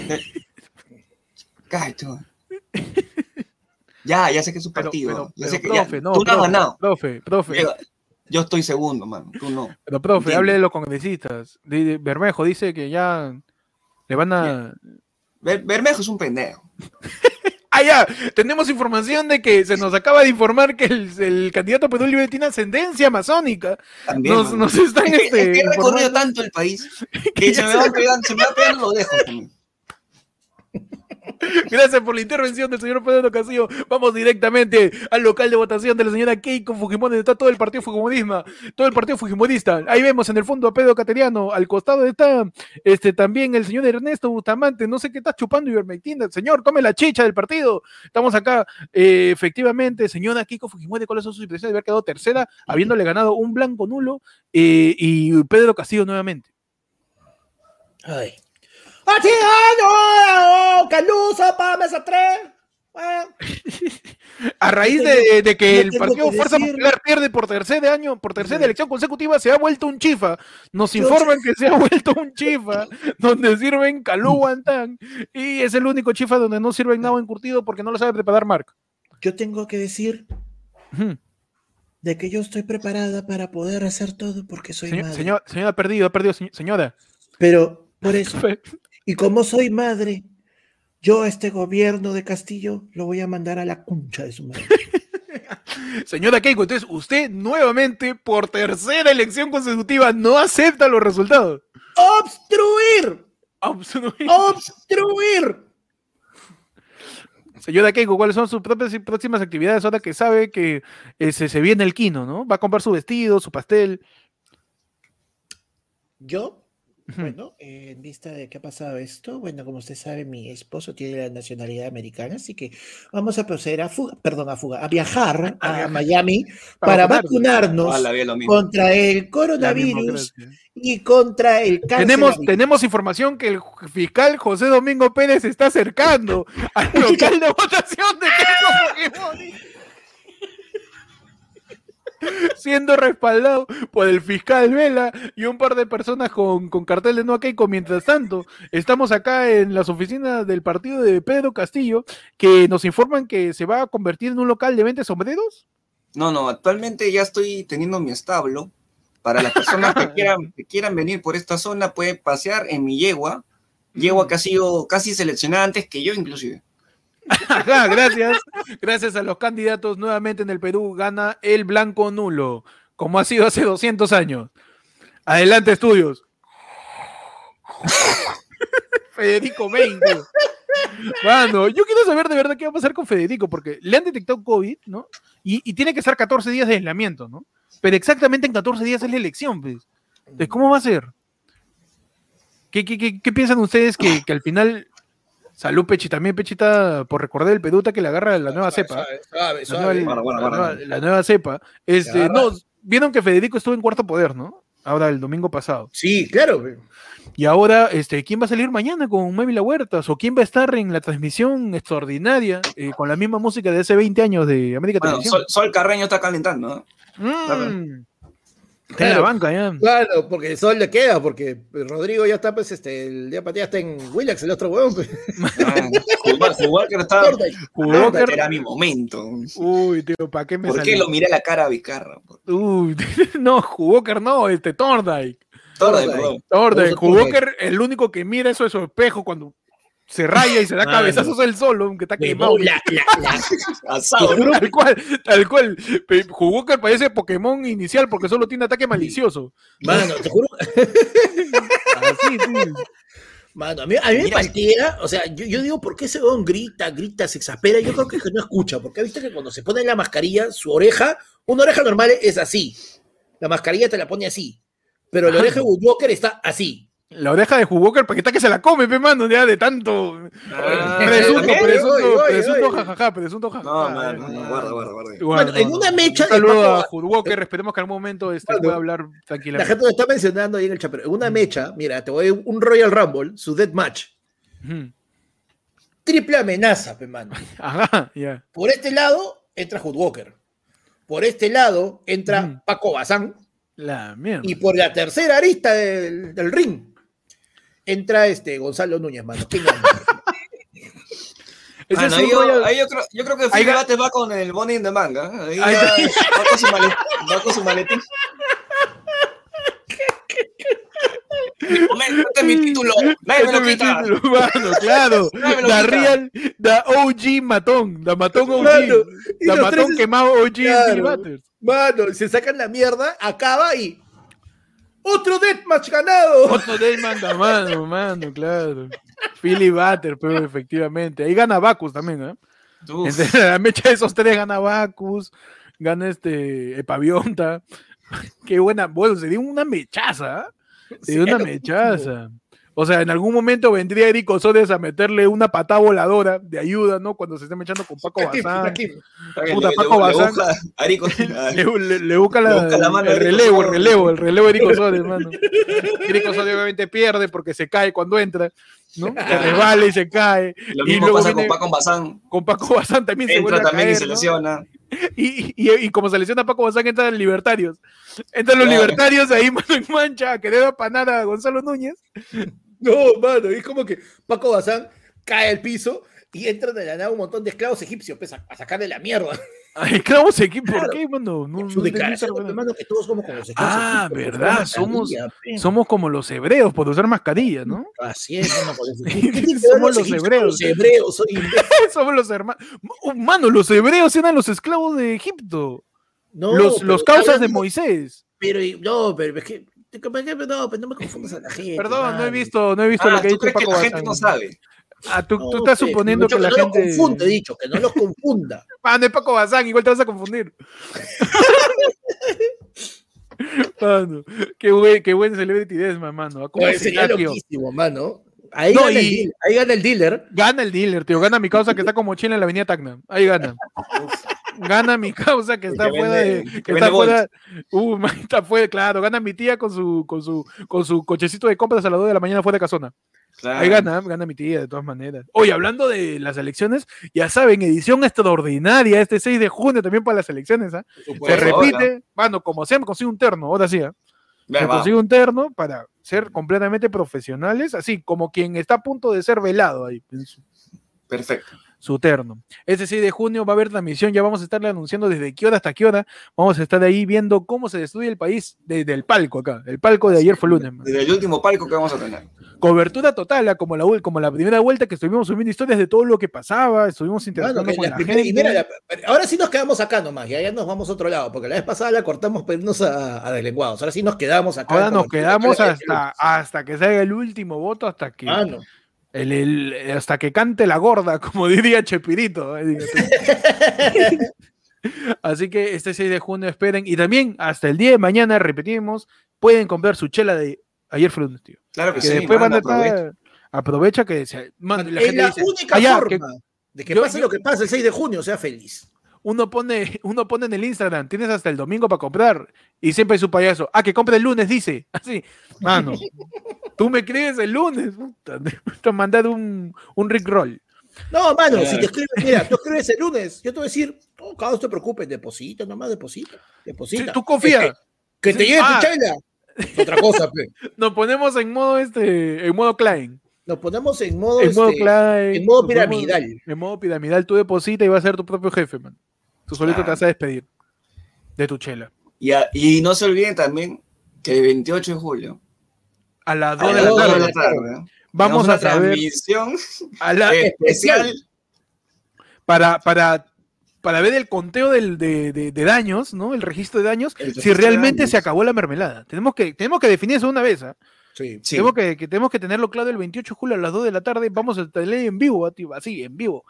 Ya, ya sé que es su Pero, partido. pero, ya pero, sé que ya- profe, no, tú no has profe, ganado. profe, profe. Yo, yo estoy segundo, mano. Tú no. Pero, profe, Entiendo. hable de los congresistas. Bermejo dice que ya le van a. Ber- Bermejo es un pendejo. (laughs) Ah, ya, tenemos información de que se nos acaba de informar que el, el candidato Libre tiene ascendencia masónica. También, Nos, están este, es que he recorrido tanto el país (laughs) que se me va pegando, se me va pegando lo dejo. también. (laughs) Gracias por la intervención del señor Pedro Castillo. Vamos directamente al local de votación de la señora Keiko Fujimori, está todo el partido Fujimorista, todo el partido Fujimorista. Ahí vemos en el fondo a Pedro Cateriano, al costado está este también el señor Ernesto Bustamante, no sé qué está chupando ivermectina. Señor, tome la chicha del partido. Estamos acá, eh, efectivamente, señora Keiko Fujimori, ¿cuáles son sus impresiones de haber quedado tercera, habiéndole ganado un blanco nulo eh, y Pedro Castillo nuevamente? Ay. A raíz de, de que el Partido que Fuerza Popular pierde por tercer año, por tercera Sí. elección consecutiva, se ha vuelto un chifa. Nos informan que se ha vuelto un chifa, (laughs) donde sirven calú guantán, y es el único chifa donde no sirven nada encurtido porque no lo sabe preparar Mark. Yo tengo que decir Ujú. de que yo estoy preparada para poder hacer todo porque soy Señor, madre. señor- señora ha perdido, ha perdido, se- señora. Pero por eso, (laughs) y como soy madre, yo a este gobierno de Castillo lo voy a mandar a la concha de su madre. (laughs) Señora Keiko, entonces usted nuevamente, por tercera elección consecutiva, no acepta los resultados. ¡Obstruir! Absolutamente. ¡Obstruir! (laughs) Señora Keiko, ¿cuáles son sus propias próximas actividades ahora que sabe que eh, se, se viene el quino, ¿no? Va a comprar su vestido, su pastel. Yo. Bueno, eh, en vista de que ha pasado esto, bueno, como usted sabe, mi esposo tiene la nacionalidad americana, así que vamos a proceder a fuga, perdón, a fuga, a viajar (laughs) a. Miami (laughs) Para vacunarnos Ah, contra el coronavirus y contra el cáncer. Tenemos, tenemos información que el fiscal José Domingo Pérez se está acercando al (laughs) local de votación de Keiko Fujimori. Siendo respaldado por el fiscal Vela y un par de personas con, con cartel de no a Keiko. Mientras tanto, estamos acá en las oficinas del partido de Pedro Castillo, que nos informan que se va a convertir en un local de venta de sombreros. No, no, actualmente ya estoy teniendo mi establo. Para las personas que (laughs) quieran, que quieran venir por esta zona, pueden pasear en mi yegua. Yegua que ha sido casi seleccionada antes que yo, inclusive. Gracias. Gracias a los candidatos nuevamente en el Perú gana el blanco nulo, como ha sido hace 200 años. Adelante, estudios. (laughs) Federico 20. Mano, yo quiero saber de verdad qué va a pasar con Federico, porque le han detectado COVID, ¿no? Y, tiene que estar 14 días de aislamiento, ¿no? Pero exactamente en 14 días es la elección, pues. Entonces, ¿cómo va a ser? ¿Qué, qué, qué- piensan ustedes que al final Salud, Pechi, también Pechita, por recordar el peduta que le agarra la nueva cepa. La nueva, la la cepa. Este, no, vieron que Federico estuvo en cuarto poder, ¿no? Ahora, el domingo pasado. Sí, claro. Y ahora, este, ¿quién va a salir mañana con Mávila Huertas? ¿O quién va a estar en la transmisión extraordinaria eh, con la misma música de hace 20 años de América Bueno, Televisión? Sol, Sol Carreño está calentando, ¿no? Mm. Está en la Claro. banca ya. Claro, porque el sol le queda, porque Rodrigo ya está, pues, este, el día para está en Willax, el otro huevón. pues. Ah, no está. Que- era mi momento. Uy, tío, ¿para qué me ¿Por qué lo miré a la cara a Vizcarra? Uy, (laughs) no, Jugoker no, este Thorndike. Thorndike, Thorndike. perdón. Thorndike, Uso Jugoker, el único que mira eso es su espejo cuando se raya y se da Mano. cabezazos él solo, aunque está quemado. Huevón, la- la- la- (laughs) Asado. Te juro Tal cual, tal cual. Pe- Jugoker parece Pokémon inicial porque solo tiene ataque malicioso. Mano, te juro, (laughs) Así, sí. Mano, a mí, a mí me paltea, o sea, yo, yo digo, ¿por qué ese weón grita, grita, se exaspera? Yo creo que es que no escucha, porque ha visto que cuando se pone la mascarilla, su oreja, una oreja normal es así, la mascarilla te la pone así, pero la oreja de Woodwalker está así. La oreja de Jugoker, porque está que se la come, pe mano, ya de tanto. Ah, presunto, presunto, Oye, oye, presunto, oye. jajaja, presunto, jajaja. No, mano, no, guarda, guarda, guarda. En una mecha Un saludo a Jugoker, esperemos que en algún momento este, pueda hablar La tranquilamente. gente lo está mencionando ahí en el chat, pero en una mecha, mira, te voy a un Royal Rumble, su Death Match, triple amenaza, pe mano. (laughs) Ajá, ya. Por este lado entra Woodwalker, por este lado entra. Paco Bazán, La mierda. Y por la tercera arista del, del ring entra este Gonzalo Núñez, mano. ¿Quién gana? (laughs) Un ahí yo, ahí yo creo, yo creo que Phil Bates va con el Bonnie in the manga. Ahí Ahí ya va, con su maletín, va con su maletín. este es mi título. Nadie me lo es mi quita. título, (laughs) mano, claro. Da real, da OG matón, da matón OG. Mano, Da matón tres- quemado OG en Claro. Butters. Mano, se sacan la mierda, acaba y. ¡Otro deathmatch ganado! Otro del manda mano, claro. Philly Butter, pero efectivamente. Ahí gana Bacus también, ¿eh? Entre la mecha de esos tres gana Bacus, gana este Epavionta. Qué buena, bueno, se dio una mechaza, ¿ah? Se dio una mechaza. O sea, en algún momento vendría Eric Osodes a meterle una patada voladora de ayuda, ¿no? Cuando se esté mechando con Paco Bazán. puta, le- Paco Bazán. (laughs) Le, busca, la, mano el relevo, el relevo, el relevo de Eric (laughs) Osodes, mano. Eric Osodes obviamente pierde porque se cae cuando entra, ¿no? Se resbala y se cae. Lo Y mismo luego pasa viene- con Paco Bazán. Con Paco Bazán también se vuelve Entra a también y caer, se ¿no? lesiona. Y, y, y como se lesiona Paco Bazán, entran los libertarios. Entran los Claro. libertarios ahí, mano en mancha, a querer apanar a Gonzalo Núñez. No, mano, es como que Paco Bazán cae al piso y entran de la nada un montón de esclavos egipcios pues, a, a sacarle la mierda. Ay, esclavos aquí, ¿por qué, mano? No, Su no declaración, hermano, que todos somos como los esclavos Ah, egipcios, verdad, somos-. Somos como los hebreos por usar mascarilla, ¿no? Así es, hermano, por eso. (laughs) ¿Qué tiene que ver Somos los egipcios con hebreos. Los hebreos, soy. (laughs) Somos los hermanos. Mano, los hebreos eran los esclavos de Egipto. No, los, los causas de- Moisés. Pero, no, pero es que. No, pero no me confundas a la (laughs) gente. Perdón, no he mano. visto, no he visto Ah, lo que ha ¿tú dicho crees que la gente no sabe? Ah, tú, No, tú estás suponiendo dicho que la no gente. los confunda, he dicho, que no los confunda. (laughs) Ah, no es Paco Bazán, igual te vas a confundir. (laughs) Mano, qué buen, qué buen celebrity Desma, mano. Loquísimo, mano. Ahí, No, gana el y- dealer, ahí gana el dealer. Gana el dealer, tío. Gana mi causa que está como Chile en la avenida Tacna. Ahí gana. Gana mi causa que está que fuera vende- de. que está fuera. Uh, (laughs) está fuera, claro. Gana mi tía con su, con su, con su cochecito de compras a las 2 de la mañana fuera de casona. Claro. Ahí gana, gana mi tía, de todas maneras. Oye, hablando de las elecciones, ya saben, edición extraordinaria este 6 de junio también para las elecciones, ¿ah? Se repite, bueno, como sea, me consigo un terno, ahora sí, ¿ah? Ya, me va. consigo un terno para ser completamente profesionales, así como quien está a punto de ser velado ahí, Perfecto. Su terno. Este 6 de junio va a haber transmisión, ya vamos a estarle anunciando desde qué hora hasta qué hora, vamos a estar ahí viendo cómo se destruye el país desde el palco acá, el palco de ayer fue lunes. man. Desde el último palco que vamos a tener. Cobertura total, ah, como la, como la primera vuelta que estuvimos subiendo historias de todo lo que pasaba, estuvimos interactuando que con la primera- y mira, la- ahora sí nos quedamos acá nomás, y allá nos vamos a otro lado, porque la vez pasada la cortamos para irnos a, a deslenguados. Ahora sí nos quedamos acá. Ahora nos quedamos hasta, hasta que salga el último voto, hasta que, Mano, el, el- hasta que cante la gorda, como (laughs) diría Chepirito. eh. (laughs) Así que este 6 de junio esperen. Y también hasta el día de mañana, repetimos, pueden comprar su chela de ayer fue lunes, tío. Claro que, Que sí. después van estar. aprovecha. Aprovecha que se- man, la es gente la dice, única "Ah, ya, forma que de que yo- pase yo- lo que pase el 6 de junio, sea feliz. uno pone, uno pone en el Instagram, tienes hasta el domingo para comprar. Y siempre hay su payaso. Ah, que compre el lunes, dice. (laughs) Así. Mano, tú me crees el lunes. Puta, te han mandado un, un Rick Roll. No, mano, Claro. si te escribes, mira, tú escribes el lunes, yo te voy a decir, no, cada no te preocupes, deposita, nomás deposita, deposita. Si tú confías. Que, que te Sí, llegue ah. tu chela. Es Otra cosa, pe. (laughs) Nos ponemos en modo este, en modo Klein. Nos ponemos en modo, En modo este, Klein. en modo ponemos piramidal. En modo piramidal, tú deposita y vas a ser tu propio jefe, man. Tú solito te Claro. vas a despedir de tu chela. Y, a- y no se olviden también que el 28 de julio, A las a 2 de la dos de tarde. la tarde. Vamos a saber transmisión a la- especial. para, para, para ver el conteo del- de, de- de daños, ¿no? El registro de daños, si realmente daños. se acabó la mermelada. Tenemos que, tenemos que definir eso una vez, ¿ah? Sí. Sí. Tenemos, que, que tenemos que tenerlo claro el 28 de julio a las 2 de la tarde. Vamos a tener en vivo, así, en vivo.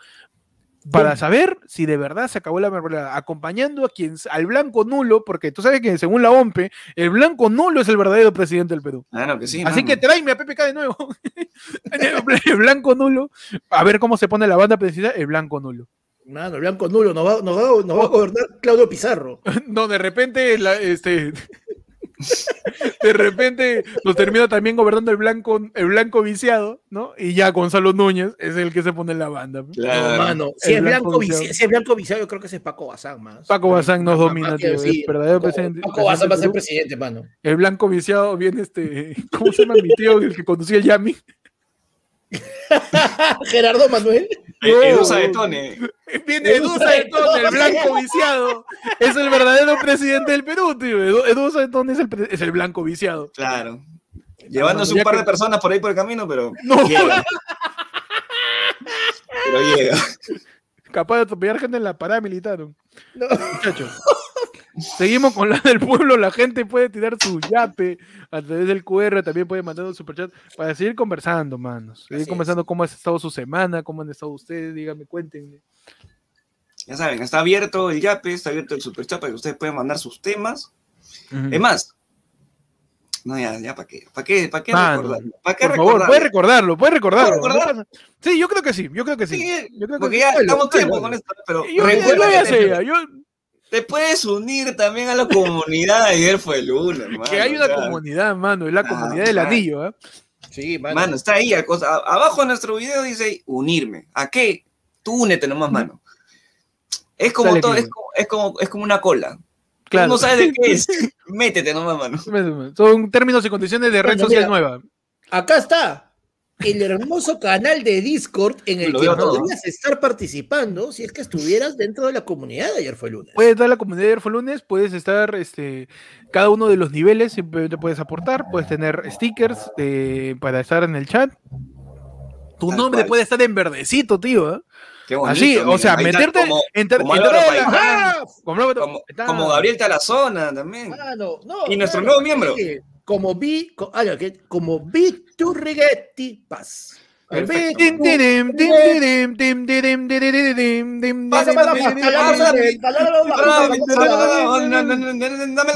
Para saber si de verdad se acabó la mermelada, acompañando a quien, al blanco nulo, porque tú sabes que según la OMPE, el blanco nulo es el verdadero presidente del Perú. Claro que sí. Así que tráeme a PPK de nuevo. (laughs) el blanco nulo. A ver cómo se pone la banda presidencial, el blanco nulo. Mano, el blanco nulo nos va, nos va- nos va a gobernar Claudio Pizarro. (laughs) No, de repente, la- este, de repente nos termina también gobernando el blanco, el blanco viciado, ¿no? Y ya Gonzalo Núñez es el que se pone en la banda. Claro. No, mano, si El es, blanco blanco viciado. vici- si es blanco viciado, yo creo que ese es Paco Bazán más. Paco Bazán nos domina, más tío, sí, el verdadero Paco- presidente- Paco Bazán va a ser presidente presidente, mano. El blanco viciado viene este, (laughs) ¿cómo se llama mi tío, el que conducía el Yami? (laughs) Gerardo Manuel. Eh, Edusa de Tone. Viene Edu Edu Saetón, el blanco viciado. Es el verdadero presidente del Perú, tío. Edu, Edu Saetón es el, es el blanco viciado. Claro. Llevándose un par que- de personas por ahí por el camino, pero No. llega. (laughs) pero llega. Capaz de atropellar gente en la parada militar. ¿no? No. Muchachos. Seguimos con la del pueblo. La gente puede tirar su yape a través del QR. También puede mandar un superchat para seguir conversando, manos. Seguir Así conversando cómo ha estado su semana, cómo han estado ustedes. Díganme, cuéntenme. Ya saben, está abierto el Yape, está abierto el Superchat para que ustedes puedan mandar sus temas. Ujú. Es más, no, ya, ya, ¿para qué? ¿Para qué, para qué Mano, recordarlo? ¿Para qué Por favor, recordarlo? puede recordarlo, puede recordarlo. ¿Puedo recordar? No pasa- Sí, yo creo que sí, yo creo que sí. Sí, Yo creo que porque sí. ya Bueno, estamos tiempo bueno. con esto, pero Yo, yo recuerda ya que te, yo- te puedes unir también a la comunidad de ayer fue el lunes, hermano. que hay una comunidad, mano, es la Ah, comunidad del anillo, ¿eh? Sí, mano. Mano, está ahí, la cosa. Abajo de nuestro video dice unirme. ¿A qué? Tú únete nomás, mano. Es como todo, es como, es como, es como una cola. Claro. Tú no sabes de qué es. (laughs) Métete nomás, mano. Son términos y condiciones de red Bueno, social mira. nueva. Acá está. El hermoso canal de Discord en el Lo que veo podrías estar participando si es que estuvieras dentro de la comunidad de ayer fue lunes. Puedes dar la comunidad de Ayer fue lunes, puedes estar, este, cada uno de los niveles, simplemente puedes aportar, puedes tener stickers eh, para estar en el chat. Tu Tal nombre cual. puede estar en verdecito, tío. ¿eh? Qué bonito. Así, o sea, ahí meterte, Como, entrar- como la- ¡Ah! como, Gabriel Tarazona también. No, Y nuestro claro, nuevo miembro. sí, Como vi, ah, como vi tu Rigetti Paz.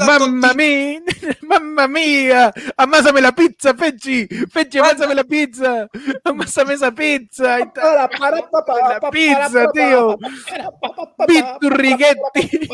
Mamma mia, mamma mia, ammassami la pizza, Fecci, Fecci, ammassami la pizza, ammassami esa pizza, la pizza, tio, Bitturrighetti.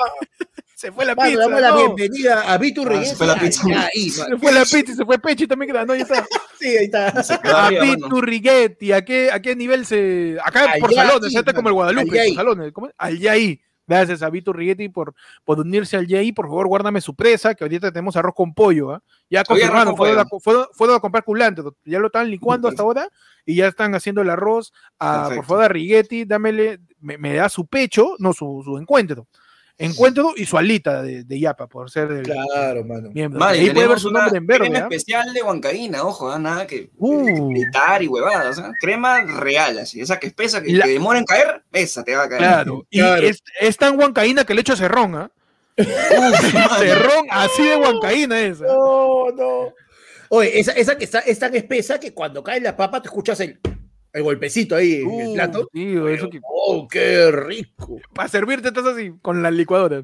Se fue la pizza, damos la no. bienvenida a Vitu Ah, se Righetti. fue la pizza. Ah, ahí, Se fue la pizza y se fue Pechi también, que no, ya está. (laughs) Sí, ahí está. Se A. Vitu Righetti, ¿a qué, ¿a qué nivel se...? Acá por Allá, salones, sí, ya está como el Guadalupe, allá por ahí. salones. ¿cómo? Al Yaí. Gracias a Vitu Righetti por, por unirse al Yaí. Por favor, guárdame su presa, que ahorita tenemos arroz con pollo. ¿ah? Ya Hoy arroz confirmado, con fueron fueron- fueron a comprar culantro. Ya lo están licuando hasta ahora y ya están haciendo el arroz. a- por favor, a Righetti, dámele, me, me da su pecho, no, su, su encuentro. Encuentro y su alita de, de yapa, por ser el Claro, mano. miembro. Madre, Ahí puede ver su nombre en verde. crema ¿ah? especial de Huancaína, ojo, ah, nada que Uh. gritar y huevadas, ¿ah? crema real, así, esa que es espesa, que, La- que demora en caer, esa te va a caer. Claro, (laughs) y Claro. Es, es tan huancaína que le echo cerrón, ¿ah? (laughs) (laughs) Cerrón así de huancaína esa. No, no. Oye, esa, esa que está, es tan espesa que cuando cae la papa te escuchas el, el golpecito ahí en el Uh, plato. tío, eso que Oh, qué rico. para servirte estás así con la licuadora.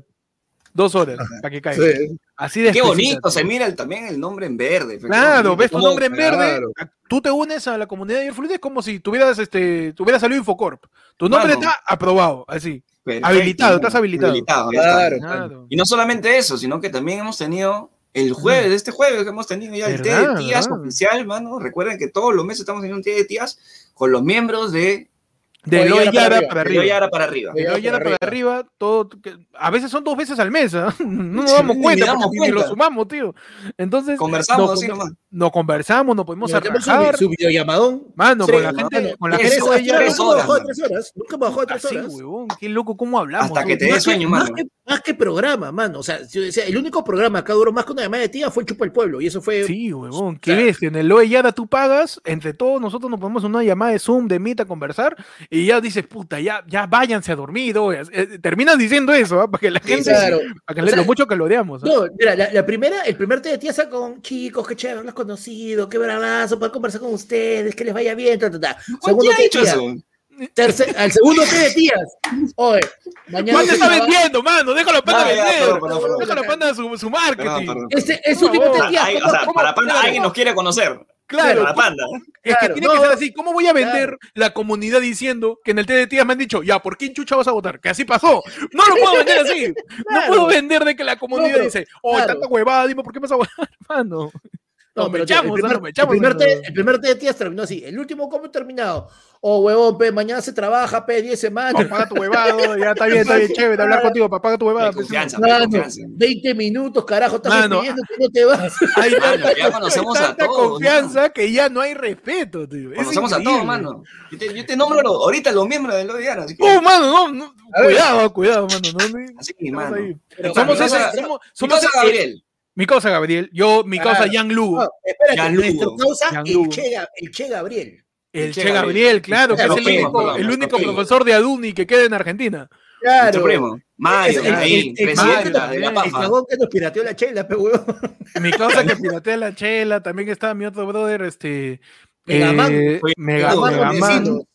Dos horas para que caiga. Sí. Así de Qué bonito, tío. se mira el- también el nombre en verde. Claro, ves tu nombre en verde, claro. tú te unes a la comunidad de Airfluid, es como si tuvieras este, tuvieras salido Infocorp. Tu nombre está aprobado, así. Perfecto, habilitado, estás habilitado. Claro. Claro. Y no solamente eso, sino que también hemos tenido el jueves, este jueves que hemos tenido ya el té de tías ¿verdad? oficial, mano. Recuerden que todos los meses estamos teniendo un té de tías con los miembros de De Eloy Yara para arriba, de. Yara para arriba. De Yara Eloy Yara para arriba, todo, que- a veces son dos veces al mes, ¿ah? (laughs) no nos Sí, damos cuenta, damos porque ni lo cuenta. sumamos, tío. Entonces, Conversamos nos, así nomás. nos conversamos, nos podemos tenemos su, arrancar. su videollamadón. Mano, Sí, con la mano, gente, con la gente de Yara. nunca bajó de mano. tres horas. Nunca bajó de tres Así, horas. huevón, qué loco, ¿cómo hablamos? Hasta que te dé Más que, sueño, más, mano. que, más que programa, mano. O sea, yo decía, el único programa que duró más que una llamada de tía fue el Chupa el Pueblo. Y eso fue. Sí, huevón, qué bestia. En el Loe Yara tú pagas, entre todos nosotros nos ponemos una llamada de Zoom, de Meet a conversar, y ya dices, puta, ya, ya váyanse a dormir. Eh, Terminas diciendo eso, ¿ah? para que la Sí, gente, Claro. para que O le- sea, lo mucho que lo odiamos. ¿ah? No, mira, la, la primera, el primer tía está con chicos, qué chévere, los conocido, qué bravazo, poder conversar con ustedes, que les vaya bien, ta, ta, ta. Segundo ¿Quién ha té de dicho tía. eso? Tercer- al segundo té de tías. Oye, mañana. Se está vendiendo, mano, déjalo Panda vender. Déjalo Panda su, su marketing. Perdón, perdón. Este es té favor. de tías. Ahí, o ¿cómo- sea, cómo- para Panda, alguien nos quiere conocer. Claro, Panda. es que Claro, tiene no, que ser así. ¿Cómo voy a vender Claro. la comunidad diciendo que en el tías me han dicho, ya, ¿por quién chucha vas a votar? Que así pasó. No lo puedo vender así. No puedo vender de que la comunidad pero, dice, oh, claro. tanta huevada, dime por qué me vas a votar, (laughs) mano. No, Nos pero echamos, el ¿no? primer, Nos echamos, el primer té, el primer té de tías terminó así. El último, ¿cómo ha terminado? Oh, huevón, pe, mañana se trabaja, pe, 10 semanas. Paga tu huevado, ya está bien, está bien, chévere, hablar contigo, papá, paga tu huevada. Pues, confianza, Mano, confianza. 20 minutos, carajo, estás Mano, pidiendo que no te vas. Hay Mano, tanta, ya conocemos hay a todos, confianza que ya no hay respeto, tío. Conocemos a todos, mano. Yo te, yo te nombro lo- ahorita los miembros de los Diana, así que. Oh, mano, no, no, cuidado, cuidado, mano. No, no, así, estamos mano. ahí. Pero Somos ese, somos, somos Gabriel. Mi causa Gabriel, yo, mi causa Yang Lugo. No, espérate, Lugo. causa, el che, el Che Gabriel. El Che Che Gabriel. Gabriel, claro, que es el único, el único primos. profesor de Aduni que queda en Argentina. Claro. Primo. Mario, Es el- ahí, el- el presidente de la, la el PAFA. cagón que nos pirateó la chela, pe huevón. Mi causa que (laughs) piratea la chela, también está mi otro brother, este. Megaman. eh, Oye, Mega- Pedro Megaman, Montesinos. Pedro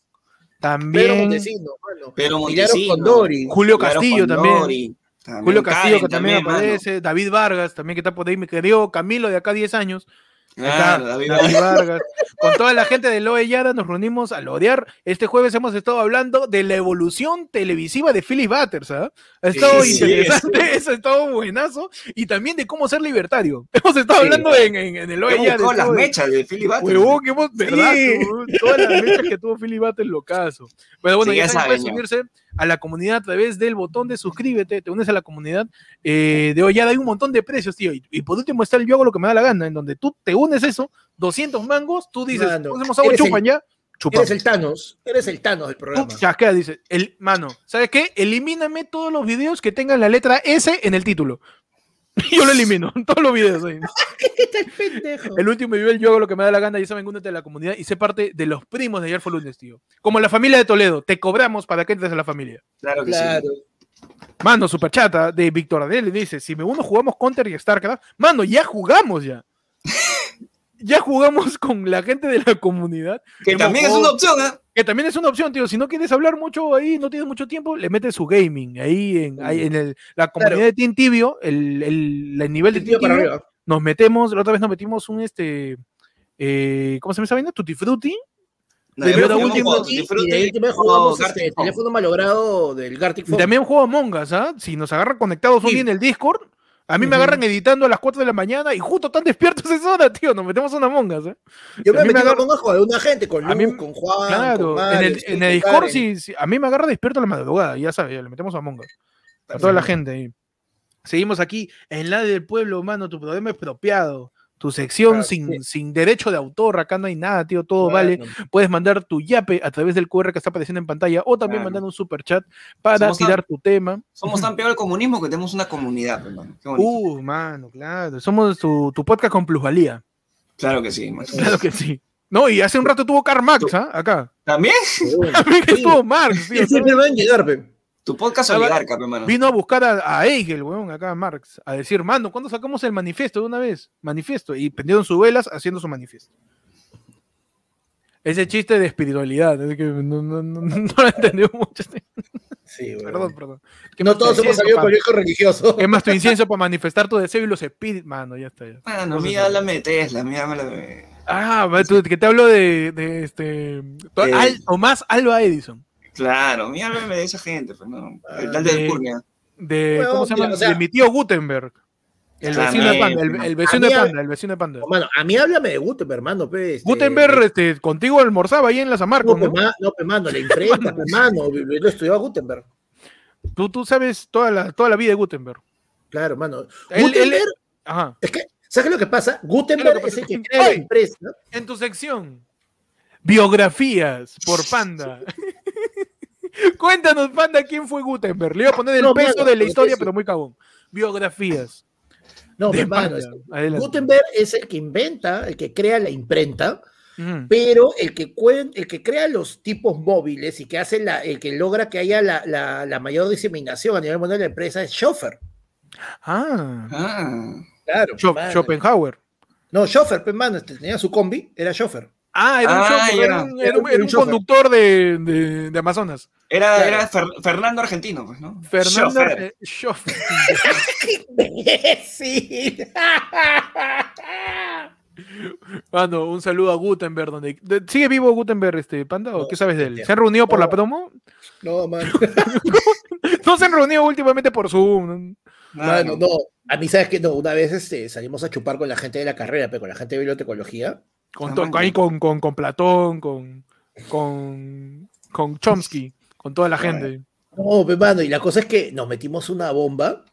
también. Montesinos, mano. Pedro. Condori. Julio Castillo también. También Julio Castillo, que también mano. aparece. David Vargas, también que está por ahí. Mi querido Camilo, de acá a 10 años. Claro, David David Vargas. Con toda la gente de Loe Yara nos reunimos a lorear. Este jueves hemos estado hablando de la evolución televisiva de Philip Butters. ¿ah? Ha estado Sí, interesante, eso ha estado buenazo. Y también de cómo ser libertario. (laughs) Hemos estado Sí. hablando en, en, en el Loe Yara. buscado las mechas de Philly Butters. Huevón, que hemos, ¿verdad? Todas las mechas que tuvo Philly Butters, locazo. Pero bueno, ya, ya saben, puedes saben, ya. A la comunidad a través del botón de suscríbete, te unes a la comunidad eh, de Ollada. Hay un montón de precios, tío. Y, y por último está el yo hago lo que me da la gana, en donde tú te unes eso, 200 mangos, tú dices, Mano, hacemos agua, el- chupan ya, chupamos. Eres el Thanos. Eres el Thanos del programa. Tú chasqueas, dice, el, mano, ¿sabes qué? Elimíname todos los videos que tengan la letra S en el título. (laughs) Yo lo elimino, (laughs) todos los videos. ahí. Está el pendejo. El último nivel, yo hago lo que me da la gana, ya saben, únete a la comunidad y sé parte de los primos de ayer fue lunes, tío. Como la familia de Toledo, te cobramos para que entres a la familia. Claro que Claro. sí. Mano, superchata de Víctor Adel dice, si me uno jugamos Counter y StarCraft, mano, ya jugamos ya. (laughs) ya jugamos con la gente de la comunidad, Que Hemos también es una opción, ¿ah? Que también es una opción, tío. Si no quieres hablar mucho ahí, no tienes mucho tiempo, le metes su gaming. Ahí en, ahí en el- la comunidad de Team Tibio, el, el- el nivel de Tío Team para Tibio, arriba. nos metemos, la otra vez nos metimos un este, eh, ¿cómo se esa vaina? Tutti Frutti. No, Primero, último, Y, y o jugamos este, teléfono malogrado del Gartic Y Phone. también juego Among Us, ¿ah? Si nos agarran conectados un Sí. día en el Discord, a mí me agarran editando a las 4 de la mañana y justo tan despiertos (laughs) es hora, tío. Nos metemos a una Among Us, ¿eh? Yo a me mí me metí agarra- con un juego de una gente, con A mí- Luz, con Juan, Claro, con en el, en con Discord, Karen. sí, sí, a mí me agarra despierto a la madrugada, ya sabes, ya le metemos a Among Us. A toda la gente ahí. Seguimos aquí en la del pueblo, mano. Tu programa expropiado. Tu sección sin, sí. sin derecho de autor. Acá no hay nada, tío. Todo vale. Puedes mandar tu yape a través del QR que está apareciendo en pantalla o también Claro. mandar un super chat para Somos tirar tu tema. Somos tan peor el comunismo que tenemos una comunidad, hermano. Uh, mano, claro. Somos tu, tu podcast con plusvalía. Claro que sí, hermano. Claro que sí. No, y hace un rato tuvo Karl Marx, ¿ah? Acá. ¿También? (laughs) También Sí. estuvo Marx, tío. (laughs) Siempre van a llegar, pe. Tu podcast oligarca, hermano. Vino a buscar a, a Hegel, weón, acá a Marx, a decir, mano, ¿cuándo sacamos el manifiesto de una vez? Manifiesto. Y prendieron sus velas haciendo su manifiesto. Ese chiste de espiritualidad, es que no, no, no, no (laughs) lo entendió mucho. Sí, bueno. Perdón, perdón. ¿Qué No todos hemos salido colegio religioso. ¿Qué más tu (laughs) incienso para manifestar tu deseo y los espíritus? Mano, ya está. Ya. Mano, mía, háblame de Tesla, mía, háblame de... Ah, tú, que te hablo de, de este. Eh. Al- Tomás Alba Edison. Claro, mía, háblame de esa gente, pues, ¿no? El tal de- Alcurnia. De, Bueno, ¿Cómo se llama? mira, o sea- de mi tío Gutenberg. El vecino de Panda. El, el vecino de Panda. El vecino de Panda. Mano, a mí háblame de Gutenberg, hermano, pe. este, Gutenberg, este, contigo almorzaba ahí en la Samarco, No, pe, ¿no? pe, mano, la imprenta, pe, mano. (laughs) Yo lo estudiaba Gutenberg. Tú, tú sabes toda la, toda la vida de Gutenberg. Claro, mano. Él- Gutenberg, Ajá. es que, ¿sabes lo que pasa? Gutenberg ¿Qué es el que (laughs) crea la empresa. En tu sección, biografías por Panda. (laughs) (laughs) Cuéntanos, Panda, quién fue Gutenberg. Le iba a poner el No, peso mano, de la historia, pero muy cagón. Biografías. No, de pe, mano, Panda. es que Adelante. Gutenberg es el que inventa, el que crea la imprenta, pero el que, cuen- el que crea los tipos móviles y que hace la, el que logra que haya la, la- la mayor diseminación a nivel mundial de la empresa es Schoeffer. Ah. Ah, Claro. Scho- mano. Schopenhauer. No, Schoeffer, pues, mano, este, tenía su combi, era Schoeffer. Ah, era un, Ah, chofer, ya. era un, era un- Era era un conductor de, de- de Amazonas. era, Claro. era Fer- Fernando Argentino, pues, ¿no? Fernando Chofer. Schoff- sí. (laughs) Mano, un saludo a Gutenberg. Donde, de- ¿Sigue vivo Gutenberg, este panda? ¿O qué sabes de él? ¿Se han reunido por la promo? No, mano. (laughs) No se han reunido últimamente por Zoom. Mano, no. A mí, ¿sabes qué? No, una vez este, salimos a chupar con la gente de la carrera, pero con la gente de bibliotecología. Con, to- ahí con, con, con Platón, con, con, con Chomsky, con toda la gente. No, pues, mano, y la cosa es que nos metimos una bomba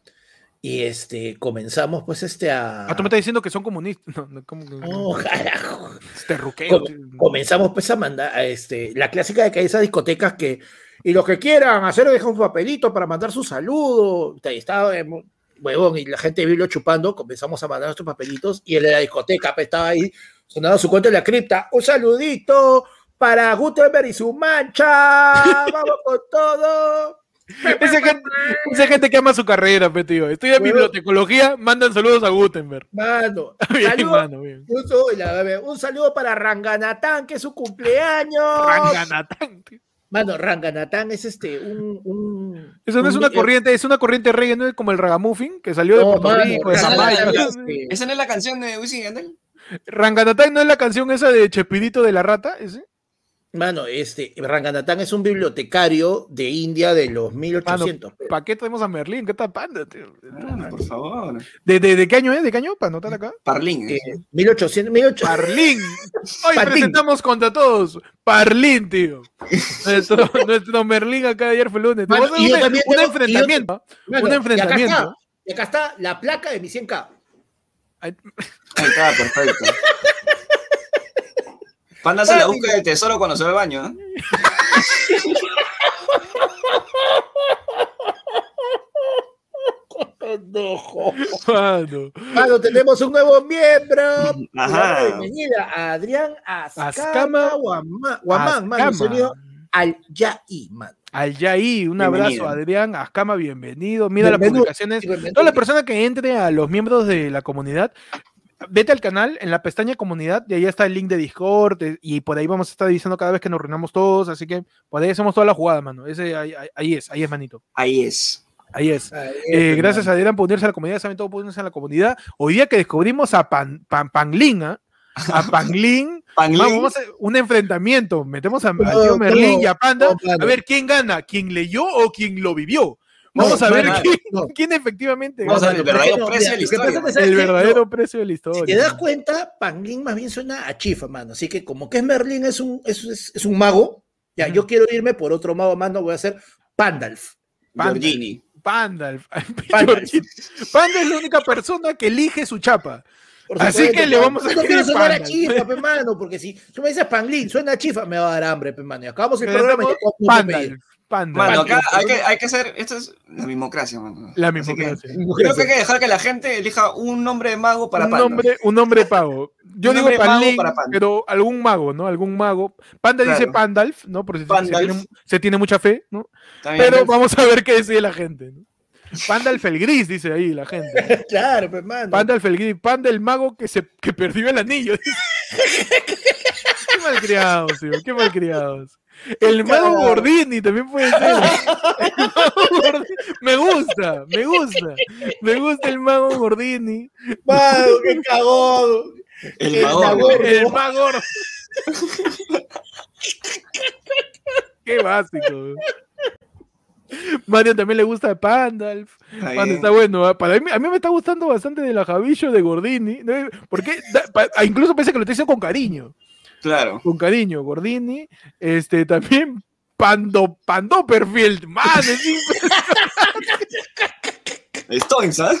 y este, comenzamos, pues, este, a. Ah, tú me estás diciendo que son comunistas. (laughs) No, no, ¿cómo que- No, carajo. Este ruqueo, Com- comenzamos pues a mandar a este, la clásica de que hay esas discotecas que, y los que quieran hacer, dejan su papelito para mandar su saludo. Ahí estábamos, huevón, y la gente de Biblo chupando, comenzamos a mandar nuestros papelitos y él en la discoteca pues, estaba ahí sonando su cuento en la cripta. Un saludito para Gutenberg y su mancha. Vamos con todo. Esa gente, esa gente que ama su carrera, pe, tío. Estudia Bueno. bibliotecología, mandan saludos a Gutenberg. Mano, (laughs) Bien, saludo- mano, bien. un, saludo- a ver, un saludo para Ranganatán, que es su cumpleaños. Ranganatán, tío. Mano, Ranganatán es este, un. un Eso no es un- una corriente, es una corriente reggae, no es como el ragamuffin que salió de Puerto mano, Rico, de esa Jamaica. Ranganatán, este, ¿Esa no es la canción de Wisin y Yandel? Ranganatán no es la canción esa de Chespirito de la rata, ese. Mano, este, Ranganatán es un bibliotecario de India de los 1800. pero- ¿Para qué traemos a Merlín? ¿Qué tal panda, tío? Ah, por favor. ¿De, de, de qué año es? ¿De qué año? Para anotar acá. Parlín. eh, 1800, 1800. Parlín. (laughs) Hoy Parlín. presentamos contra todos. Parlín, tío. Nuestro, (laughs) nuestro Merlín acá ayer fue lunes. Mano, y yo hacer un, también un tengo- enfrentamiento. Mano, un y enfrentamiento. acá, está, y acá está la placa de mi 100K. Ahí está, perfecto. Panda hace la búsqueda del tesoro cuando se va al baño, ¿eh? Mano. Mano, tenemos un nuevo miembro. Ajá. Bienvenida a Adrián Ascama Ascama Guamán, Guamán, mano, al Yaí, mano. Al Yaí, un Bienvenido. abrazo, Adrián. Ascama, bienvenido. Mira las publicaciones. Toda la persona que entre a los miembros de la comunidad, vete al canal, en la pestaña comunidad, y ahí está el link de Discord, eh, y por ahí vamos a estar diciendo cada vez que nos reunamos todos, así que por ahí hacemos toda la jugada, mano. Ese, ahí, es, ahí es, manito. Ahí es. Ahí es. Ahí Eh, gracias a Adrián por unirse a la comunidad, saben todo por unirse a la comunidad. Hoy día que descubrimos a Pan, Pan, Panglin, ¿ah? A Panglin, vamos, vamos a hacer un enfrentamiento. Metemos a, tío Merlín no, y a Panda. no, a ver quién gana, quién leyó o quién lo vivió. No, Vamos a ver quién, no. quién efectivamente Vamos a ver el verdadero precio de la historia. es que, ¿sabes el verdadero No, precio de la Si historia. te das cuenta, Panglin más bien suena a chifa, mano. Así que como que es Merlín, es un, es, es- es un mago. Ya, yo quiero irme por otro mago, mano. Voy a hacer Pandalf. Giorgini. Panda. el- Panda. Georgina. Panda es la única persona que elige su chapa. Así que le vamos a No escribir quiero sonar a chifa, pe, mano, porque si tú me dices Panglin, suena a chifa, me va a dar hambre, pe, mano. Y acabamos el programa y Panda. Panda. Mano, acá hay que, hay que hacer. Esto es la mismocracia, mano. La que clase. Creo que hay que dejar que la gente elija un nombre de mago para un Panda. nombre, un nombre pago. Yo Un digo para Panda. pero algún mago, ¿no? Algún mago. Panda dice. Pandalf, ¿no? Porque se, Pandalf. tiene, se tiene mucha fe, ¿no? Pero vamos a ver qué decide la gente. ¿no? Pandalf el gris, dice ahí la gente. (laughs) Claro, pe, mano. Pandalf el gris. Panda el mago que, se, que perdió el anillo. (laughs) qué malcriados, tío. Qué malcriados. El mago Claro. Gordini también puede ser. El mago Gordini. Me gusta, me gusta. Me gusta el mago Gordini. Mano, qué cagón. El el mago. mago. El gordo. Qué básico. Mario también le gusta Pandalf. Está Panda bien. está bueno. Para mí, a mí me está gustando bastante de la Javillo de Gordini. ¿no? Porque da- pa- ah, incluso pensé que lo estoy diciendo con cariño. Claro. Con cariño. Gordini. Este también Pando, Pandoperfield. Man, es (laughs) Stones, ¿ah?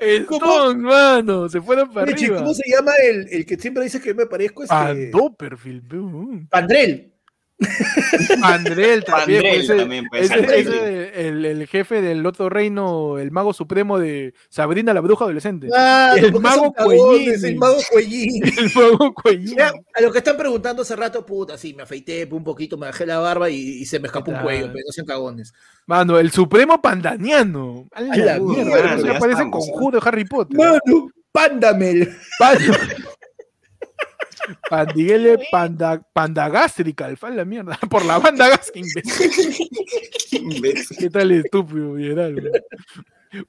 Stone, mano. Se fueron para Oye, arriba. ¿Cómo se llama el, el que siempre dice que me parezco? Este, Pandoperfield. uh. Pandrel. (laughs) Andrel también, Pandrel pues, ese- también puede ese- ser. ese, el, el jefe del otro reino, el mago supremo de Sabrina la bruja adolescente. Ah, El mago Cuellini. El mago Cuellín. (laughs) El mago Cuellín. Ya, a lo que están preguntando hace rato, puta, sí, me afeité un poquito, me bajé la barba y, y se me escapó un cuello, pero no sean cagones. Mano, el supremo pandaniano. A la mierda, mierda, eso ya ya parece estamos, conjuro de Harry Potter. Mano, pándamel. Pan- (laughs) Pandiguele (laughs) panda, pandagástrica, a la mierda. (laughs) Por la banda gas, que imbécil. (laughs) Qué imbécil. ¿Qué tal estúpido, güey?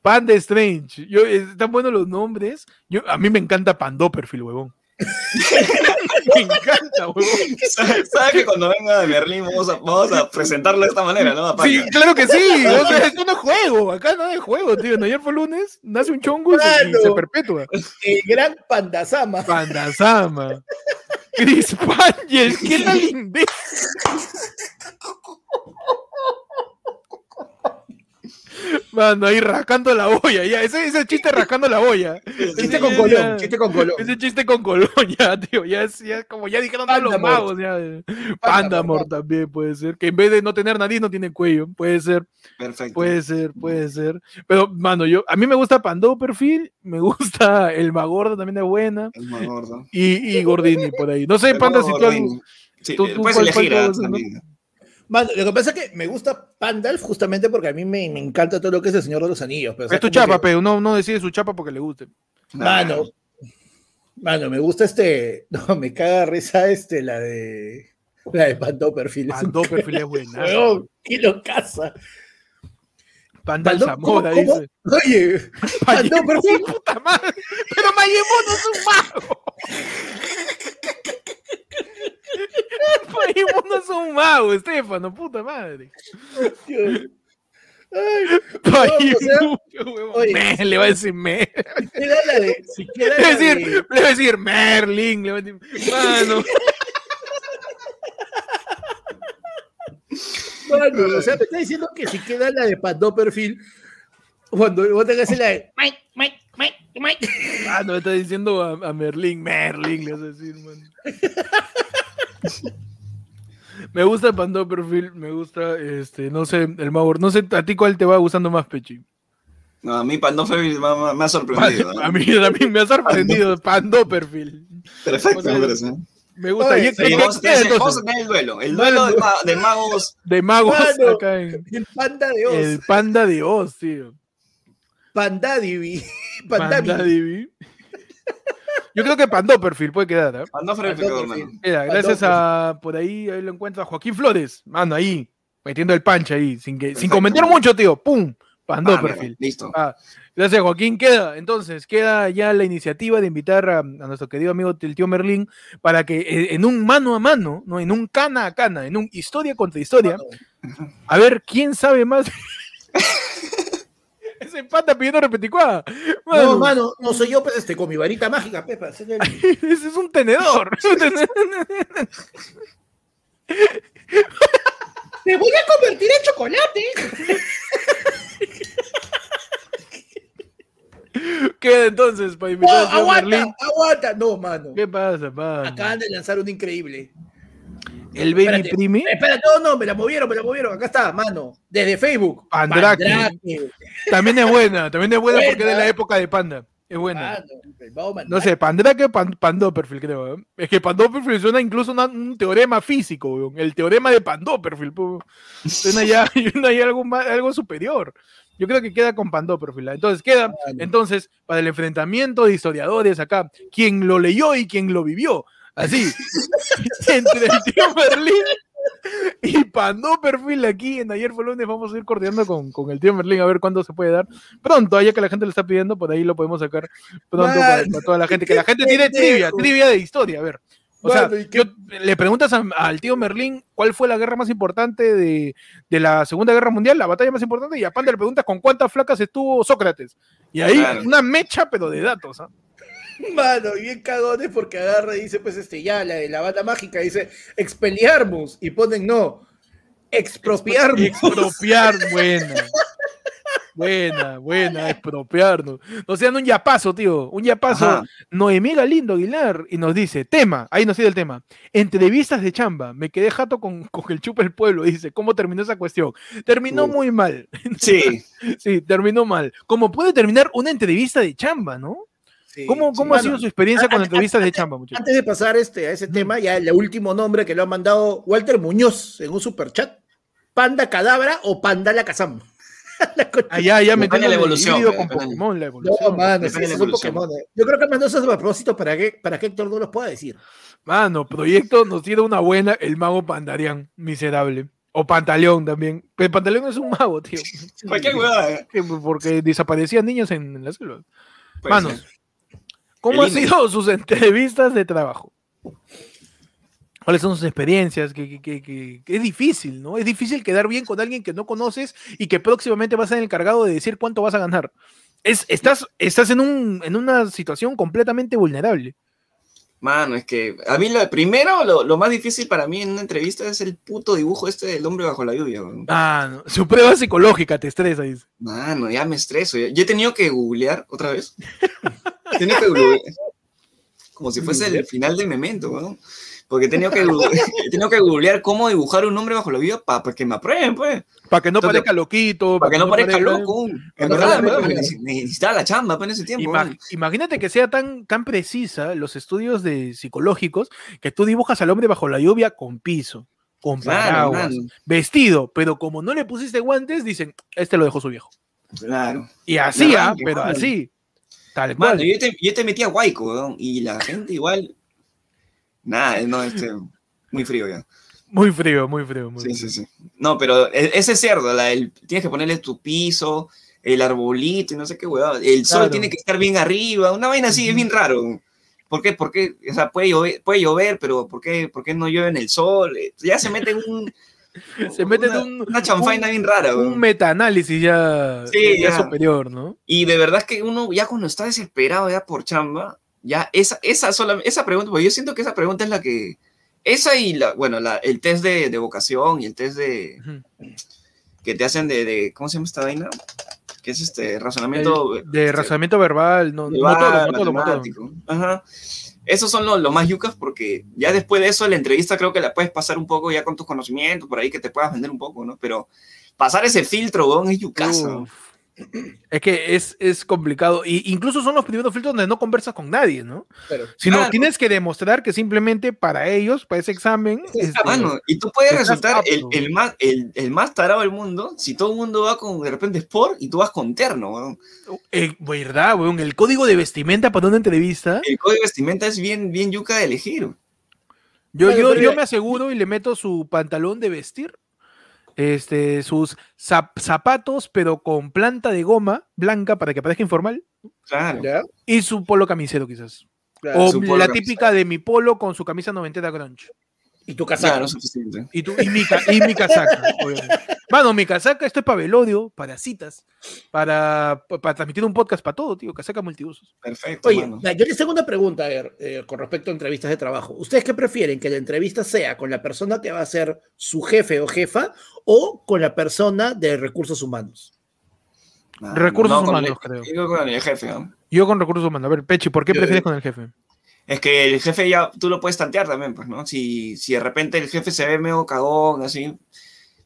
Panda Strange. Yo, están buenos los nombres. Yo, a mí me encanta Pandoperfield, huevón. (laughs) me encanta, huevón. ¿Sabes sabes que cuando venga de Berlín vamos a, vamos a presentarlo de esta manera, ¿no? Sí, claro que sí. O sea, esto no es juego. Acá no es juego, tío. No, ayer fue lunes, nace un chongo y se, y Claro. se perpetúa. El gran Pandasama. Pandasama. Chris Pangel, ¿qué tal (laughs) imbécil? Mano, ahí rascando la olla, ya. Ese, ese chiste rascando la olla. (laughs) Chiste con Colón, chiste con Colón. Ese chiste con Colón, (laughs) ya, tío. Ya, es, ya como ya dijeron todos los magos, ya. Pandamor también puede ser. Que en vez de no tener nariz, no tiene cuello. Puede ser, Perfecto. puede ser, puede ser. Pero, mano, yo, a mí me gusta Pandó Perfil, me gusta (laughs) el Magordo también es buena. Es más gordo. Y, y Gordini por ahí. No sé, El Panda, si tú. Sí, tú- tú puedes cuál- elegir también. Mano, lo que pasa es que me gusta Pandalf justamente porque a mí me, me encanta todo lo que es el Señor de los Anillos. Pero, o sea, Es tu chapa, que- pero no, no decide su chapa porque le guste. Mano, mano, me gusta este. (laughs) No, me caga risa este, la de. La de Pandó Perfil. Es un Pandó Perfil es buena. ¿Quién lo caza? Panda el Pandó- Zamora, ¿cómo- dice. Oye, (laughs) Pandó Mayemón, Perfil. puta madre. Pero Mayemón no es un mago. (laughs) (laughs) Mayemón no es un mago, Estefano, puta madre. Dios. Ay, (laughs) oye. Me, le va a decir me. si queda la de. Queda Le va a decir, de- le va a decir Merlin, le va a decir, mano. Mano, o sea, (laughs) me está diciendo que si queda la de Pandó Perfil. Cuando vos tengas la de. Mike, Mike, Mike, Mike. Ah, no, me está diciendo a, a Merlin, Merlin, le vas a decir, man. Me gusta el Pandó Perfil, me gusta, este, no sé, el Maur. No sé, ¿a ti cuál te va gustando más, Pechi? No, a mí Pandofel me, me- me ha sorprendido. ¿no? (laughs) A mí también me ha sorprendido Pandó Perfil. Perfecto, o sea, me parece. Me gusta. Oye, ¿Y Sí, qué- qué vamos, a a el duelo. El duelo de, ma- de magos. De magos Mano. acá en El panda de Oz. el Panda de Oz, tío. Pandadivi. (laughs) Yo creo que Pandó Perfil puede quedar, ¿ah? Pandofel Pandó quedó, Perfil. hermano. Mira, gracias a por ahí, ahí lo encuentro a Joaquín Flores, mano, ahí, metiendo el pancha ahí, sin que, sin comentar mucho, tío. ¡Pum! Pandó Ah, mira. Listo. Ah, gracias, Joaquín. Queda, entonces, queda ya la iniciativa de invitar a, a nuestro querido amigo el tío Merlín para que eh, en un mano a mano, ¿no? En un cana a cana, en un historia contra historia, a ver quién sabe más. (laughs) Ese pata pidiendo repeticuada. No, Mano, no soy yo, pues este, con mi varita mágica, Pepa. el- (laughs) ese es un tenedor. (laughs) ¡Te voy a convertir en chocolate! Queda entonces para ¡No, invitar al tío aguanta! Merlín. ¡Aguanta! No, mano. ¿Qué pasa, mano? Acaban de lanzar un increíble. El Baby Espérate. Primi. Espera, no, no, me la movieron, me la movieron. Acá está, mano. Desde Facebook. Pandrake. Pandrake. También es buena, también es buena, porque es de Buena. la época de Panda. Es buena. Mano, vamos a No sé, Pandrake Pan, Pandóperfil, creo. ¿eh? Es que Pandóperfil suena incluso una- un teorema físico, weón. el teorema de Pandóperfil. Suena ya, (laughs) suena ya algo, más, algo superior. Yo creo que queda con Pandóperfil. Entonces queda, entonces, para el enfrentamiento de historiadores acá, quien lo leyó y quien lo vivió. Así, (laughs) entre el tío Merlín y Pandó Perfil aquí en Ayer fue lunes. Vamos a ir coordinando con, con el tío Merlín a ver cuándo se puede dar. Pronto, ya que la gente lo está pidiendo, por ahí lo podemos sacar pronto para, para toda la gente. Que la gente tiene trivia, trivia de historia. A ver. O sea, Mano, ¿y qué- yo- le preguntas a- al tío Merlín cuál fue la guerra más importante de, de la Segunda Guerra Mundial, la batalla más importante, y a Panda le preguntas con cuántas flacas estuvo Sócrates. Y ahí una mecha, pero de datos. ¿ah? (laughs) Mano, bien cagones porque agarra y dice, pues, este, ya, la de la banda mágica, dice, expeliarmus, y ponen no, expropiarmus. Expropiar, (laughs) buena. Buena, buena, expropiarnos. O sea, un yapazo, tío. Un yapazo. Ajá. Noemí Galindo Aguilar y nos dice, tema, ahí nos sigue el tema. Entrevistas de chamba. Me quedé jato con, con el chupa el pueblo. Dice, ¿cómo terminó esa cuestión? Terminó muy mal. (laughs) Sí. Sí, terminó mal. Como puede terminar una entrevista de chamba, ¿no? Sí, ¿Cómo, sí. cómo ha sido su experiencia con antes- entrevistas de chamba, muchachos? Antes de pasar este, a ese tema, ya el último nombre que lo ha mandado Walter Muñoz en un superchat, Panda Cadabra o Panda la Kazam. (laughs) Allá, ya metiendo de la evolución, con. Pokémon, la No, mano, son evolución. Pokémon. eh. Yo creo que mandó eso a propósito para que, para que Héctor no los pueda decir. Mano, proyecto nos tiene una buena, el mago Pandarian, miserable. O Pantaleón también. Pero Pantaleón es un mago, tío. (laughs) Cualquier huevada. Que- Porque desaparecían niños en, en la selva. Pues, Manos, ¿cómo han sido sus entrevistas de trabajo? ¿Cuáles son sus experiencias? Que, que- que- es difícil, ¿no? Es difícil quedar bien con alguien que no conoces y que próximamente vas a ser encargado de decir cuánto vas a ganar. Es, estás estás en, un, en una situación completamente vulnerable. Mano, es que a mí lo primero, lo, lo más difícil para mí en una entrevista es el puto dibujo este del hombre bajo la lluvia. Ah, no. Su prueba psicológica te estresa, dice. Mano, ya me estreso. Yo he tenido que googlear otra vez. (laughs) He tenido que googlear. Como si fuese el final de Memento, weón. Porque he tenido que, (laughs) he tenido que googlear cómo dibujar un hombre bajo la lluvia para que me aprueben, pues. Para que no Entonces, parezca loquito. Para que no parezca parezca- loco. En no verdad, parezca neces- necesitaba la chamba pues, en ese tiempo. Ima- weón. imagínate que sea tan, tan precisa los estudios de psicológicos que tú dibujas al hombre bajo la lluvia con piso, con Claro, paraguas, mano, vestido, pero como no le pusiste guantes, dicen, este lo dejó su viejo. claro. Y así, ah, pero así. Tal cual. Mano, yo te, yo te metí a Guayco, weón, y la gente igual. Nada, no, este. Muy frío ya. Muy frío, muy frío. Muy Sí, frío. sí, sí. No, pero e- ese es cerdo, la, el- tienes que ponerle tu piso, el arbolito y no sé qué huevada. El sol Claro. tiene que estar bien arriba, una vaina así es bien raro. ¿Por qué? ¿Por qué? O sea, puede llover, puede llover pero ¿por qué, ¿por qué no llueve en el sol? Eh, Ya se mete en un, (laughs) Se mete en un, una chanfaina un- bien rara. un metaanálisis ya, Sí, ya ya. superior, ¿no? Y de verdad es que uno ya cuando está desesperado ya por chamba, ya esa, esa, sola, esa pregunta, porque yo siento que esa pregunta es la que, esa y la, bueno, la, el test de, de vocación y el test de, que te hacen de, de- ¿cómo se llama esta vaina? Que es este razonamiento El- de este, razonamiento verbal, no, verbal, no todo, no todo. matemático. Ajá. Esos son los, los más yucas porque ya después de eso la entrevista creo que la puedes pasar un poco ya con tus conocimientos, por ahí que te puedas vender un poco, ¿no? Pero pasar ese filtro, weón, es yucazo. Uf. Es que es, es complicado. Y incluso son los primeros filtros donde no conversas con nadie, ¿no? Pero, Sino Claro. tienes que demostrar que simplemente para ellos, para ese examen, Sí, este, Mano, y tú puedes resultar el, el más, el, el más tarado del mundo si todo el mundo va con de repente sport y tú vas con terno, weón. eh, ¿verdad, weón? El código de vestimenta para una entrevista. El código de vestimenta es bien, bien yuca de elegir. Yo, yo, yo me aseguro y le meto su pantalón de vestir, este, sus zap- zapatos, pero con planta de goma blanca para que parezca informal, Claro. ¿ya? y su polo camisero quizás. Claro. O la camisero. típica de mi polo con su camisa noventera grunge. Y tu casaca. Claro, suficiente. Y, tu- y mi, y mi casaca, obviamente. Mano, mi casaca, esto es para velodio, para citas, para, para transmitir un podcast, para todo, tío. Casaca multiusos. Perfecto, Oye, mano. yo les tengo una pregunta a ver, eh, con respecto a entrevistas de trabajo. ¿Ustedes qué prefieren? ¿Que la entrevista sea con la persona que va a ser su jefe o jefa o con la persona de recursos humanos? Mano, recursos humanos, el- creo. Yo con el jefe, ¿no? Yo con recursos humanos. A ver, Pechi, ¿por qué Yo- prefieres con el jefe? Es que el jefe ya, tú lo puedes tantear también, pues, ¿no? Si, si de repente el jefe se ve medio cagón, así,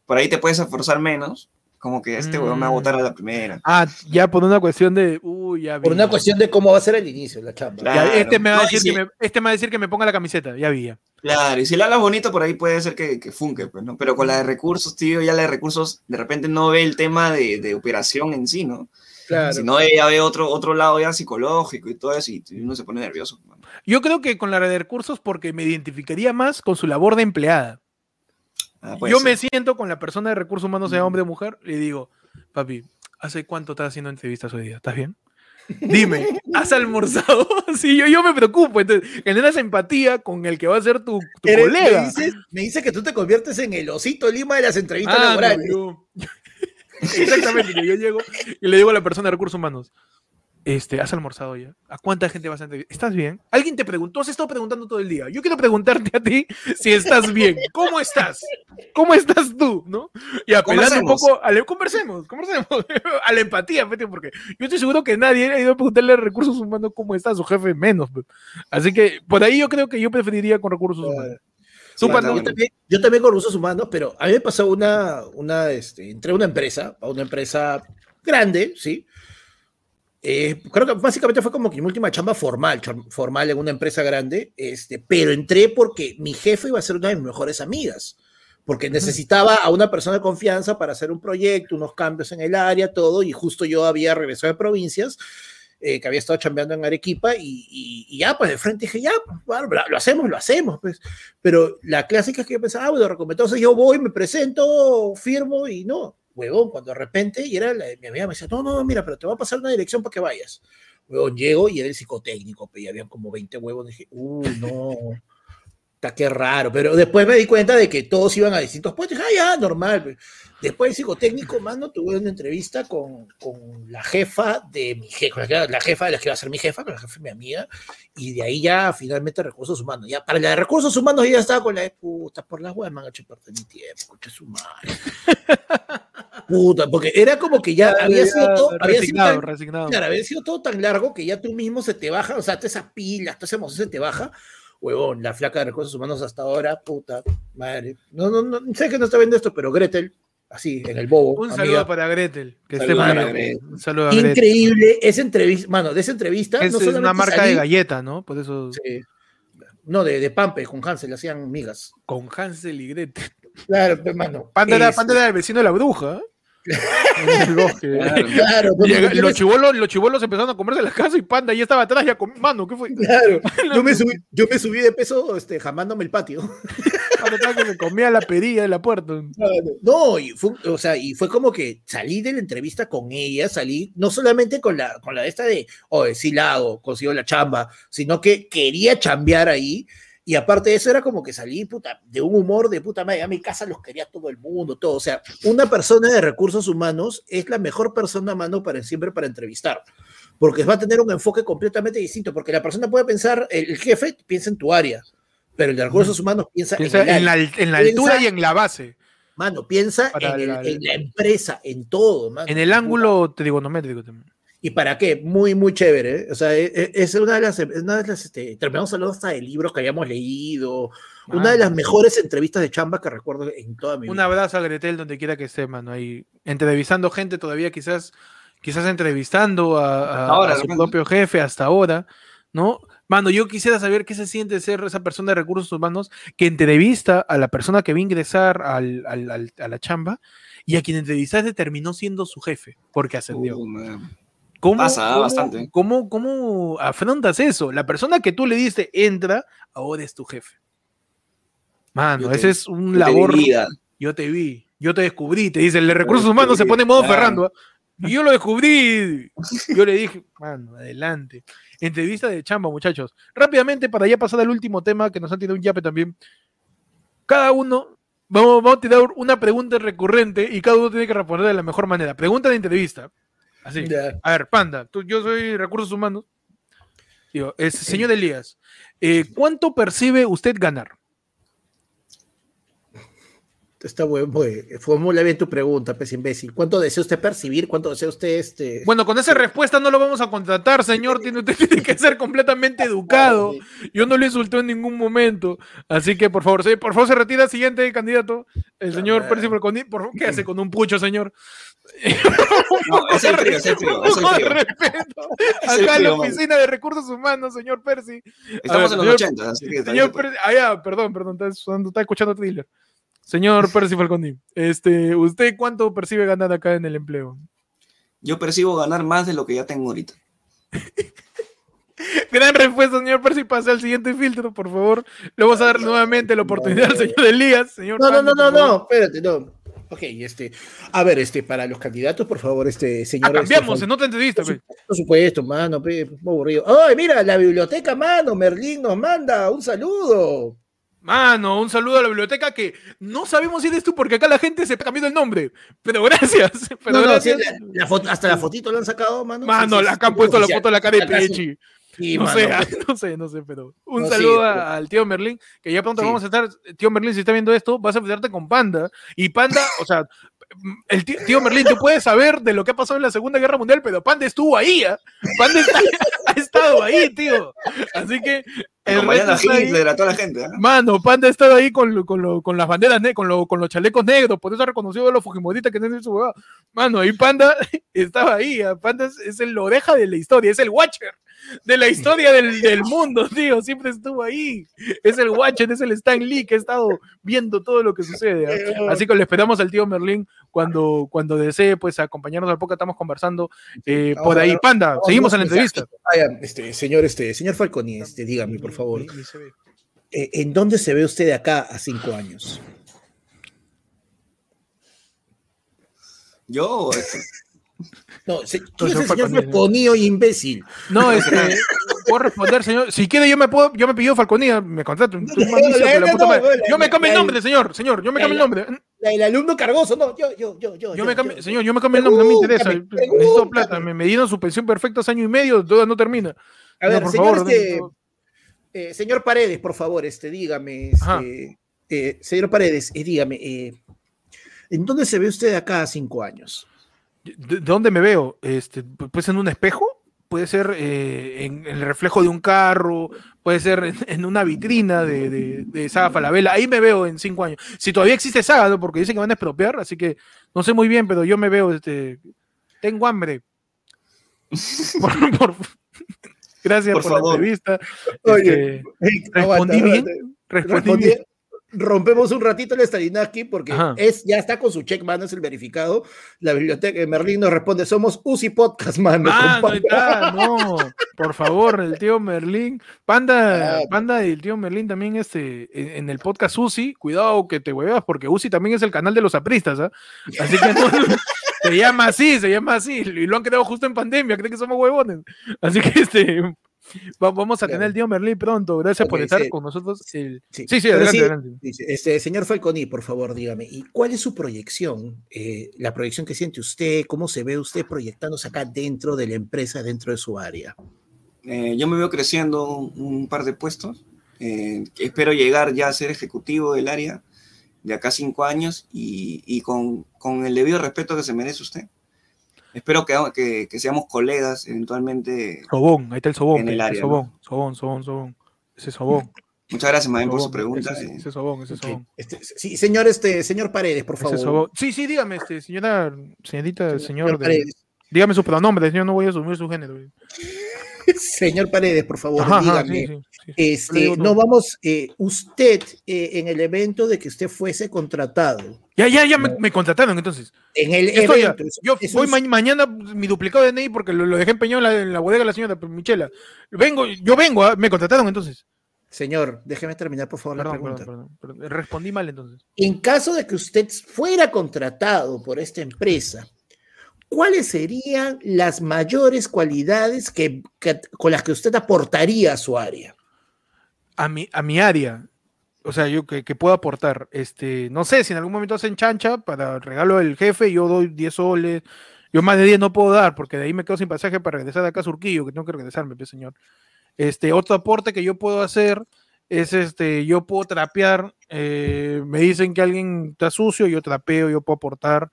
por ahí te puedes esforzar menos, como que este weón me va a botar a la primera. Ah, ya por una cuestión de. Uy, ya vi. Por una cuestión de cómo va a ser el inicio de la chamba. Claro. Ya, este, me va a No, decir si- que me, este me va a decir que me ponga la camiseta, ya vi. ya. Claro, y si le hablas bonito, por ahí puede ser que, que funque, pues, ¿no? Pero con la de recursos, tío, ya la de recursos, de repente no ve el tema de, de operación en sí, ¿no? Claro. Si no, ella ve otro, otro lado ya psicológico y todo eso, y uno se pone nervioso. mano. Yo creo que con la de recursos porque me identificaría más con su labor de empleada. Ah, Yo me siento con la persona de recursos humanos, sea hombre o mujer, le digo, papi, ¿hace cuánto estás haciendo entrevistas hoy día? ¿Estás bien? Dime, ¿has almorzado? (laughs) Sí, yo, yo me preocupo. Entonces, generas empatía con el que va a ser tu, tu Eres- colega. Me dices, me que tú te conviertes en el osito Lima de las entrevistas Ah, no, laborales. yo- (laughs) Exactamente, que yo llego y le digo a la persona de recursos humanos, este, ¿has almorzado ya? ¿A cuánta gente vas a entrevistar? ¿Estás bien? Alguien te preguntó, has estado preguntando todo el día. Yo quiero preguntarte a ti (laughs) si estás bien. ¿Cómo estás? ¿Cómo estás tú? ¿No? Y apelando un poco, a la- conversemos, conversemos, (laughs) a la empatía, porque yo estoy seguro que nadie ha ido a preguntarle a recursos humanos cómo está su jefe menos. pues. Así que por ahí yo creo que yo preferiría con recursos humanos. Sí. Yo también, yo también con recursos humanos, pero a mí me pasó una, una este, entré a una empresa, a una empresa grande, ¿sí? Eh, creo que básicamente fue como que mi última chamba formal, formal en una empresa grande, este, pero entré porque mi jefe iba a ser una de mis mejores amigas, porque necesitaba a una persona de confianza para hacer un proyecto, unos cambios en el área, todo, y justo yo había regresado de provincias, eh, que había estado chambeando en Arequipa, y, y- y ya, pues de frente dije, ya, pues, bueno, lo, hacemos, lo hacemos, pues. Pero la clásica es que yo pensaba, ah, bueno, recomendado, entonces yo voy, me presento, firmo, y no, huevón, cuando de repente, y era la, mi amiga me decía, no, no, mira, pero te va a pasar una dirección para que vayas. Huevón, llego y era el psicotécnico, ya habían como 20 huevos, dije, uh, no. Está qué raro, pero después me di cuenta de que todos iban a distintos puestos. Ah, ya, normal. Después de psicotécnico, mano, tuve una entrevista con, con la jefa de mi jefa, la jefa de la que iba a ser mi jefa, con la jefa de mi amiga, y de ahí ya finalmente recursos humanos. Ya para la de recursos humanos ya estaba con la de puta, por las huevas, hecho perder mi tiempo, escucha su madre. (laughs) Puta, porque era como que ya había sido todo, había sido resignado, tan- resignado. Claro, había sido todo tan largo que ya tú mismo se te baja, o sea, todas esas pilas, toda esa emoción se te baja. Huevón, la flaca de recursos humanos hasta ahora, puta madre. No, no, no, sé que no está viendo esto, pero Gretel, así, en el bobo. Un amiga, saludo para Gretel. Que esté. Gretel. Un saludo a Gretel. Increíble esa entrevista, mano, de esa entrevista. Es, no es una marca salí- de galleta, ¿no? Por eso. Sí. No, de, de Pampe, con Hansel, hacían migas. Con Hansel y Gretel. Claro, hermano. Panda era, Es- Panda era el vecino de la bruja. Los, me- chibolos, los chibolos empezaron a comerse las casas y Panda ya estaba atrás, ya con mano, ¿qué fue? claro, (laughs) yo me subí, yo me subí de peso este, jamándome el patio. (laughs) Que se comía la perilla de la puerta. No, y fue, o sea, y fue como que salí de la entrevista con ella, salí no solamente con la, con la de esta de, oye, sí la hago, consigo la chamba, sino que quería chambear ahí. Y aparte de eso, era como que salí puta, de un humor de puta madre. A mi casa los quería todo el mundo, todo. O sea, una persona de recursos humanos es la mejor persona, mano, para siempre para entrevistar. Porque va a tener un enfoque completamente distinto. Porque la persona puede pensar, el, jefe piensa en tu área, pero el de recursos humanos piensa, Piensa en, la, área. en la Piensa- altura y en la base. Mano, piensa en, el- la- en la empresa, en todo, mano. En el ángulo trigonométrico también. ¿Y para qué? Muy, muy chévere. ¿eh? O sea, e- e- es una de las, una de las este, terminamos hablando hasta de libros que hayamos leído. Una de las mejores entrevistas de chamba que recuerdo en toda mi Un vida. abrazo a Gretel donde quiera que esté, mano. Ahí entrevistando gente todavía, quizás, quizás entrevistando a, a- Hasta ahora, a de su propio jefe hasta ahora, ¿no? Mano, yo quisiera saber qué se siente ser esa persona de recursos humanos que entrevista a la persona que va a ingresar al- al- al- a la chamba y a quien entrevistaste terminó siendo su jefe porque ascendió. Uh. ¿Cómo, Pasa, cómo- bastante. Cómo, cómo afrontas eso? La persona que tú le diste entra, ahora es tu jefe. Mano, te- ese es un Yo labor. Yo te vi, yo te descubrí, te dice, el de recursos humanos se pone en modo claro. Ferrando. ¿ah? Y yo lo descubrí. (laughs) Yo le dije, mano, adelante. Entrevista de chamba, muchachos. Rápidamente, para ya pasar al último tema, que nos han tirado un yape también. Cada uno, vamos, vamos a tirar una pregunta recurrente y cada uno tiene que responder de la mejor manera. Pregunta de entrevista. Así. A ver, Panda, tú- yo soy recursos humanos. Digo, es, señor Elías, eh, ¿cuánto percibe usted ganar? Está bueno, formula bien tu pregunta, pues imbécil. ¿Cuánto desea usted percibir? ¿Cuánto desea usted este? Bueno, con esa respuesta no lo vamos a contratar, señor. Tiene, usted tiene que ser completamente (laughs) educado. Yo no lo insulté en ningún momento. Así que, por favor, sí, por favor, se retira. Siguiente candidato, el señor. Percy Falconi. Por favor, ¿qué hace con un pucho, señor? No, (laughs) es el frío, es el frío, es el frío. respeto. Es el Acá en la frío, man. oficina de recursos humanos, señor Percy. Estamos A en ver, los señor- 80, así que Señor Percy, ah, ya, perdón, perdón, está, está escuchando thriller. Señor (laughs) Percy Falconi, este, ¿usted cuánto percibe ganar acá en el empleo? yo percibo ganar más de lo que ya tengo ahorita. (laughs) Gran respuesta, señor Percy. Pasa al siguiente filtro, por favor. Le vamos a dar nuevamente la oportunidad al señor Elías. Señor No, no, Panda, no, no, favor. no, espérate, no. Ok, este, a ver, este, para los candidatos, por favor, este, Ah, señor. cambiamos este, en otra entrevista. Por, supuesto, mano, pe, muy aburrido. ¡Ay, mira, la biblioteca, mano! Merlín nos manda un saludo. Mano, un saludo a la biblioteca que no sabemos si eres tú porque acá la gente se ha cambiado el nombre. Pero gracias. Pero No, no, sí, gracias. la- la foto- hasta la fotito lo han sacado, mano. Mano, Sí, la sí, que han puesto la oficial. foto de la cara de Acá. Pechi. Sí, no mano, sé, (laughs) no sé, no sé, pero un No, saludo pero- al tío Merlín, que ya pronto Sí. vamos a estar, tío Merlín, si está viendo esto, vas a enfrentarte con Panda, y Panda, (laughs) o sea, el tío, tío Merlín, tú puedes saber de lo que ha pasado en la Segunda Guerra Mundial, pero Panda estuvo ahí, ¿ah? Panda está- (laughs) ha estado ahí, tío, así que el ahí. Hitler, a toda la gente. ¿eh? Mano, Panda ha estado ahí con, lo- con, lo- con las banderas, ne- con, lo- con los chalecos negros, por eso ha reconocido a los Fujimoristas que tienen su huevada. Mano, ahí Panda (laughs) estaba ahí, ah, Panda es, es el oreja de la historia, es el Watcher de la historia del, del mundo, (laughs) tío, siempre estuvo ahí. Es el Watcher, es el Stan Lee que ha estado viendo todo lo que sucede. ah. Así que le esperamos al tío Merlín cuando, cuando desee pues acompañarnos al poco estamos conversando eh, por ahí. Panda, seguimos en la los entrevista. Ah, ya, este, señor, este, señor Falconi, este, dígame, por favor, eh, ¿en dónde se ve usted de acá a cinco años? Yo, este, (laughs) No, se, No, ¿quién es señor el señor Falconi, Falconi o imbécil? No, este, puedo responder, señor. Si quiere, yo me puedo, yo me pido Falconía, me contrato. No, no, Yo me cambio el la- nombre, señor, señor, yo me cambio el nombre. La- El alumno cargoso, no, yo, yo, yo, yo. Yo me cambio, señor, yo me cambio el nombre, no me interesa. Necesito plata, me, me dieron su pensión perfecta hace año y medio, todavía no termina. A ver, No, por señor, favor, este, no. Eh, señor Paredes, por favor, este, dígame, este, eh, señor Paredes, eh, dígame, eh, ¿en dónde se ve usted acá a cinco años? ¿De, de dónde me veo? Este, ¿Puede ser en un espejo? Puede ser eh, en, en el reflejo de un carro, puede ser en, en una vitrina de, de, de Saga Falabella. Ahí me veo en cinco años. Si todavía existe Saga, ¿no? porque dicen que van a expropiar, así que no sé muy bien, pero yo me veo, este, tengo hambre. (laughs) Por- por- gracias Por por, favor. la entrevista. (laughs) Oye, Este, ¿Respondí aguanta, bien? respondí Respondí- bien. Rompemos un ratito el Stalinaki porque Ajá. es, ya está con su check, mano, es el verificado. La biblioteca de Merlín nos responde, somos UCI Podcast, mano. Ah, no compadre". está, no, por favor, el tío Merlín, Panda, Ah. Panda y el tío Merlín también este, en, en el podcast Uzi, cuidado que te huevas, porque Uzi también es el canal de los apristas, ¿ah? Así que no, se llama así, se llama así, y lo han creado justo en pandemia, creen que somos huevones. Así que este, va- vamos a tener el tío Merlín pronto, gracias por estar sí. con nosotros. el- Sí, Sí, sí, adelante, sí, adelante. Este, señor Falconi, por favor, dígame, ¿y cuál es su proyección? Eh, la proyección que siente usted, ¿cómo se ve usted proyectándose acá dentro de la empresa, dentro de su área? Eh, yo me veo creciendo un, un par de puestos. Eh, espero llegar ya a ser ejecutivo del área de acá a cinco años y, y con, con el debido respeto que se merece usted. Espero que, que, que seamos colegas eventualmente. Sobón, ahí está el sobón, En el área, ¿no? sobón, sobón, sobón, sobón, ese sobón. Muchas gracias, Maden, por sus sobón, preguntas. Ese, ese sobón, ese sobón. este, sí, señor, este, señor Paredes, por Ese favor. sobón. Sí, sí, dígame, este, señora, señorita, señor, de- Paredes. dígame su pronombre, señor, no voy a asumir su género. (laughs) Señor Paredes, por favor, Ajá, dígame. sí, sí, sí. Yo le Este, no vamos, eh, usted, eh, en el evento de que usted fuese contratado, Ya, ya, ya me, me contrataron entonces. en el estoy evento, Yo voy es- ma- mañana mi duplicado de DNI porque lo, lo dejé empeñado en la, en la bodega de la señora Michela. Vengo, yo vengo, ah, me contrataron entonces. señor, déjeme terminar, por favor, la pregunta. perdón, perdón. Respondí mal entonces. En caso de que usted fuera contratado por esta empresa, ¿cuáles serían las mayores cualidades que, con las que usted aportaría a su área? A mi, a mi área, o sea, yo que, que puedo aportar, este, no sé, si en algún momento hacen chancha para regalo del jefe, yo doy 10 soles. Yo más de 10 no puedo dar porque de ahí me quedo sin pasaje para regresar de acá a Surquillo, que tengo que regresarme, pues, señor. Este, otro aporte que yo puedo hacer es este, yo puedo trapear, eh, me dicen que alguien está sucio, yo trapeo, yo puedo aportar.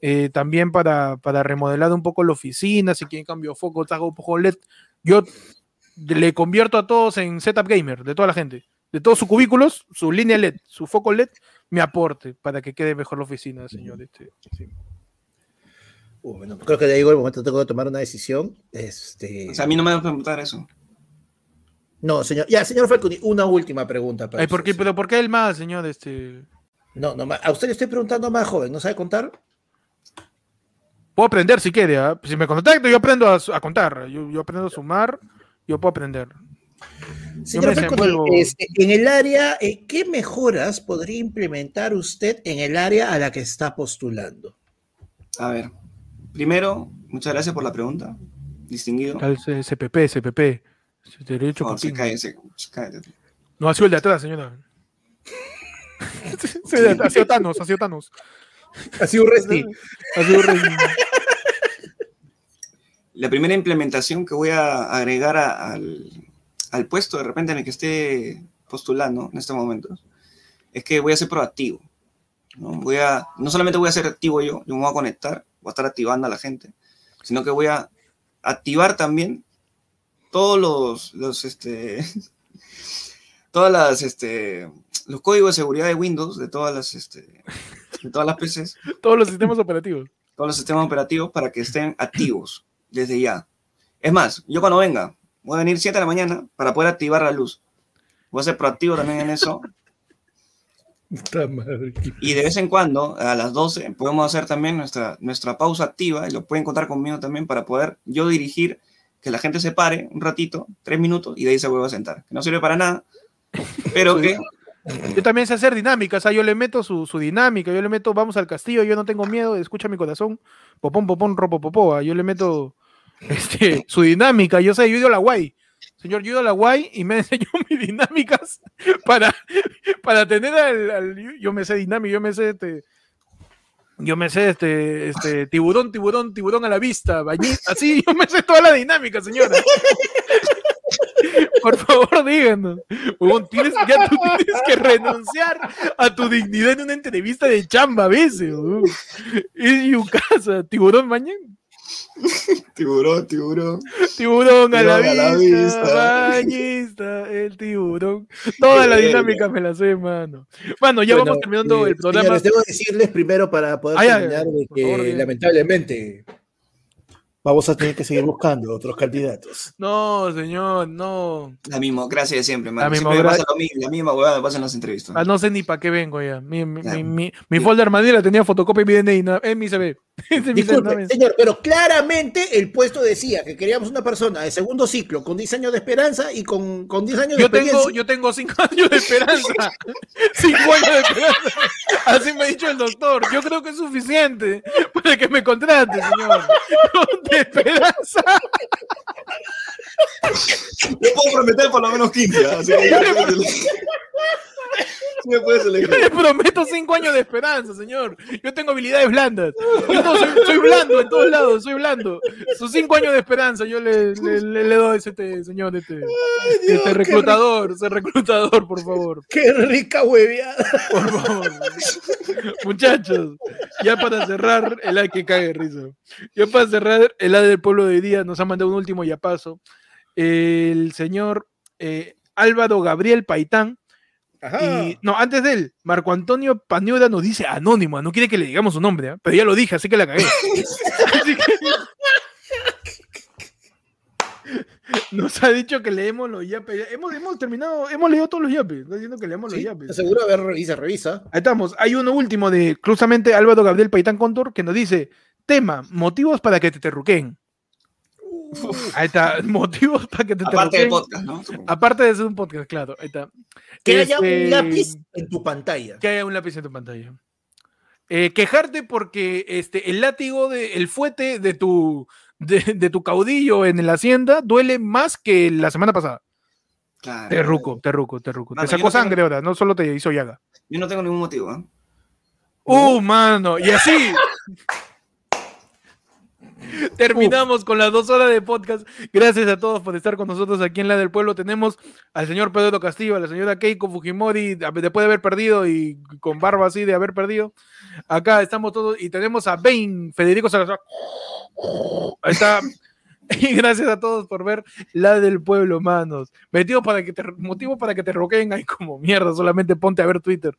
Eh, también para, para remodelar un poco la oficina, si quieren cambio de foco, hago un poco LED. Yo le convierto a todos en setup gamer, de toda la gente, de todos sus cubículos, su línea LED, su foco LED, me aporte para que quede mejor la oficina, señor. Este, sí. Uh, bueno, creo que de ahí llegó el momento tengo que tomar una decisión. Este, O sea, a mí no me van a preguntar eso. no, señor. Ya, señor Falconi, una última pregunta. Para Ay, ¿por qué, pero ¿por qué el más, señor? Este, No, no, a usted le estoy preguntando más joven, ¿no sabe contar? Puedo aprender si quiere. ¿ah? Si me contacto, yo aprendo a, a contar. Yo, yo aprendo a sumar, yo puedo aprender. Señor Falconi, desenvuelvo. este, en el área, eh, ¿qué mejoras podría implementar usted en el área a la que está postulando? A ver, primero, muchas gracias por la pregunta, distinguido. CPP, CPP. Derecho se- se cae. No, ha sido el de atrás, señora. (laughs) Sí, ha sido Thanos, ha sido Thanos. Ha sido un resti. Ha sido Rey. La primera implementación que voy a agregar a- al, al puesto de repente en el que esté postulando en estos momentos es que voy a ser proactivo. ¿no? Voy a, no solamente voy a ser activo yo, yo me voy a conectar, voy a estar activando a la gente, sino que voy a activar también todos los, los este, (laughs) todas las, este, los códigos de seguridad de Windows, de todas las, este, todas las PCs, Todos los sistemas operativos. todos los sistemas operativos para que estén activos desde ya. Es más, yo cuando venga, voy a venir 7 de la mañana para poder activar la luz. Voy a ser proactivo también en eso. Y de vez en cuando, a las 12, podemos hacer también nuestra, nuestra pausa activa y lo pueden contar conmigo también para poder yo dirigir que la gente se pare un ratito, tres minutos, y de ahí se vuelve a sentar. Que no sirve para nada, pero (laughs) que Yo también sé hacer dinámica, o yo le meto su, su dinámica, yo le meto, vamos al castillo, yo no tengo miedo, escucha mi corazón, popón, popón, ropo, popoa, yo le meto (laughs) este, su dinámica, yo sé, yo ido a la guay, señor, yo ido a la Guay y me (laughs) enseñó mis dinámicas para, para tener al, Yo me sé dinámica, yo me sé este. Yo me sé este, este tiburón, tiburón, tiburón a la vista, así, yo me sé toda la dinámica, señora. Por favor, díganos. Huevón, tienes, ya tú tienes que renunciar a tu dignidad en una entrevista de chamba a veces. huevón. Y un casa, tiburón mañana. Tiburón, tiburón. Tiburón a la Tiburón a la vista, vista. bañista, el tiburón. Toda la dinámica me la sé, mano. Bueno, ya Bueno, vamos terminando eh, el programa. Señores, debo decirles primero para poder Ah, ya, terminar de que favor, lamentablemente vamos a tener que seguir buscando otros candidatos. No, señor, no. La mismocracia de siempre, man. La Siempre me mismocra- pasa lo mismo, la misma huevada me pasa en las entrevistas. Ah, no sé ni para qué vengo ya. Mi, mi, Ya. mi, mi- mi folder Manila tenía fotocopia y mi DNI na- en mi CV. (laughs) Disculpe, señor, pero claramente el puesto decía que queríamos una persona de segundo ciclo con 10 años de esperanza y con, con 10 años de Yo tengo, experiencia. yo tengo cinco (laughs) años de esperanza. (laughs) cinco años de esperanza. Así me ha dicho el doctor. Yo creo que es suficiente para que me contrate, señor. De esperanza. Yo puedo prometer por lo menos 15, ¿ah? así que me Yo le prometo cinco años de esperanza, señor. Yo tengo habilidades blandas. Yo no, soy, soy blando en todos lados, soy blando. Sus cinco años de esperanza, yo le, le, le- le doy a este señor, este, Dios, este reclutador, ese reclutador, por favor. Qué rica hueveada. Por favor. Muchachos, ya para cerrar, el ay que cae risa. Ya para cerrar, el A del pueblo de hoy día nos ha mandado un último yapazo. El señor eh, Álvaro Gabriel Paitán. Ajá. Y, no, antes de él, Marco Antonio Paniuda nos dice anónimo, no quiere que le digamos su nombre, ¿ah? pero ya lo dije, así que la cagué. (laughs) Así que- Nos ha dicho que leemos los yapes. Hemos, hemos terminado, hemos leído todos los yapes. Está diciendo que leemos los yapes. seguro, a ver, revisa, revisa. Ahí estamos. Hay uno último de justamente Álvaro Gabriel Paitán Contor que nos dice: tema, motivos para que te terruquen. Ahí está, (laughs) motivos para que te Aparte del terruquen. podcast, ¿no? Aparte de ser un podcast, claro. Ahí está. Que haya Este, un lápiz en tu pantalla. Que haya un lápiz en tu pantalla. Eh, quejarte porque este, el látigo, de, el fuete de tu, de, de tu caudillo en la hacienda duele más que la semana pasada. Claro. Terruco, terruco, terruco. Mano, te yo sacó no tengo- sangre ahora, no solo te hizo llaga. Yo no tengo ningún motivo, ¿eh? ¡Uh, mano! Y así. (laughs) (laughs) Terminamos con las dos horas de podcast. Gracias a todos por estar con nosotros aquí en La del Pueblo. Tenemos al señor Pedro Castillo, a la señora Keiko Fujimori, después de haber perdido y con barba así de haber perdido. Acá estamos todos y tenemos a Bain, Federico Salazar. Ahí está. (laughs) Y gracias a todos por ver La del Pueblo, manos. Motivo para que te, motivo para que te roqueen ahí como mierda. Solamente ponte a ver Twitter.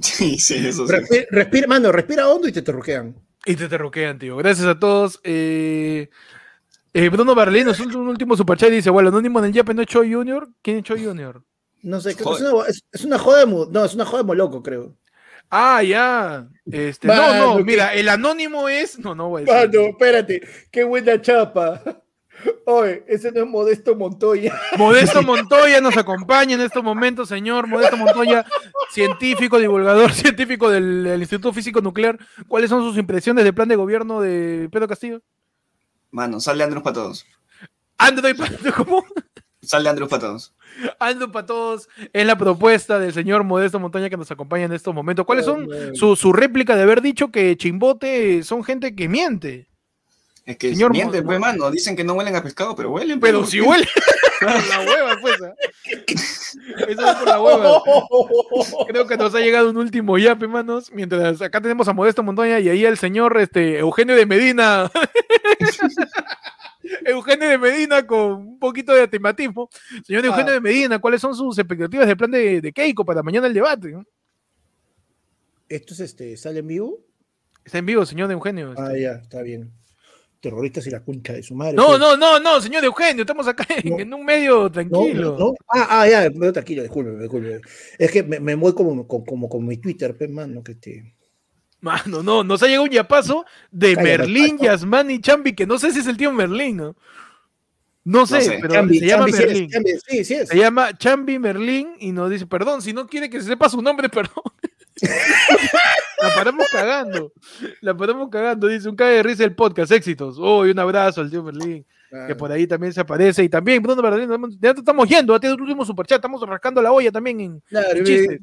Sí, sí, eso sí. Respi- respira, mano, respira hondo y te terruquean. Y te terroquean, tío. Gracias a todos. Eh, eh, Bruno Barlino, es un, un último superchat y dice, bueno, anónimo en el Yape no es Choi Junior. ¿Quién es Choi Junior? No sé, creo que es una, es, es una joda de no, es una joda de moloco, creo. Ah, ya. Este, Mano, no, no, mira, el anónimo es. No, no decir. Mano, espérate, qué buena chapa. Oye, ese no es Modesto Montoya. (laughs) Modesto Montoya nos acompaña en estos momentos, señor. Modesto Montoya, científico, divulgador (laughs) científico del, del Instituto Físico Nuclear. ¿Cuáles son sus impresiones del plan de gobierno de Pedro Castillo? Mano, sale Andrews para todos. Android, ¿cómo? Sale Andrews para todos. Ando (laughs) para todos es la propuesta del señor Modesto Montaña que nos acompaña en estos momentos. ¿Cuáles son Oh, su, su réplica de haber dicho que Chimbote son gente que miente? Es que Señor mienten, pues, mano. Dicen que no huelen a pescado, pero huelen. Pero pues, si ¿por qué? huele (laughs) la hueva, pues. ¿ah? (laughs) Eso es por la hueva. (laughs) Creo que nos ha llegado un último yape, manos. Mientras acá tenemos a Modesto Montaña y ahí el señor este, Eugenio de Medina. Eugenio de Medina con un poquito de tematismo. Señor Eugenio Ah. de Medina, ¿cuáles son sus expectativas del plan de, de Keiko para mañana el debate? ¿Esto es este, sale en vivo? Está en vivo, señor Eugenio. Ah, ya, está bien. Terroristas y la concha de su madre. No, pues. no, no, no, señor Eugenio, estamos acá en, No. en un medio tranquilo. no, no. Ah, ah, ya, no, tranquilo, disculpe, disculpe. Es que me, me voy como, como, como con mi Twitter, pues, mano, que te... Mano, no, nos ha llegado un yapazo de Cállate, Merlín, pato. Yasmán y Chambi, que no sé si es el tío Merlín, ¿no? No sé, sé. pero Chambi, se llama Chambi sí es, Merlín. Chambi, sí, sí es. Se llama Chambi Merlín y nos dice, perdón, si no quiere que se sepa su nombre, (laughs) perdón. (laughs) La paramos cagando. La paramos cagando. Dice un cague de risa el podcast. Éxitos. Oh, y un abrazo al tío Merlín. que por ahí también se aparece. Y también, Bruno Bernardino, ya estamos yendo, a el último superchat, estamos rascando la olla también en, Claro, en chistes.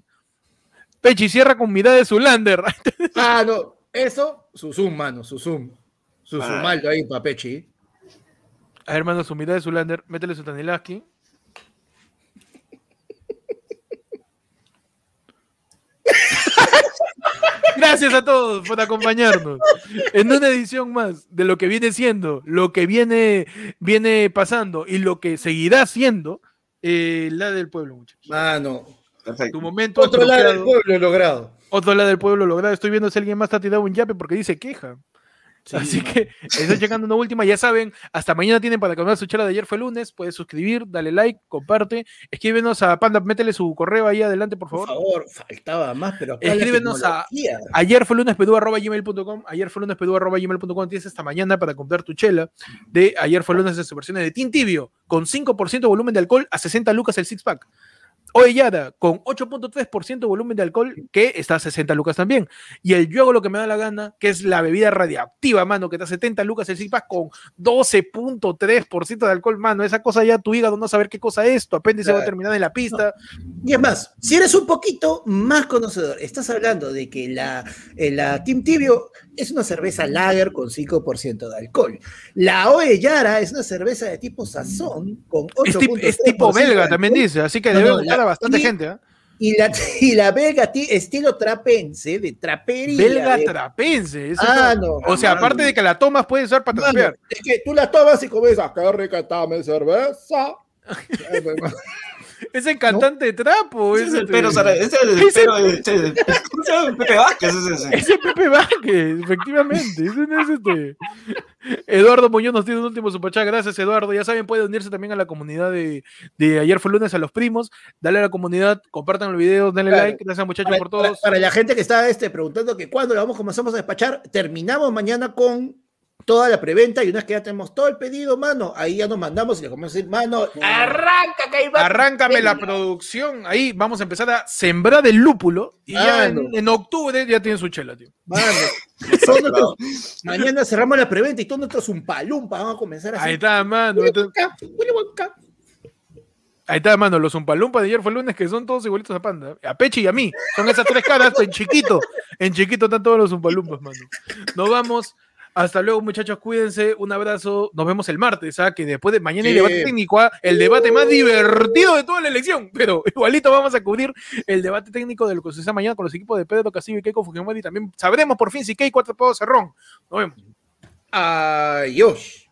Pechi cierra con mirada de Zulander. (laughs) Ah, no. Eso, su zoom, mano, su zoom. Su Ah. sumaldo ahí, papechi. A ver, hermano, su mirada de Zulander, métele su Tanilaski. (laughs) Gracias a todos por acompañarnos en una edición más de lo que viene siendo, lo que viene, viene pasando y lo que seguirá siendo eh, la del pueblo, muchachos. Mano. Tu Perfecto. momento Otro lado del pueblo logrado. otro lado del pueblo logrado. Estoy viendo si alguien más está tirado un yape porque dice queja. Así que estoy llegando una última. Ya saben, hasta mañana tienen para comer su charla de ayer fue lunes. Puedes suscribir, dale like, comparte. Escríbenos a Panda, métele su correo ahí adelante, por Por favor. favor, faltaba más, pero acá Escríbenos a-. Ayer fue lunes arroba gmail.com. Ayer fue lunes arroba gmail.com. Tienes hasta mañana para comprar tu chela de ayer fue lunes de sus versiones de Team Tibio con 5% de volumen de alcohol a 60 lucas el six pack. Oellada con 8.3% de volumen de alcohol que está a 60 lucas también. Y el yo hago lo que me da la gana, que es la bebida radiactiva, mano, que está a 70 lucas el pack con 12.3% de alcohol, mano. Esa cosa ya tu hígado no saber qué cosa es, tu apéndice va a terminar en la pista. Y es más, si eres un poquito más conocedor, estás hablando de que la, eh, la Team Tibio es una cerveza lager con 5% de alcohol. La Oe Yara es una cerveza de tipo sazón con 8%. Es, tip- es tipo belga, también dice, así que No, debe no, gustar la- bastante y- gente. ¿ah? Y la, (laughs) y la belga ti- estilo trapense, de trapería. Belga de- trapense. eso Ah, es- no. o sea, aparte de que la tomas, puede usar para trapear. es que tú la tomas y comes, ah, qué rica está mi cerveza. (laughs) Es el cantante de trapo. Ese es el este- pero, Sara, ese es el Ese- pero de- este- ¿cómo se llama? Pepe Vázquez es ese. Ese Pepe Vázquez, efectivamente. Ese no es este. Eduardo Muñoz nos tiene un último superchat. Gracias, Eduardo. Ya saben, puede unirse también a la comunidad de, de ayer fue lunes a los primos. Dale a la comunidad, compartan los videos, denle Claro. like. Gracias, muchachos, Para, por para- todos. para la gente que está este, preguntando que cuándo lo vamos, comenzamos a despachar, terminamos mañana con toda la preventa y una vez que ya tenemos todo el pedido, mano, ahí ya nos mandamos y le comenzamos a decir, mano, arranca, que ahí va. Arráncame la producción. Ahí vamos a empezar a sembrar el lúpulo. Y ya en, octubre ya tienen su chela, tío. Mano, nuestros- mañana cerramos la preventa y todos nuestros zumpalumpa van a comenzar a Ahí está, mano. Ahí está, ahí está, mano. Los Umpalumpas de ayer fue lunes que son todos igualitos a Panda. A Pechi y a mí. Son esas tres caras, en chiquito. En chiquito están todos los Umpalumpas, mano. Nos vamos. Hasta luego, muchachos. Cuídense. Un abrazo. Nos vemos el martes, ¿ah? Que después de mañana hay Sí. debate técnico, ¿ah? El debate más divertido de toda la elección. Pero (laughs) igualito vamos a cubrir el debate técnico de lo que suceda mañana con los equipos de Pedro Castillo y Keiko Fujimori. También sabremos por fin si Keiko ha atrapado Cerrón. Nos vemos. Adiós.